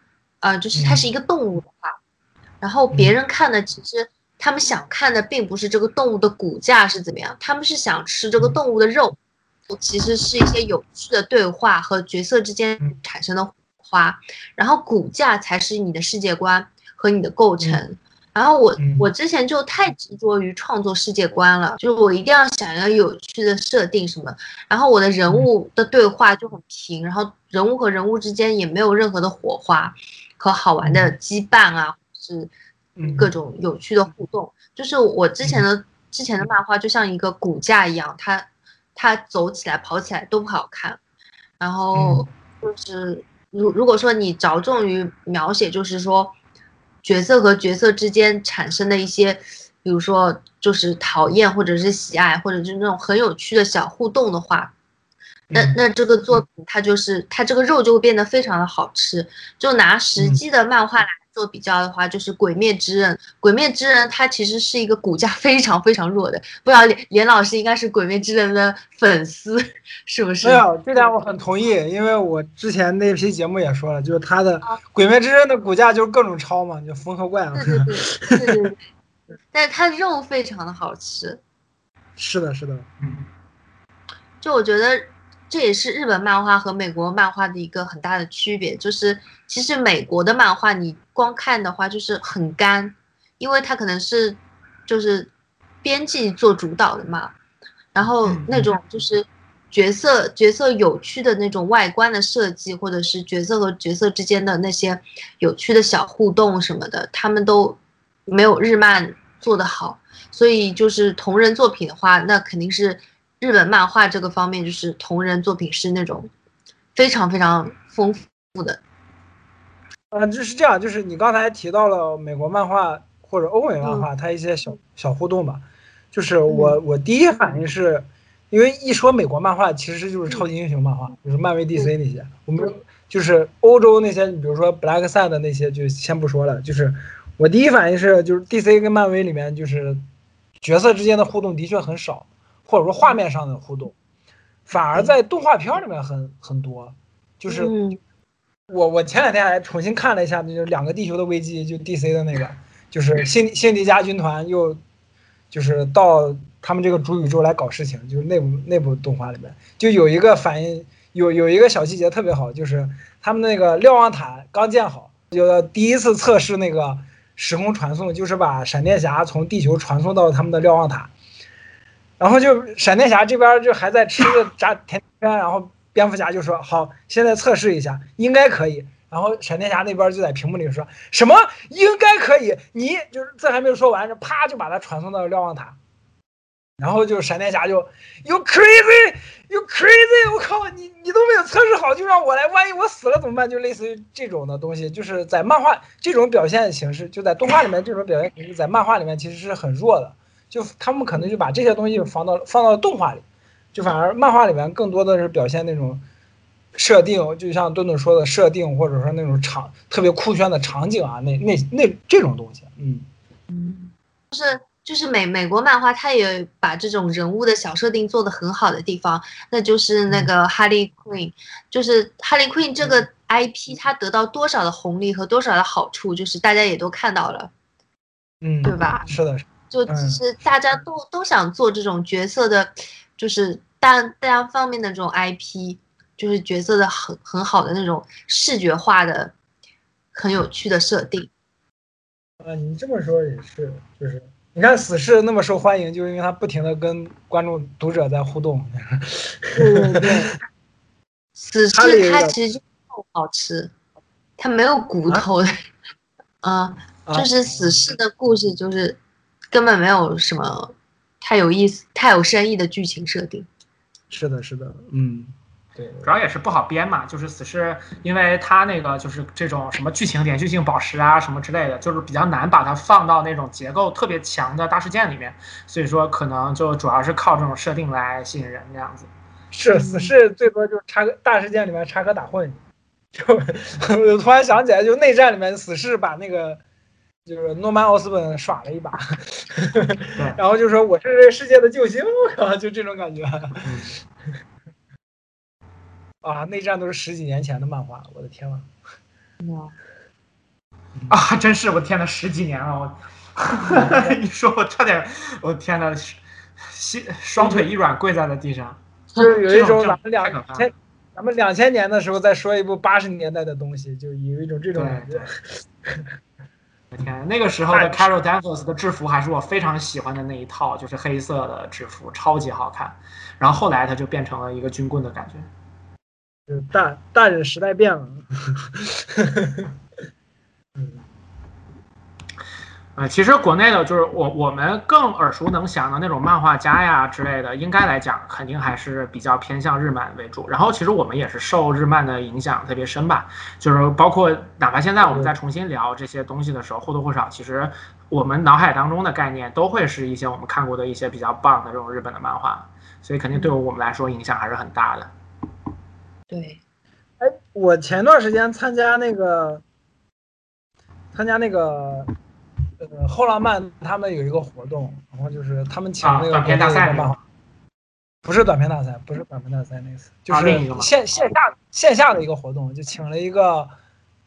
呃，就是它是一个动物的话，然后别人看的其实他们想看的并不是这个动物的骨架是怎么样，他们是想吃这个动物的肉，其实是一些有趣的对话和角色之间嗯。产生的火花，然后骨架才是你的世界观和你的构成。然后我嗯。我之前就太执着于创作世界观了，就是我一定要想要有趣的设定什么，然后我的人物的对话就很平，然后人物和人物之间也没有任何的火花和好玩的羁绊啊，是嗯。各种有趣的互动。就是我之前的之前的漫画就像一个骨架一样，它它走起来跑起来都不好看，然后就是如如果说你着重于描写，就是说角色和角色之间产生的一些，比如说就是讨厌或者是喜爱，或者是那种很有趣的小互动的话，那嗯那这个作品它就是它这个肉就会变得非常的好吃。就拿实嗯际的漫画来做比较的话，就是《鬼灭之刃》。《鬼灭之刃》它其实是一个骨架 非常非常弱的，不知道连连老师应该是《鬼灭之刃》的粉丝，是不是？没有，这点我很同意，因为我之前那期节目也说了，就是他的《鬼灭之刃》的骨架就是各种超嘛，就缝合怪嘛。对对对对对对，但是它肉非常的好吃。是的，是的，嗯就我觉得这也是日本漫画和美国漫画的一个很大的区别，就是其实美国的漫画你光看的话就是很干，因为它可能是就是编辑做主导的嘛，然后那种就是角色角色有趣的那种外观的设计，或者是角色和角色之间的那些有趣的小互动什么的，他们都没有日漫做得好，所以就是同人作品的话，那肯定是日本漫画这个方面，就是同人作品是那种非常非常丰富的。啊，就是这样，就是你刚才提到了美国漫画或者欧美漫画，它一些小小互动吧。就是我我第一反应是，因为一说美国漫画，其实就是超级英雄漫画，就是漫威、DC 那些。我们就是欧洲那些，你比如说 Black Sad 的那些，就先不说了。就是我第一反应是，就是 DC 跟漫威里面，就是角色之间的互动的确很少，或者说画面上的互动，反而在动画片里面很很多。就是嗯。我我前两天还重新看了一下，就是两个地球的危机，就 DC 的那个，就是辛辛迪加军团又就是到他们这个主宇宙来搞事情，就是内部内部动画里面。就有一个反应，有有一个小细节特别好，就是他们那个瞭望塔刚建好，就第一次测试那个时空传送，就是把闪电侠从地球传送到他们的瞭望塔，然后就闪电侠这边就还在吃着炸甜圈，然后蝙蝠侠就说好，现在测试一下，应该可以。然后闪电侠那边就在屏幕里说什么应该可以，你就是这还没有说完，就啪就把他传送到瞭望塔，然后就闪电侠就 you crazy you crazy，我靠你你都没有测试好就让我来，万一我死了怎么办？就类似于这种的东西，就是在漫画这种表现形式，就在动画里面这种表现形式，在漫画里面其实是很弱的，就他们可能就把这些东西放到放到动画里，就反而漫画里面更多的是表现那种。设定就像顿顿说的设定，或者说那种场特别酷炫的场景啊，那那那这种东西，嗯，嗯，就是就是美美国漫画，它也把这种人物的小设定做得很好的地方，那就是那个哈利 Queen，就是哈利 Queen 这个 IP 它得到多少的红利和多少的好处，就是大家也都看到了，嗯，对吧？是的，就其实大家都都想做这种角色的，就是单单方面的这种 IP。就是角色的很很好的那种视觉化的、很有趣的设定。啊，你这么说也是，就是你看死侍那么受欢迎，就是因为他不停的跟观众、读者在互动。对对对，死侍它其实就肉好吃，它没有骨头的。啊，就是死侍的故事就是根本没有什么太有意思、太有深意的剧情设定。是的，是的，嗯。对，主要也是不好编嘛，就是死侍，因为它那个就是这种什么剧情连续性宝石啊什么之类的，就是比较难把它放到那种结构特别强的大事件里面，所以说可能就主要是靠这种设定来吸引人这样子。是死侍最多就是插个大事件里面插科打诨，就 我突然想起来，就内战里面死侍把那个就是诺曼奥斯本耍了一把，然后就说我是这世界的救星，就这种感觉。啊，内战都是十几年前的漫画，我的天呐！啊，真是，我天呐，十几年了，我你说，我差点，我天呐，膝双腿一软，跪在了地上。就是有一种咱们两千，咱们两千年的时候再说一部八十年代的东西，就有一种这种感觉。我天，那个时候的 Carol Danvers 的制服还是我非常喜欢的那一套，就是黑色的制服，超级好看。然后后来它就变成了一个军棍的感觉。就大大人时代变了，嗯，呃，其实国内的，就是我我们更耳熟能详的那种漫画家呀之类的，应该来讲，肯定还是比较偏向日漫为主。然后，其实我们也是受日漫的影响特别深吧，就是包括哪怕现在我们在重新聊这些东西的时候，或多或少，其实我们脑海当中的概念都会是一些我们看过的一些比较棒的这种日本的漫画，所以肯定对我们来说影响还是很大的。对，哎，我前段时间参加那个，参加那个，呃，后浪漫他们有一个活动，然后就是他们请那个短片大赛漫画，不是短片大赛，不是短片大赛那次，就是线线下线下的一个活动，就请了一个，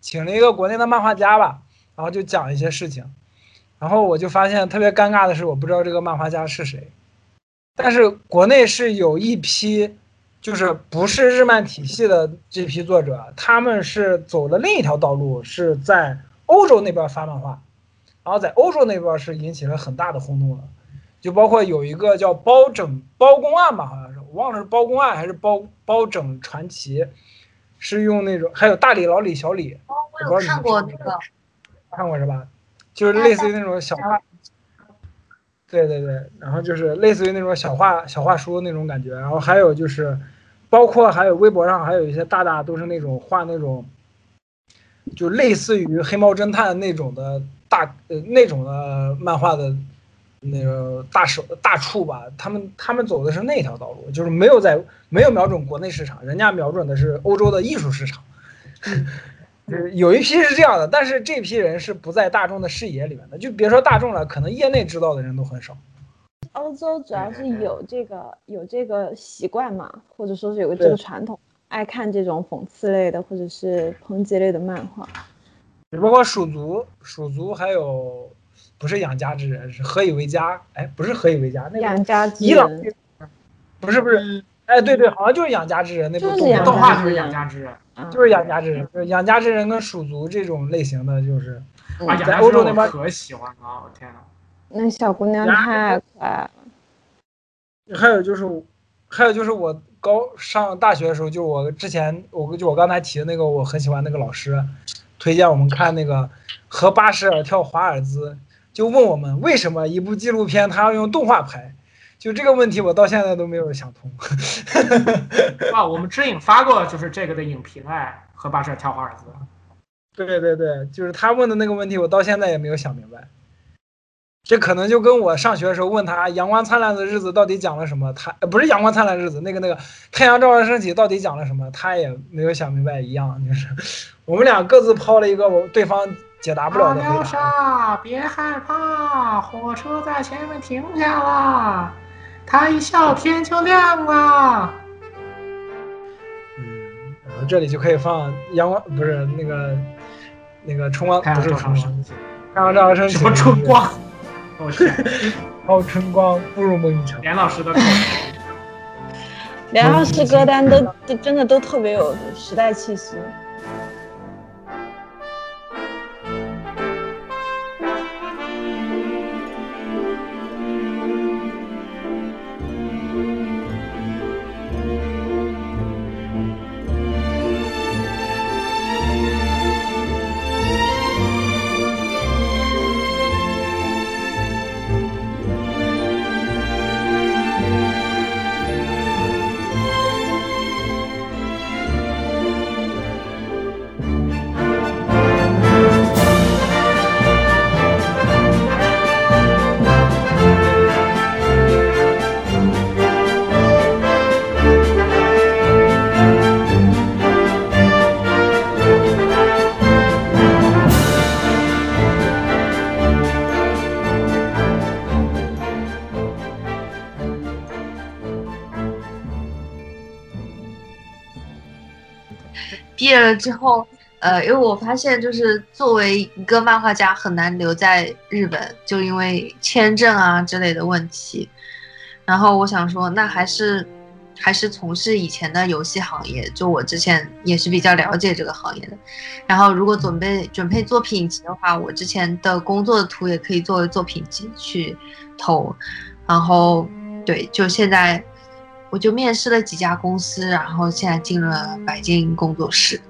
请了一个国内的漫画家吧，然后就讲一些事情，然后我就发现特别尴尬的是，我不知道这个漫画家是谁，但是国内是有一批。就是不是日漫体系的这批作者，他们是走了另一条道路，是在欧洲那边发漫画，然后在欧洲那边是引起了很大的轰动了，就包括有一个叫包拯包公案吧，好像是我忘了是包公案还是包包拯传奇，是用那种还有大李老李小李，哦，我有看过那个，看过是吧？就是类似于那种小画，对对对，然后就是类似于那种小画小画书那种感觉，然后还有就是，包括还有微博上还有一些大大都是那种画那种，就类似于黑猫侦探那种的大呃那种的漫画的那个大手大触吧，他们他们走的是那条道路，就是没有在没有瞄准国内市场，人家瞄准的是欧洲的艺术市场。是有一批是这样的，但是这批人是不在大众的视野里面的，就别说大众了，可能业内知道的人都很少。欧洲主要是有这个有这个习惯嘛，或者说是有个这个传统，爱看这种讽刺类的或者是抨击类的漫画。只不过蜀族，蜀族还有不是养家之人，是何以为家？哎，不是何以为家，那个养家之人，不是不是，哎，对对，好像就是养家之人那部就是动动养家之人画就是养家之人啊就是养家之人，就是养家之人跟蜀族这种类型的，就是在欧洲那边可喜欢了，我天呐。那小姑娘太可爱了。还有就是，还有就是我高上大学的时候，就我之前我就我刚才提的那个我很喜欢那个老师，推荐我们看那个和巴什尔跳华尔兹，就问我们为什么一部纪录片他要用动画拍，就这个问题我到现在都没有想通。啊，我们知影发过就是这个的影评哎，和巴舍跳华尔兹。对对对，就是他问的那个问题，我到现在也没有想明白。这可能就跟我上学的时候问他《阳光灿烂的日子》到底讲了什么，他呃不是《阳光灿烂的日子》，那个那个《太阳照常升起》到底讲了什么，他也没有想明白一样。就是我们俩各自抛了一个我对方解答不了的阿廖回答。沙，别害怕，火车在前面停下了，他一笑天就亮了。嗯，然后这里就可以放阳光，不是那个那个春光，太阳照不是春光，太阳照常升起。什么春？光？我天，哦，春光不如梦一场。连老师的口 梁老师歌单都都真的都特别有时代气息。之后，呃，因为我发现就是作为一个漫画家很难留在日本，就因为签证啊之类的问题。然后我想说，那还是还是从事以前的游戏行业，就我之前也是比较了解这个行业的。然后如果准备准备作品集的话，我之前的工作的图也可以作为作品集去投。然后对，就现在我就面试了几家公司，然后现在进了白金工作室。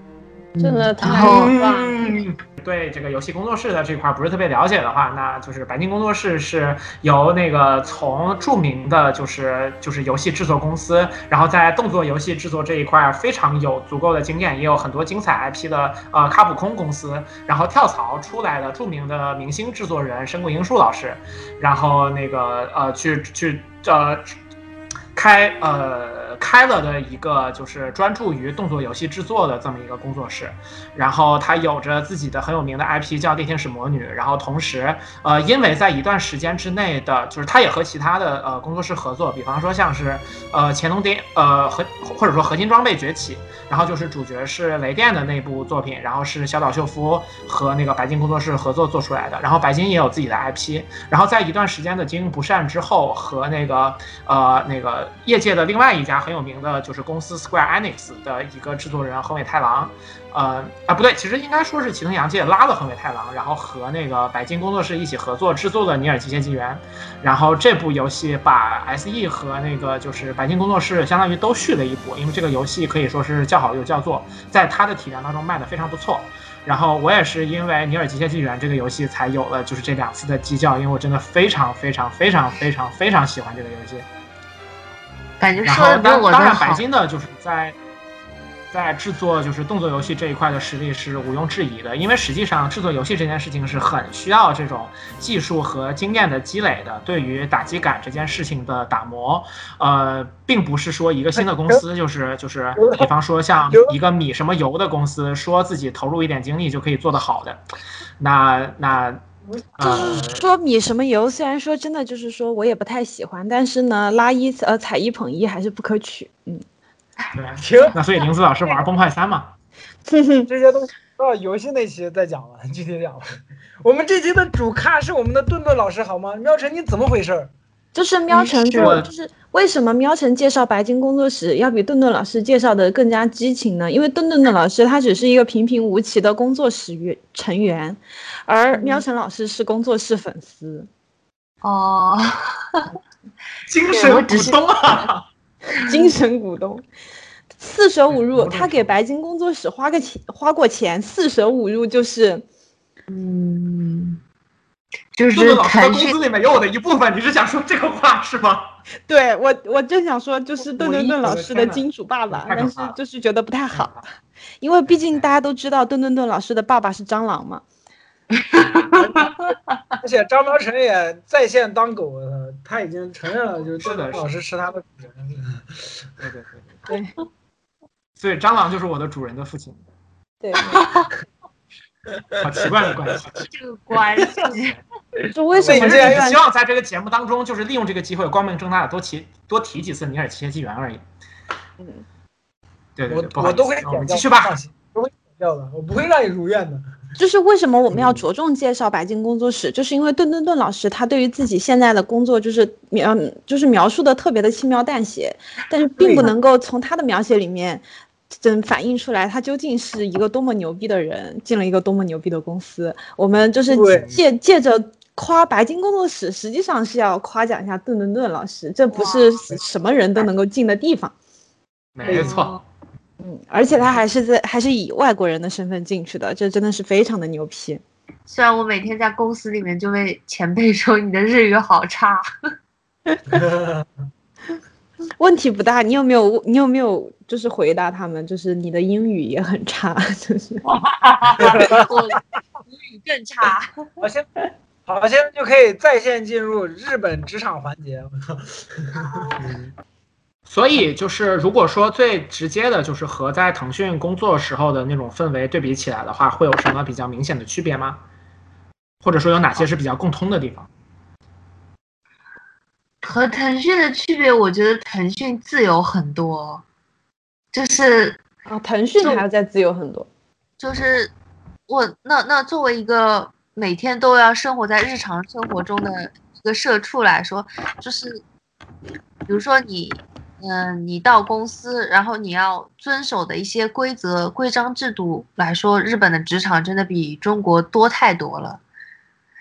真的太棒了！嗯，对这个游戏工作室的这块不是特别了解的话，那就是白金工作室是由那个从著名的就是就是游戏制作公司，然后在动作游戏制作这一块非常有足够的经验，也有很多精彩 IP 的呃卡普空公司，然后跳槽出来的著名的明星制作人深谷英树老师，然后那个呃去去呃。开呃开了的一个就是专注于动作游戏制作的这么一个工作室，然后他有着自己的很有名的 IP 叫《猎天使魔女》，然后同时呃因为在一段时间之内的，就是他也和其他的呃工作室合作，比方说像是呃乾隆电呃核或者说合金装备崛起，然后就是主角是雷电的那部作品，然后是小岛秀夫和那个白金工作室合作做出来的，然后白金也有自己的 IP，然后在一段时间的经营不善之后，和那个呃那个业界的另外一家很有名的就是公司 Square Enix 的一个制作人横尾太郎，呃啊不对，其实应该说是齐藤洋介拉了横尾太郎，然后和那个白金工作室一起合作制作的《尼尔：机械纪元》，然后这部游戏把 SE 和那个就是白金工作室相当于都续了一波，因为这个游戏可以说是叫好又叫座，在它的体量当中卖的非常不错。然后我也是因为《尼尔：机械纪元》这个游戏才有了就是这两次的激较，因为我真的非常非常非常非常非常喜欢这个游戏。感觉然后说的比当当然，白。金的就是在在制作就是动作游戏这一块的实力是毋庸置疑的，因为实际上制作游戏这件事情是很需要这种技术和经验的积累的。对于打击感这件事情的打磨，呃，并不是说一个新的公司就是就是，比方说像一个米什么油的公司，说自己投入一点精力就可以做得好的。那那就呃是说米什么油，虽然说真的就是说我也不太喜欢，但是呢，拉一呃踩一捧一还是不可取。嗯，对，行，那所以林子老师玩崩坏三嘛，这些东西到游戏那期再讲了，具体讲了。我们这期的主咖是我们的顿顿老师，好吗？妙晨，你怎么回事儿？就是喵晨是说，就是为什么喵晨介绍白金工作室要比顿顿老师介绍的更加激情呢？因为顿顿的老师他只是一个平平无奇的工作室员成员，而喵晨老师是工作室粉丝。哦，精神股东啊。精神股东。四舍五入，他给白金工作室花个钱，花过钱，四舍五入就是，嗯，就顿顿是老师的工资里面有我的一部分，你是想说这个话是吗？对我，我正想说，就是顿顿顿老师的金主爸爸，但是就是觉得不太好，因为毕竟大家都知道顿顿顿老师的爸爸是蟑螂嘛。而且张苗晨也在线当狗了，他已经承认了，就是顿顿老师是他的主人。对对对对。所以蟑螂就是我的主人的父亲，对，好奇怪的关系。这个关系，就为什么所以希望在这个节目当中，就是利用这个机会，光明正大的多提多提几次尼尔奇械纪元而已。嗯，对对对，不我好意思我都会剪掉，我们继续吧放。心，都会剪掉的，我不会让你如愿的。就是为什么我们要着重介绍白金工作室，就是因为顿顿顿老师他对于自己现在的工作就是描就是描述的特别的轻描淡写，但是并不能够从他的描写里面。真反映出来，他究竟是一个多么牛逼的人，进了一个多么牛逼的公司。我们就是借借着夸白金工作室，实际上是要夸奖一下顿顿顿老师，这不是什么人都能够进的地方。没错，嗯，而且他还是在还是以外国人的身份进去的，这真的是非常的牛批。虽然我每天在公司里面就被前辈说你的日语好差，问题不大，你有没有你有没有就是回答他们，就是你的英语也很差，就是 我英语更差。好，现好，现在就可以在线进入日本职场环节。所以就是如果说最直接的，就是和在腾讯工作时候的那种氛围对比起来的话，会有什么比较明显的区别吗？或者说有哪些是比较共通的地方？和腾讯的区别，我觉得腾讯自由很多，就是啊，腾讯还要再自由很多。就是我那那作为一个每天都要生活在日常生活中的一个社畜来说，就是比如说你，嗯、你到公司，然后你要遵守的一些规则、规章制度来说，日本的职场真的比中国多太多了。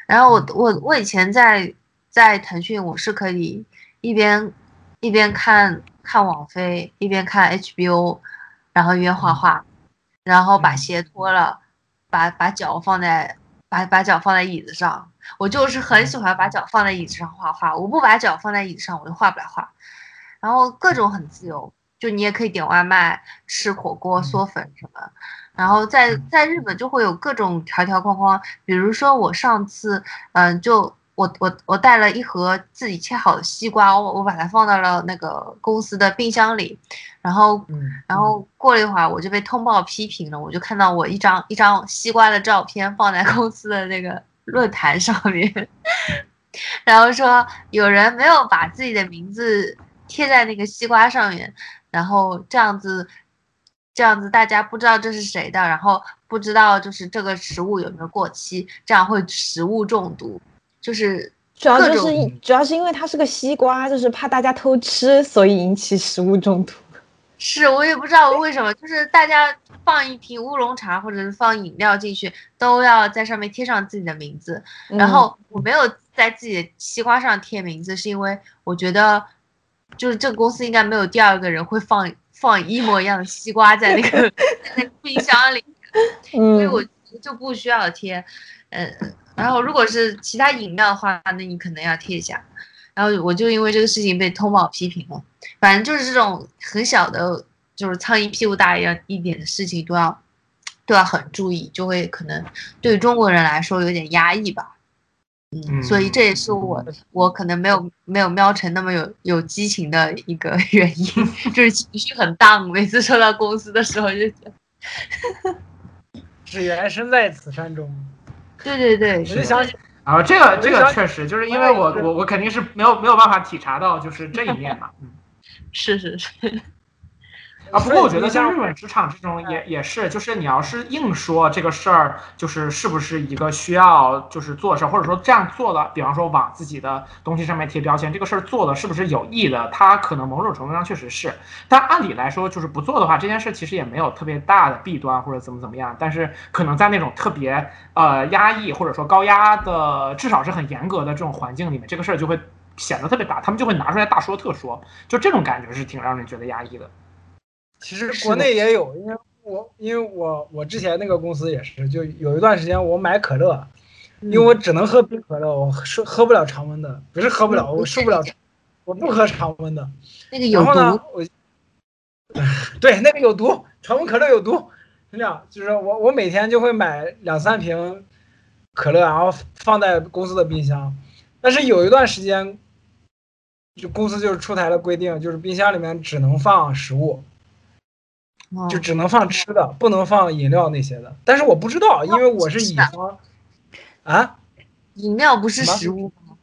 然后我我我以前在在腾讯，我是可以一边一边看看网飞，一边看 HBO，然后一边画画，然后把鞋脱了，把把脚放在把把脚放在椅子上。我就是很喜欢把脚放在椅子上画画，我不把脚放在椅子上，我就画不了画。然后各种很自由，就你也可以点外卖、吃火锅、嗦粉什么。然后在在日本就会有各种条条框框，比如说我上次，嗯，就我我我带了一盒自己切好的西瓜，我我把它放到了那个公司的冰箱里，然后嗯，然后过了一会儿我就被通报批评了，我就看到我一张一张西瓜的照片放在公司的那个论坛上面，然后说有人没有把自己的名字贴在那个西瓜上面，然后这样子，这样子大家不知道这是谁的，然后不知道就是这个食物有没有过期，这样会食物中毒。就是主要就是主要是因为它是个西瓜，就是怕大家偷吃，所以引起食物中毒。是我也不知道为什么，就是大家放一瓶乌龙茶或者是放饮料进去，都要在上面贴上自己的名字。然后我没有在自己的西瓜上贴名字，是因为我觉得，就是这个公司应该没有第二个人会放放一模一样的西瓜在那个 在那个冰箱里，所以嗯我就不需要贴。嗯，然后如果是其他饮料的话，那你可能要贴一下。然后我就因为这个事情被通报批评了。反正就是这种很小的，就是苍蝇屁股大一样一点的事情都要都要很注意，就会可能对中国人来说有点压抑吧。嗯，所以这也是我我可能没有没有喵成那么有有激情的一个原因，就是情绪很荡，每次收到公司的时候就觉得，只缘身在此山中。对对对，我就想起，然后这个这个确实就是因为我我我肯定是没有没有办法体察到就是这一面嘛，嗯。是 是是，啊，不过我觉得像像日本职场这种也也是，就是你要是硬说这个事儿，就是是不是一个需要就是做事儿，或者说这样做了，比方说往自己的东西上面贴标签，这个事儿做的是不是有益的？它可能某种程度上确实是，但按理来说，就是不做的话，这件事其实也没有特别大的弊端或者怎么怎么样，但是可能在那种特别呃压抑或者说高压的，至少是很严格的这种环境里面，这个事儿就会显得特别大，他们就会拿出来大说特说，就这种感觉是挺让人觉得压抑的。其实国内也有，因为我因为我我之前那个公司也是，就有一段时间我买可乐，因为我只能喝冰可乐，我喝喝不了常温的，不是喝不了，我受不了，我不喝常温的。那个有然后呢，，我对那个有毒，常温可乐有毒，是这样，就是我我每天就会买两三瓶可乐，然后放在公司的冰箱，但是有一段时间，就公司就是出台了规定，就是冰箱里面只能放食物。哦。就只能放吃的，不能放饮料那些的。但是我不知道，因为我是乙方，啊，饮料不是食物吗？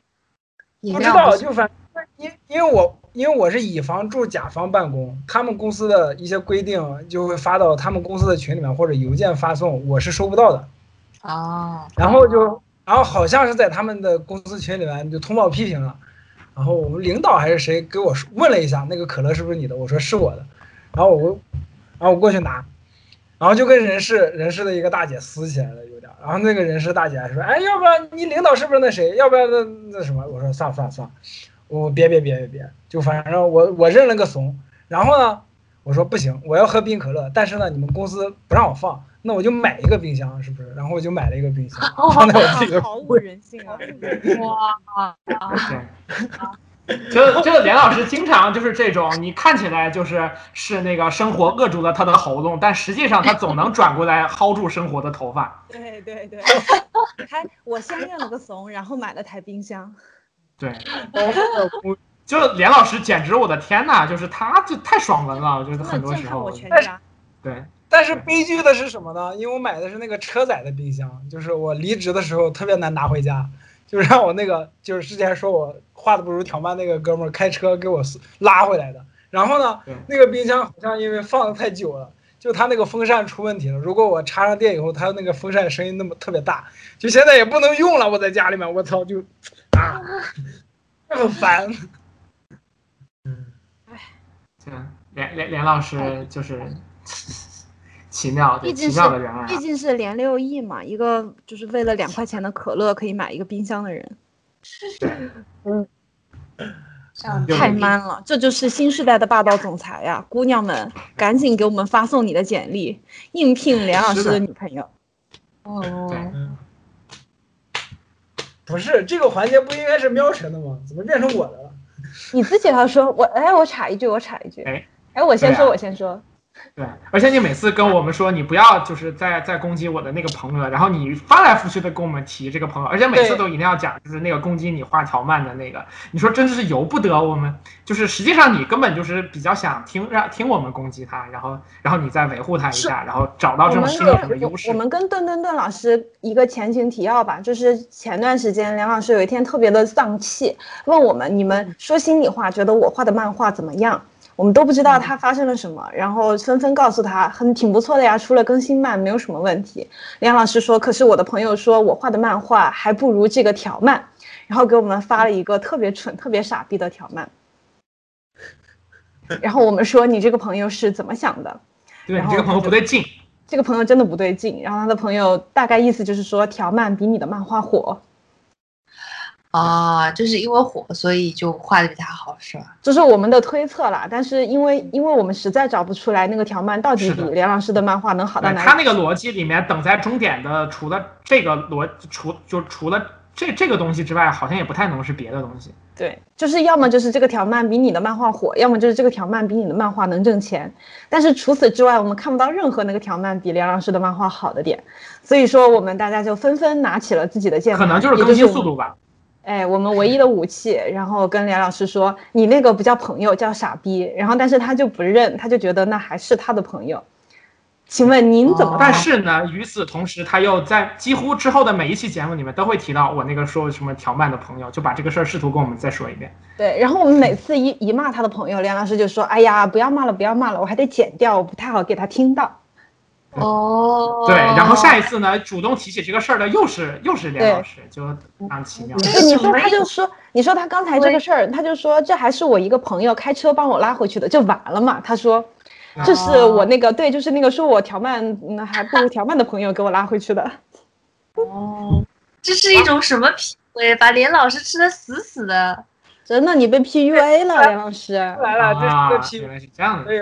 不知道，就反因因为我因为我是乙方驻甲方办公，他们公司的一些规定就会发到他们公司的群里面或者邮件发送，我是收不到的。哦，然后就然后好像是在他们的公司群里面就通报批评了，然后我们领导还是谁给我问了一下那个可乐是不是你的，我说是我的，然后我然后我过去拿，然后就跟人事人事的一个大姐撕起来了有点儿，然后那个人事大姐还说，哎，要不然你领导是不是那谁？要不然那那什么？我说算了算了算了，我别别别别别，就反正我我认了个怂，然后呢，我说不行，我要喝冰可乐，但是呢你们公司不让我放，那我就买一个冰箱是不是？然后我就买了一个冰箱，放在我自己的毫无人性啊！哇，对，就就连老师经常就是这种，你看起来就是是那个生活扼住了他的喉咙，但实际上他总能转过来薅住生活的头发。对 对对，还我先认了个怂，然后买了台冰箱。对，就连老师简直我的天呐，就是他就太爽文了，我觉得很多时候。但是全家。对，但是悲剧的是什么呢？因为我买的是那个车载的冰箱，就是我离职的时候特别难拿回家，就让我那个就是之前说我画的不如条漫那个哥们儿开车给我拉回来的。然后呢，那个冰箱好像因为放的太久了，就它那个风扇出问题了。如果我插上电以后，它那个风扇声音那么特别大，就现在也不能用了。我在家里面，我操，就啊，很烦。嗯，哎对，连连连老师就是奇妙的奇毕竟是妙的人啊。毕竟是连六亿嘛，一个就是为了两块钱的可乐可以买一个冰箱的人，太有点 man 了！这就是新时代的霸道总裁呀！姑娘们，赶紧给我们发送你的简历，应聘梁老师的的女朋友。哦，不是这个环节不应该是喵晨的吗？怎么变成我的了？你自己要说，我哎，我插一句，我插一句，哎哎，我先说，啊我先说，对，而且你每次跟我们说你不要就是在在攻击我的那个朋友，然后你翻来覆去的跟我们提这个朋友，而且每次都一定要讲就是那个攻击你画条漫的那个，你说真的是由不得我们，就是实际上你根本就是比较想听让听我们攻击他，然后然后你再维护他一下，然后找到这种心理上的优势我。们跟顿顿顿老师一个前情提要吧，就是前段时间梁老师有一天特别的丧气，问我们你们说心里话，觉得我画的漫画怎么样？我们都不知道他发生了什么，然后纷纷告诉他很挺不错的呀，除了更新慢没有什么问题。梁老师说，可是我的朋友说我画的漫画还不如这个条漫。然后给我们发了一个特别蠢、特别傻逼的条漫。然后我们说你这个朋友是怎么想的？对你这个朋友不对劲，这个朋友真的不对劲。然后他的朋友大概意思就是说条漫比你的漫画火，啊，就是因为火，所以就画的比他好，是吧？这是我们的推测啦。但是因为因为我们实在找不出来那个条漫到底比是的连老师的漫画能好到哪他那个逻辑里面，等在终点的，除了这个逻，除就除了这这个东西之外，好像也不太能是别的东西。对，就是要么就是这个条漫比你的漫画火，要么就是这个条漫比你的漫画能挣钱。但是除此之外，我们看不到任何那个条漫比梁老师的漫画好的点。所以说，我们大家就纷纷拿起了自己的键盘，可能就是更新速度吧。哎，我们唯一的武器，然后跟梁老师说，你那个不叫朋友，叫傻逼。然后，但是他就不认，他就觉得那还是他的朋友。请问您怎么哦办？但是呢，与此同时，他又在几乎之后的每一期节目里面都会提到我那个说什么条漫的朋友，就把这个事儿试图跟我们再说一遍。对，然后我们每次一一骂他的朋友，梁老师就说：“哎呀，不要骂了，不要骂了，我还得剪掉，我不太好给他听到。哦，对，然后下一次呢，主动提起这个事儿的又是又是连老师，就非常奇妙。对，你说他就说，你说他刚才这个事儿，他就说这还是我一个朋友开车帮我拉回去的，就完了嘛。他说，这是我那个对，就是那个说我调慢嗯还不如调慢的朋友给我拉回去的。哦，这是一种什么 PUA？把连老师吃的死死的。真的，你被 PUA 了，连老师。来了，这是啊个，批原来是这样的。哎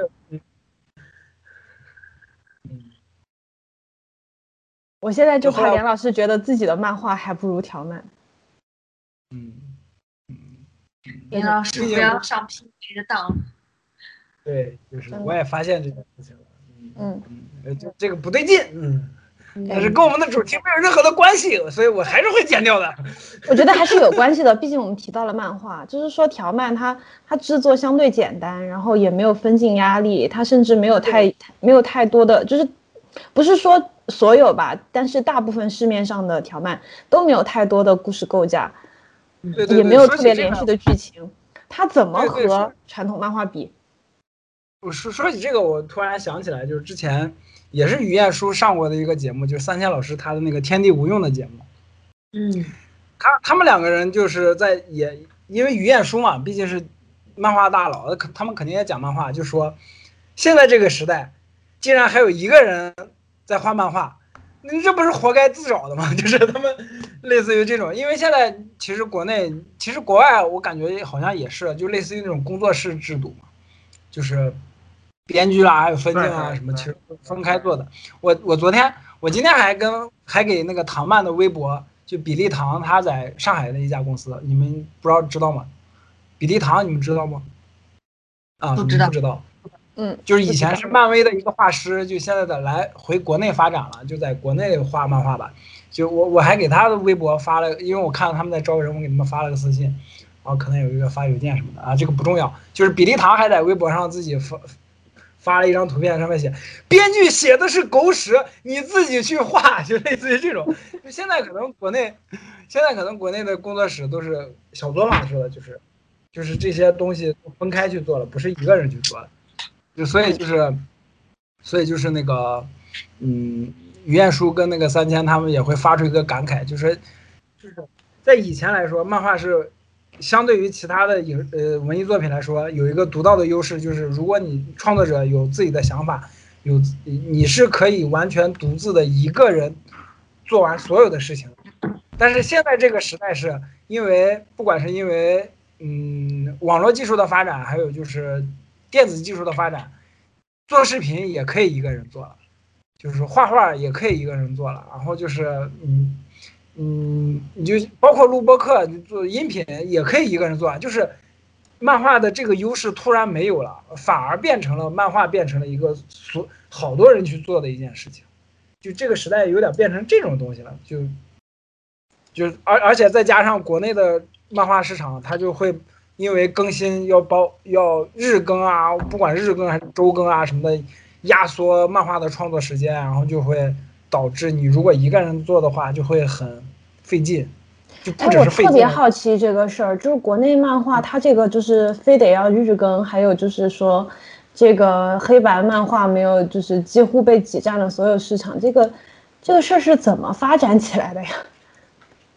我现在就怕梁老师觉得自己的漫画还不如条漫。嗯，连老师不要上 PUA 的当。对，就是我也发现这件事情了，嗯，呃，这这个不对劲，嗯，但是跟我们的主题没有任何的关系，所以我还是会剪掉的。我觉得还是有关系的，毕竟我们提到了漫画，就是说条漫它它制作相对简单，然后也没有分镜压力，它甚至没有太没有太多的，就是不是说所有吧，但是大部分市面上的条漫都没有太多的故事构架，对对对，也没有特别连续的剧情，它怎么和传统漫画比？我说说起这个，我突然想起来，就是之前也是于晏书上过的一个节目，就是三千老师他的那个《天地无用》的节目。嗯，他他们两个人就是在也因为于晏书嘛，毕竟是漫画大佬，可他们肯定也讲漫画，就说现在这个时代，竟然还有一个人在画漫画，你这不是活该自找的吗？就是他们类似于这种，因为现在其实国内其实国外我感觉好像也是，就类似于那种工作室制度嘛，就是编剧啦，还有分镜啊什么，其实分开做的。我我昨天我今天还跟还给那个唐曼的微博，就比利唐，他在上海的一家公司，你们不知道知道吗？比利唐你们知道吗？啊，知道不知道。嗯，就是以前是漫威的一个画师，就现在的来回国内发展了，就在国内画漫画吧。就我我还给他的微博发了，因为我看到他们在招人，我给他们发了个私信，然后可能有一个发邮件什么的啊，这个不重要。就是比利堂还在微博上自己发发了一张图片，上面写编剧写的是狗屎，你自己去画，就类似于这种。就现在可能国内，现在可能国内的工作室都是小作坊式的，就是就是这些东西分开去做了，不是一个人去做的。就所以就是，所以就是那个，嗯，于晏书跟那个三千他们也会发出一个感慨，就是，就是在以前来说，漫画是相对于其他的影呃文艺作品来说，有一个独到的优势，就是如果你创作者有自己的想法，有你是可以完全独自的一个人做完所有的事情。但是现在这个时代是因为不管是因为嗯网络技术的发展，还有就是电子技术的发展，做视频也可以一个人做了，就是画画也可以一个人做了，然后就是嗯嗯，你就包括录播课，你做音频也可以一个人做，就是漫画的这个优势突然没有了，反而变成了漫画变成了一个所好多人去做的一件事情，就这个时代有点变成这种东西了，就就而而且再加上国内的漫画市场，它就会因为更新要包要日更啊，不管日更还是周更啊什么的，压缩漫画的创作时间，然后就会导致你如果一个人做的话，就会很费劲，就不哎，我只是费劲特别，好奇这个事儿，就是国内漫画它这个就是非得要日更，还有就是说，这个黑白漫画没有就是几乎被挤占了所有市场，这个这个事儿是怎么发展起来的呀？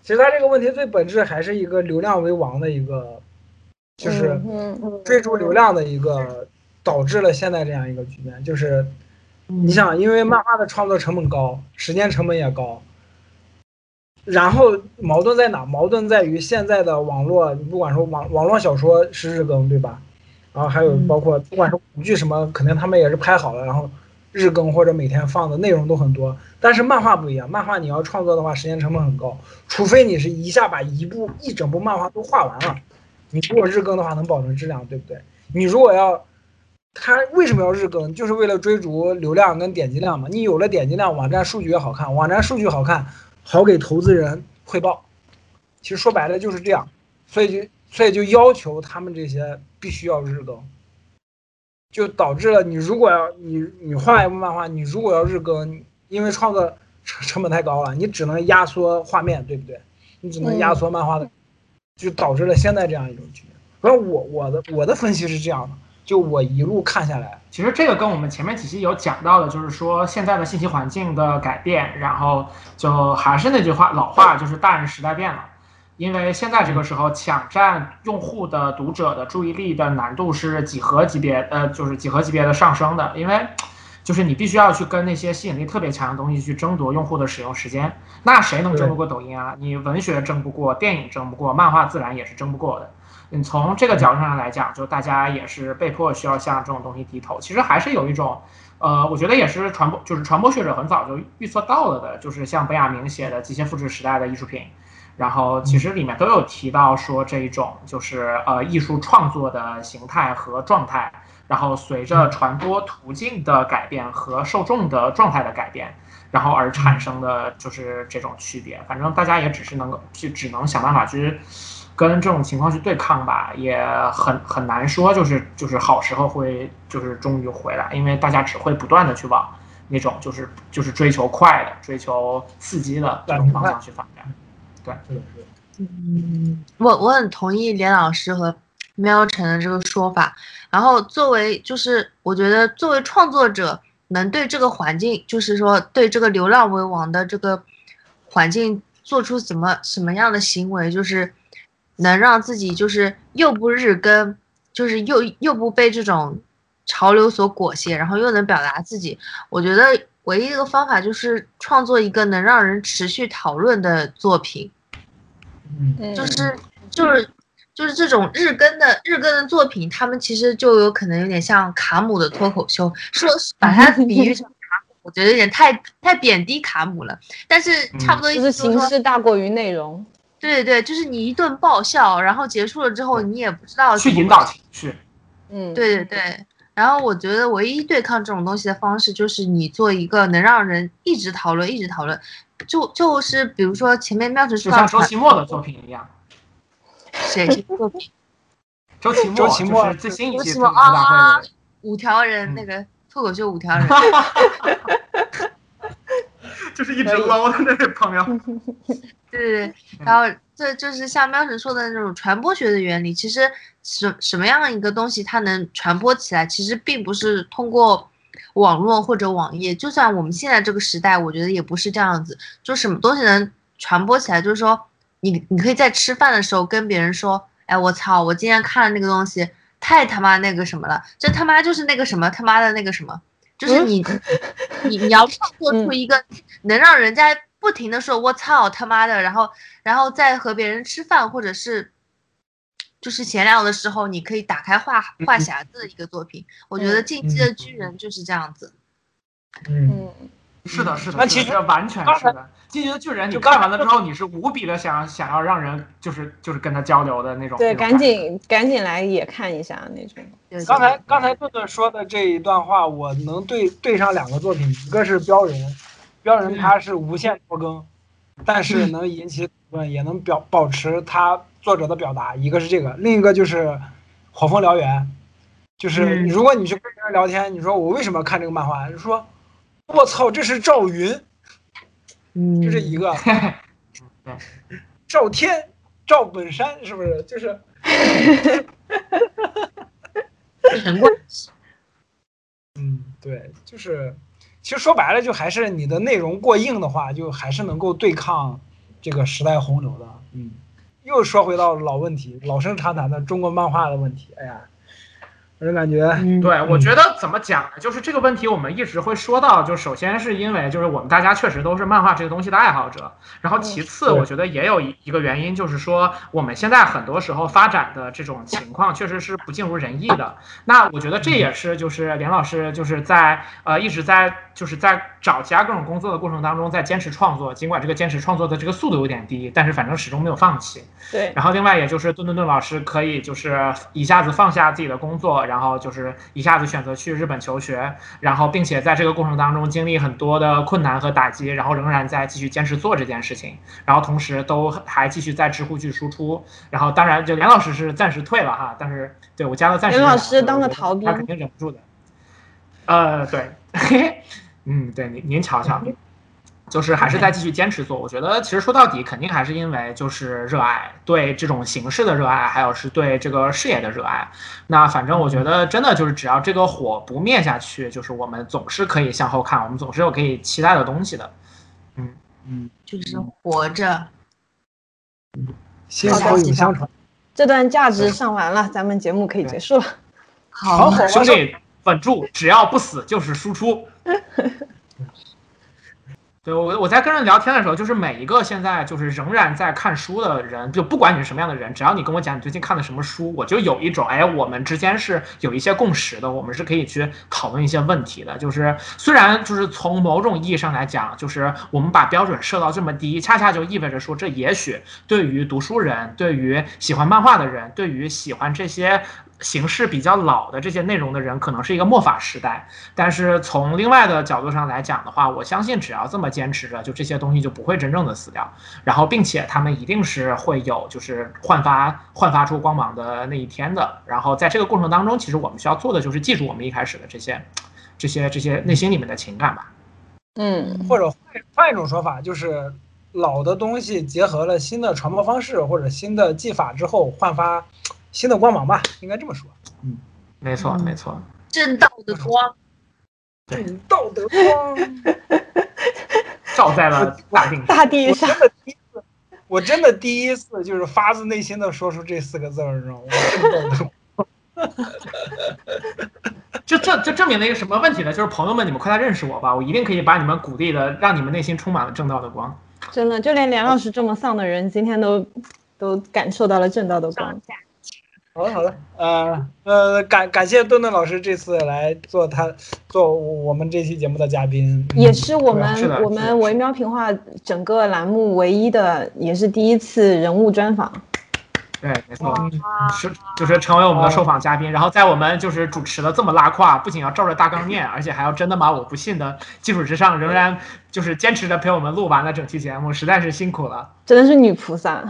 其实它这个问题最本质还是一个流量为王的一个，就是追逐流量的一个，导致了现在这样一个局面。就是你想，因为漫画的创作成本高，时间成本也高，然后矛盾在哪？矛盾在于现在的网络，你不管说网网络小说是日更，对吧？然后还有包括不管是舞剧什么，肯定他们也是拍好了，然后日更或者每天放的内容都很多。但是漫画不一样，漫画你要创作的话，时间成本很高，除非你是一下把一部一整部漫画都画完了，你如果日更的话能保证质量，对不对？你如果要，他为什么要日更？就是为了追逐流量跟点击量嘛。你有了点击量，网站数据也好看，网站数据好看，好给投资人汇报。其实说白了就是这样，所以就所以就要求他们这些必须要日更，就导致了你如果要你你画一部漫画，你如果要日更，因为创作成成本太高了，你只能压缩画面，对不对？你只能压缩漫画的，就导致了现在这样一种局面。反正我我的我的分析是这样的，就我一路看下来，其实这个跟我们前面几期有讲到的，就是说现在的信息环境的改变，然后就还是那句话老话，就是大人时代变了。因为现在这个时候抢占用户的读者的注意力的难度是几何级别，呃，就是几何级别的上升的。因为就是你必须要去跟那些吸引力特别强的东西去争夺用户的使用时间。那谁能争不过抖音啊？你文学争不过，电影争不过，漫画自然也是争不过的。你从这个角度上来讲，就大家也是被迫需要向这种东西低头。其实还是有一种，呃，我觉得也是传播，就是传播学者很早就预测到了的，就是像本雅明写的《极限复制时代》的艺术品，然后其实里面都有提到说这一种就是呃艺术创作的形态和状态，然后随着传播途径的改变和受众的状态的改变，然后而产生的就是这种区别。反正大家也只是能够去只能想办法去。跟这种情况去对抗吧，也很很难说，就是就是好时候会就是终于回来，因为大家只会不断的去往那种就是就是追求快的、追求刺激的这种方向去发展。对嗯，我我很同意连老师和喵晨的这个说法。然后作为就是我觉得作为创作者，能对这个环境，就是说对这个流浪为王的这个环境做出什么什么样的行为，就是能让自己就是又不日更，就是又又不被这种潮流所裹挟，然后又能表达自己。我觉得唯一一个方法就是创作一个能让人持续讨论的作品。嗯，就是就是就是这种日更的日更的作品，他们其实就有可能有点像卡姆的脱口秀，说 把它比喻成卡姆，我觉得有点太太贬低卡姆了。但是差不多意就是形，式大过于内容。对对，就是你一顿爆笑，然后结束了之后，你也不知道去引导情绪，嗯，对对对。然后我觉得唯一对抗这种东西的方式，就是你做一个能让人一直讨论、一直讨论，就就是比如说前面妙晨就像周说到传奇墨的作品一样。谁谁作品，周奇墨周奇墨就是最新一期脱口秀大会啊，五条人嗯那个脱口秀五条人，就是一直捞的那个朋友。对对对，然后这就是像喵神说的那种传播学的原理。其实什什么样一个东西它能传播起来，其实并不是通过网络或者网页。就算我们现在这个时代，我觉得也不是这样子。就什么东西能传播起来，就是说你你可以在吃饭的时候跟别人说，哎，我操，我今天看了那个东西，太他妈那个什么了，这他妈就是那个什么他妈的那个什么。就是 你，你你要创作出一个能让人家不停的说“我操他妈的”，然后然后再和别人吃饭或者是就是闲聊的时候，你可以打开话话匣子的一个作品。我觉得《进击的巨人》就是这样子。嗯，嗯，是的，是的，那其实完全是的。《进击的巨人》，你看完了之后，你是无比的想想要让人就是就是跟他交流的那种。对。赶紧赶紧来也看一下那种。刚才刚才顿顿说的这一段话，我能对对上两个作品，一个是标人，标人他是无限拖更，但是能引起讨论，也能表保持他作者的表达，一个是这个，另一个就是火风燎原，就是嗯如果你去跟别人聊天，你说我为什么看这个漫画，就说我操，这是赵云，嗯，这是一个，赵天、赵本山，是不是？就是。嗯，对，就是，其实说白了，就还是你的内容过硬的话，就还是能够对抗这个时代洪流的。嗯，又说回到老问题，老生常谈的中国漫画的问题。哎呀，我就感觉，嗯，对，我觉得怎么讲呢？就是这个问题，我们一直会说到。就首先是因为，就是我们大家确实都是漫画这个东西的爱好者。然后其次，我觉得也有一一个原因，就是说我们现在很多时候发展的这种情况，确实是不尽如人意的。那我觉得这也是就是连老师就是在呃一直在就是在找其他各种工作的过程当中，在坚持创作。尽管这个坚持创作的这个速度有点低，但是反正始终没有放弃。对，然后另外也就是顿顿顿老师可以就是一下子放下自己的工作，然后就是一下子选择去日本求学，然后并且在这个过程当中经历很多的困难和打击，然后仍然在继续坚持做这件事情，然后同时都还继续在知乎去输出。然后当然就梁老师是暂时退了哈，但是对我加了暂时梁老师当了逃兵他肯定忍不住的。呃，对，嘿嘿，嗯，对您您瞧瞧。就是还是在继续坚持做。我觉得其实说到底，肯定还是因为就是热爱，对这种形式的热爱，还有是对这个事业的热爱。那反正我觉得真的就是只要这个火不灭下去，就是我们总是可以向后看，我们总是有可以期待的东西的。嗯嗯，就是活着。薪火永相传。这段价值上完了，咱们节目可以结束了。好，好兄弟，稳住，只要不死就是输出。对我我在跟人聊天的时候，就是每一个现在就是仍然在看书的人，就不管你是什么样的人，只要你跟我讲你最近看的什么书，我就有一种哎，我们之间是有一些共识的，我们是可以去讨论一些问题的。就是虽然就是从某种意义上来讲，就是我们把标准设到这么低，恰恰就意味着说，这也许对于读书人，对于喜欢漫画的人，对于喜欢这些形式比较老的这些内容的人，可能是一个末法时代。但是从另外的角度上来讲的话，我相信只要这么坚持着，就这些东西就不会真正的死掉。然后，并且他们一定是会有就是焕发焕发出光芒的那一天的。然后在这个过程当中，其实我们需要做的就是记住我们一开始的这些这些这些内心里面的情感吧。嗯，或者换换一种说法，就是老的东西结合了新的传播方式或者新的技法之后，焕发新的光芒吧，应该这么说。嗯没错，嗯没错。正道的光。正道的光，照在了大地上。大地上我真的第一次，我真的第一次就是发自内心的说出这四个字儿，你知道吗？正道的光。这这这证明了一个什么问题呢？就是朋友们，你们快来认识我吧，我一定可以把你们鼓励的，让你们内心充满了正道的光。真的，就连梁老师这么丧的人，今天都都感受到了正道的光。好的好的，呃呃，感感谢顿顿老师这次来做他做我们这期节目的嘉宾，嗯也是我们我们维喵评话整个栏目唯一的，也是第一次人物专访。对，没错，是就是成为我们的受访嘉宾，然后在我们就是主持的这么拉胯，不仅要照着大纲念，而且还要真的把我不信的基础之上，仍然就是坚持着陪我们录完了整期节目，实在是辛苦了。真的是女菩萨。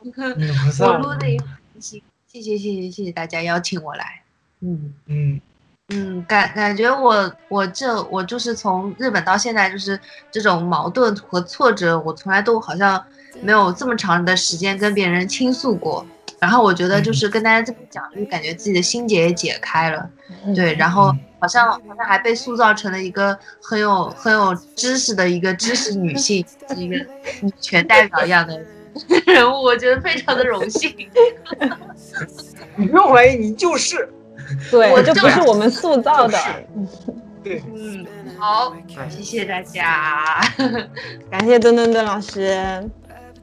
女菩我萨，录的也很开心，谢谢谢谢谢谢大家邀请我来。嗯嗯嗯，感感觉我我这我就是从日本到现在，就是这种矛盾和挫折，我从来都好像没有这么长的时间跟别人倾诉过。然后我觉得就是跟大家这么讲，就感觉自己的心结也解开了。对，然后好像好像还被塑造成了一个很有很有知识的一个知识女性，是 一个女权代表一样的 人物，我觉得非常的荣幸。你不用怀疑，你就是 对，我就这不是我们塑造的。对，嗯，好，谢谢大家。感谢墩墩墩老师，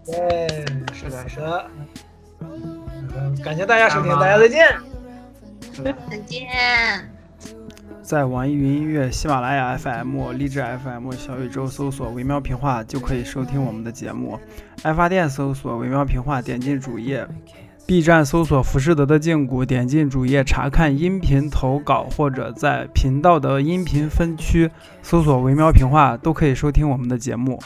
对，是的，是的，感谢大家收听，大家再见。再见。在网易云音乐、喜马拉雅 FM、荔枝 FM、小宇宙搜索“微妙评话”就可以收听我们的节目。爱发电搜索“微妙评话”，点进主页；B 站搜索“浮士德的胫骨”，点进主页查看音频投稿，或者在频道的音频分区搜索“微妙评话”都可以收听我们的节目。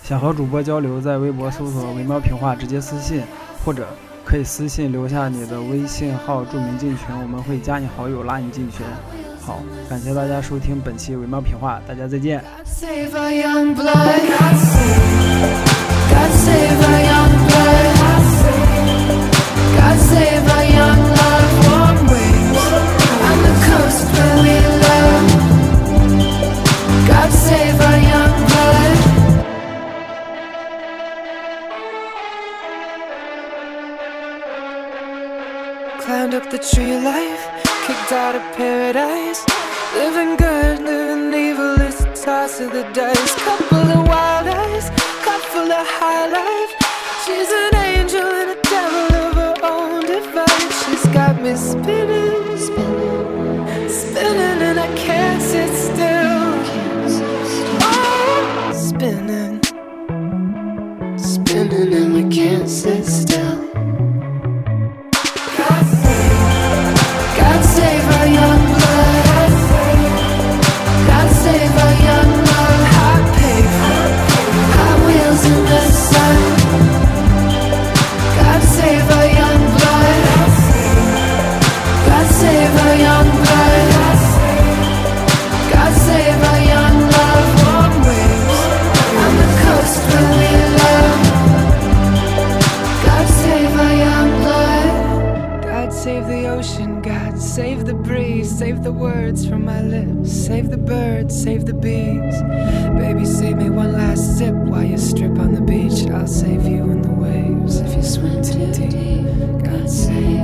想和主播交流，在微博搜索“微妙评话”直接私信，或者可以私信留下你的微信号，注明进群，我们会加你好友，拉你进群。好，感谢大家收听本期伪猫品话，大家再见。Climbed up the tree life kicked out of paradise. Living good, living evil, it's a toss of the dice. Couple of wild eyes, full of high life. She's an angel and a devil of her own device. She's got me spinning, spinning, spinning, and I can't sit still. Oh, spinning, spinning, and we can't sit still. The words from my lips, save the birds, save the bees. Baby, save me one last sip while you strip on the beach. I'll save you in the waves if you swim too deep. God save,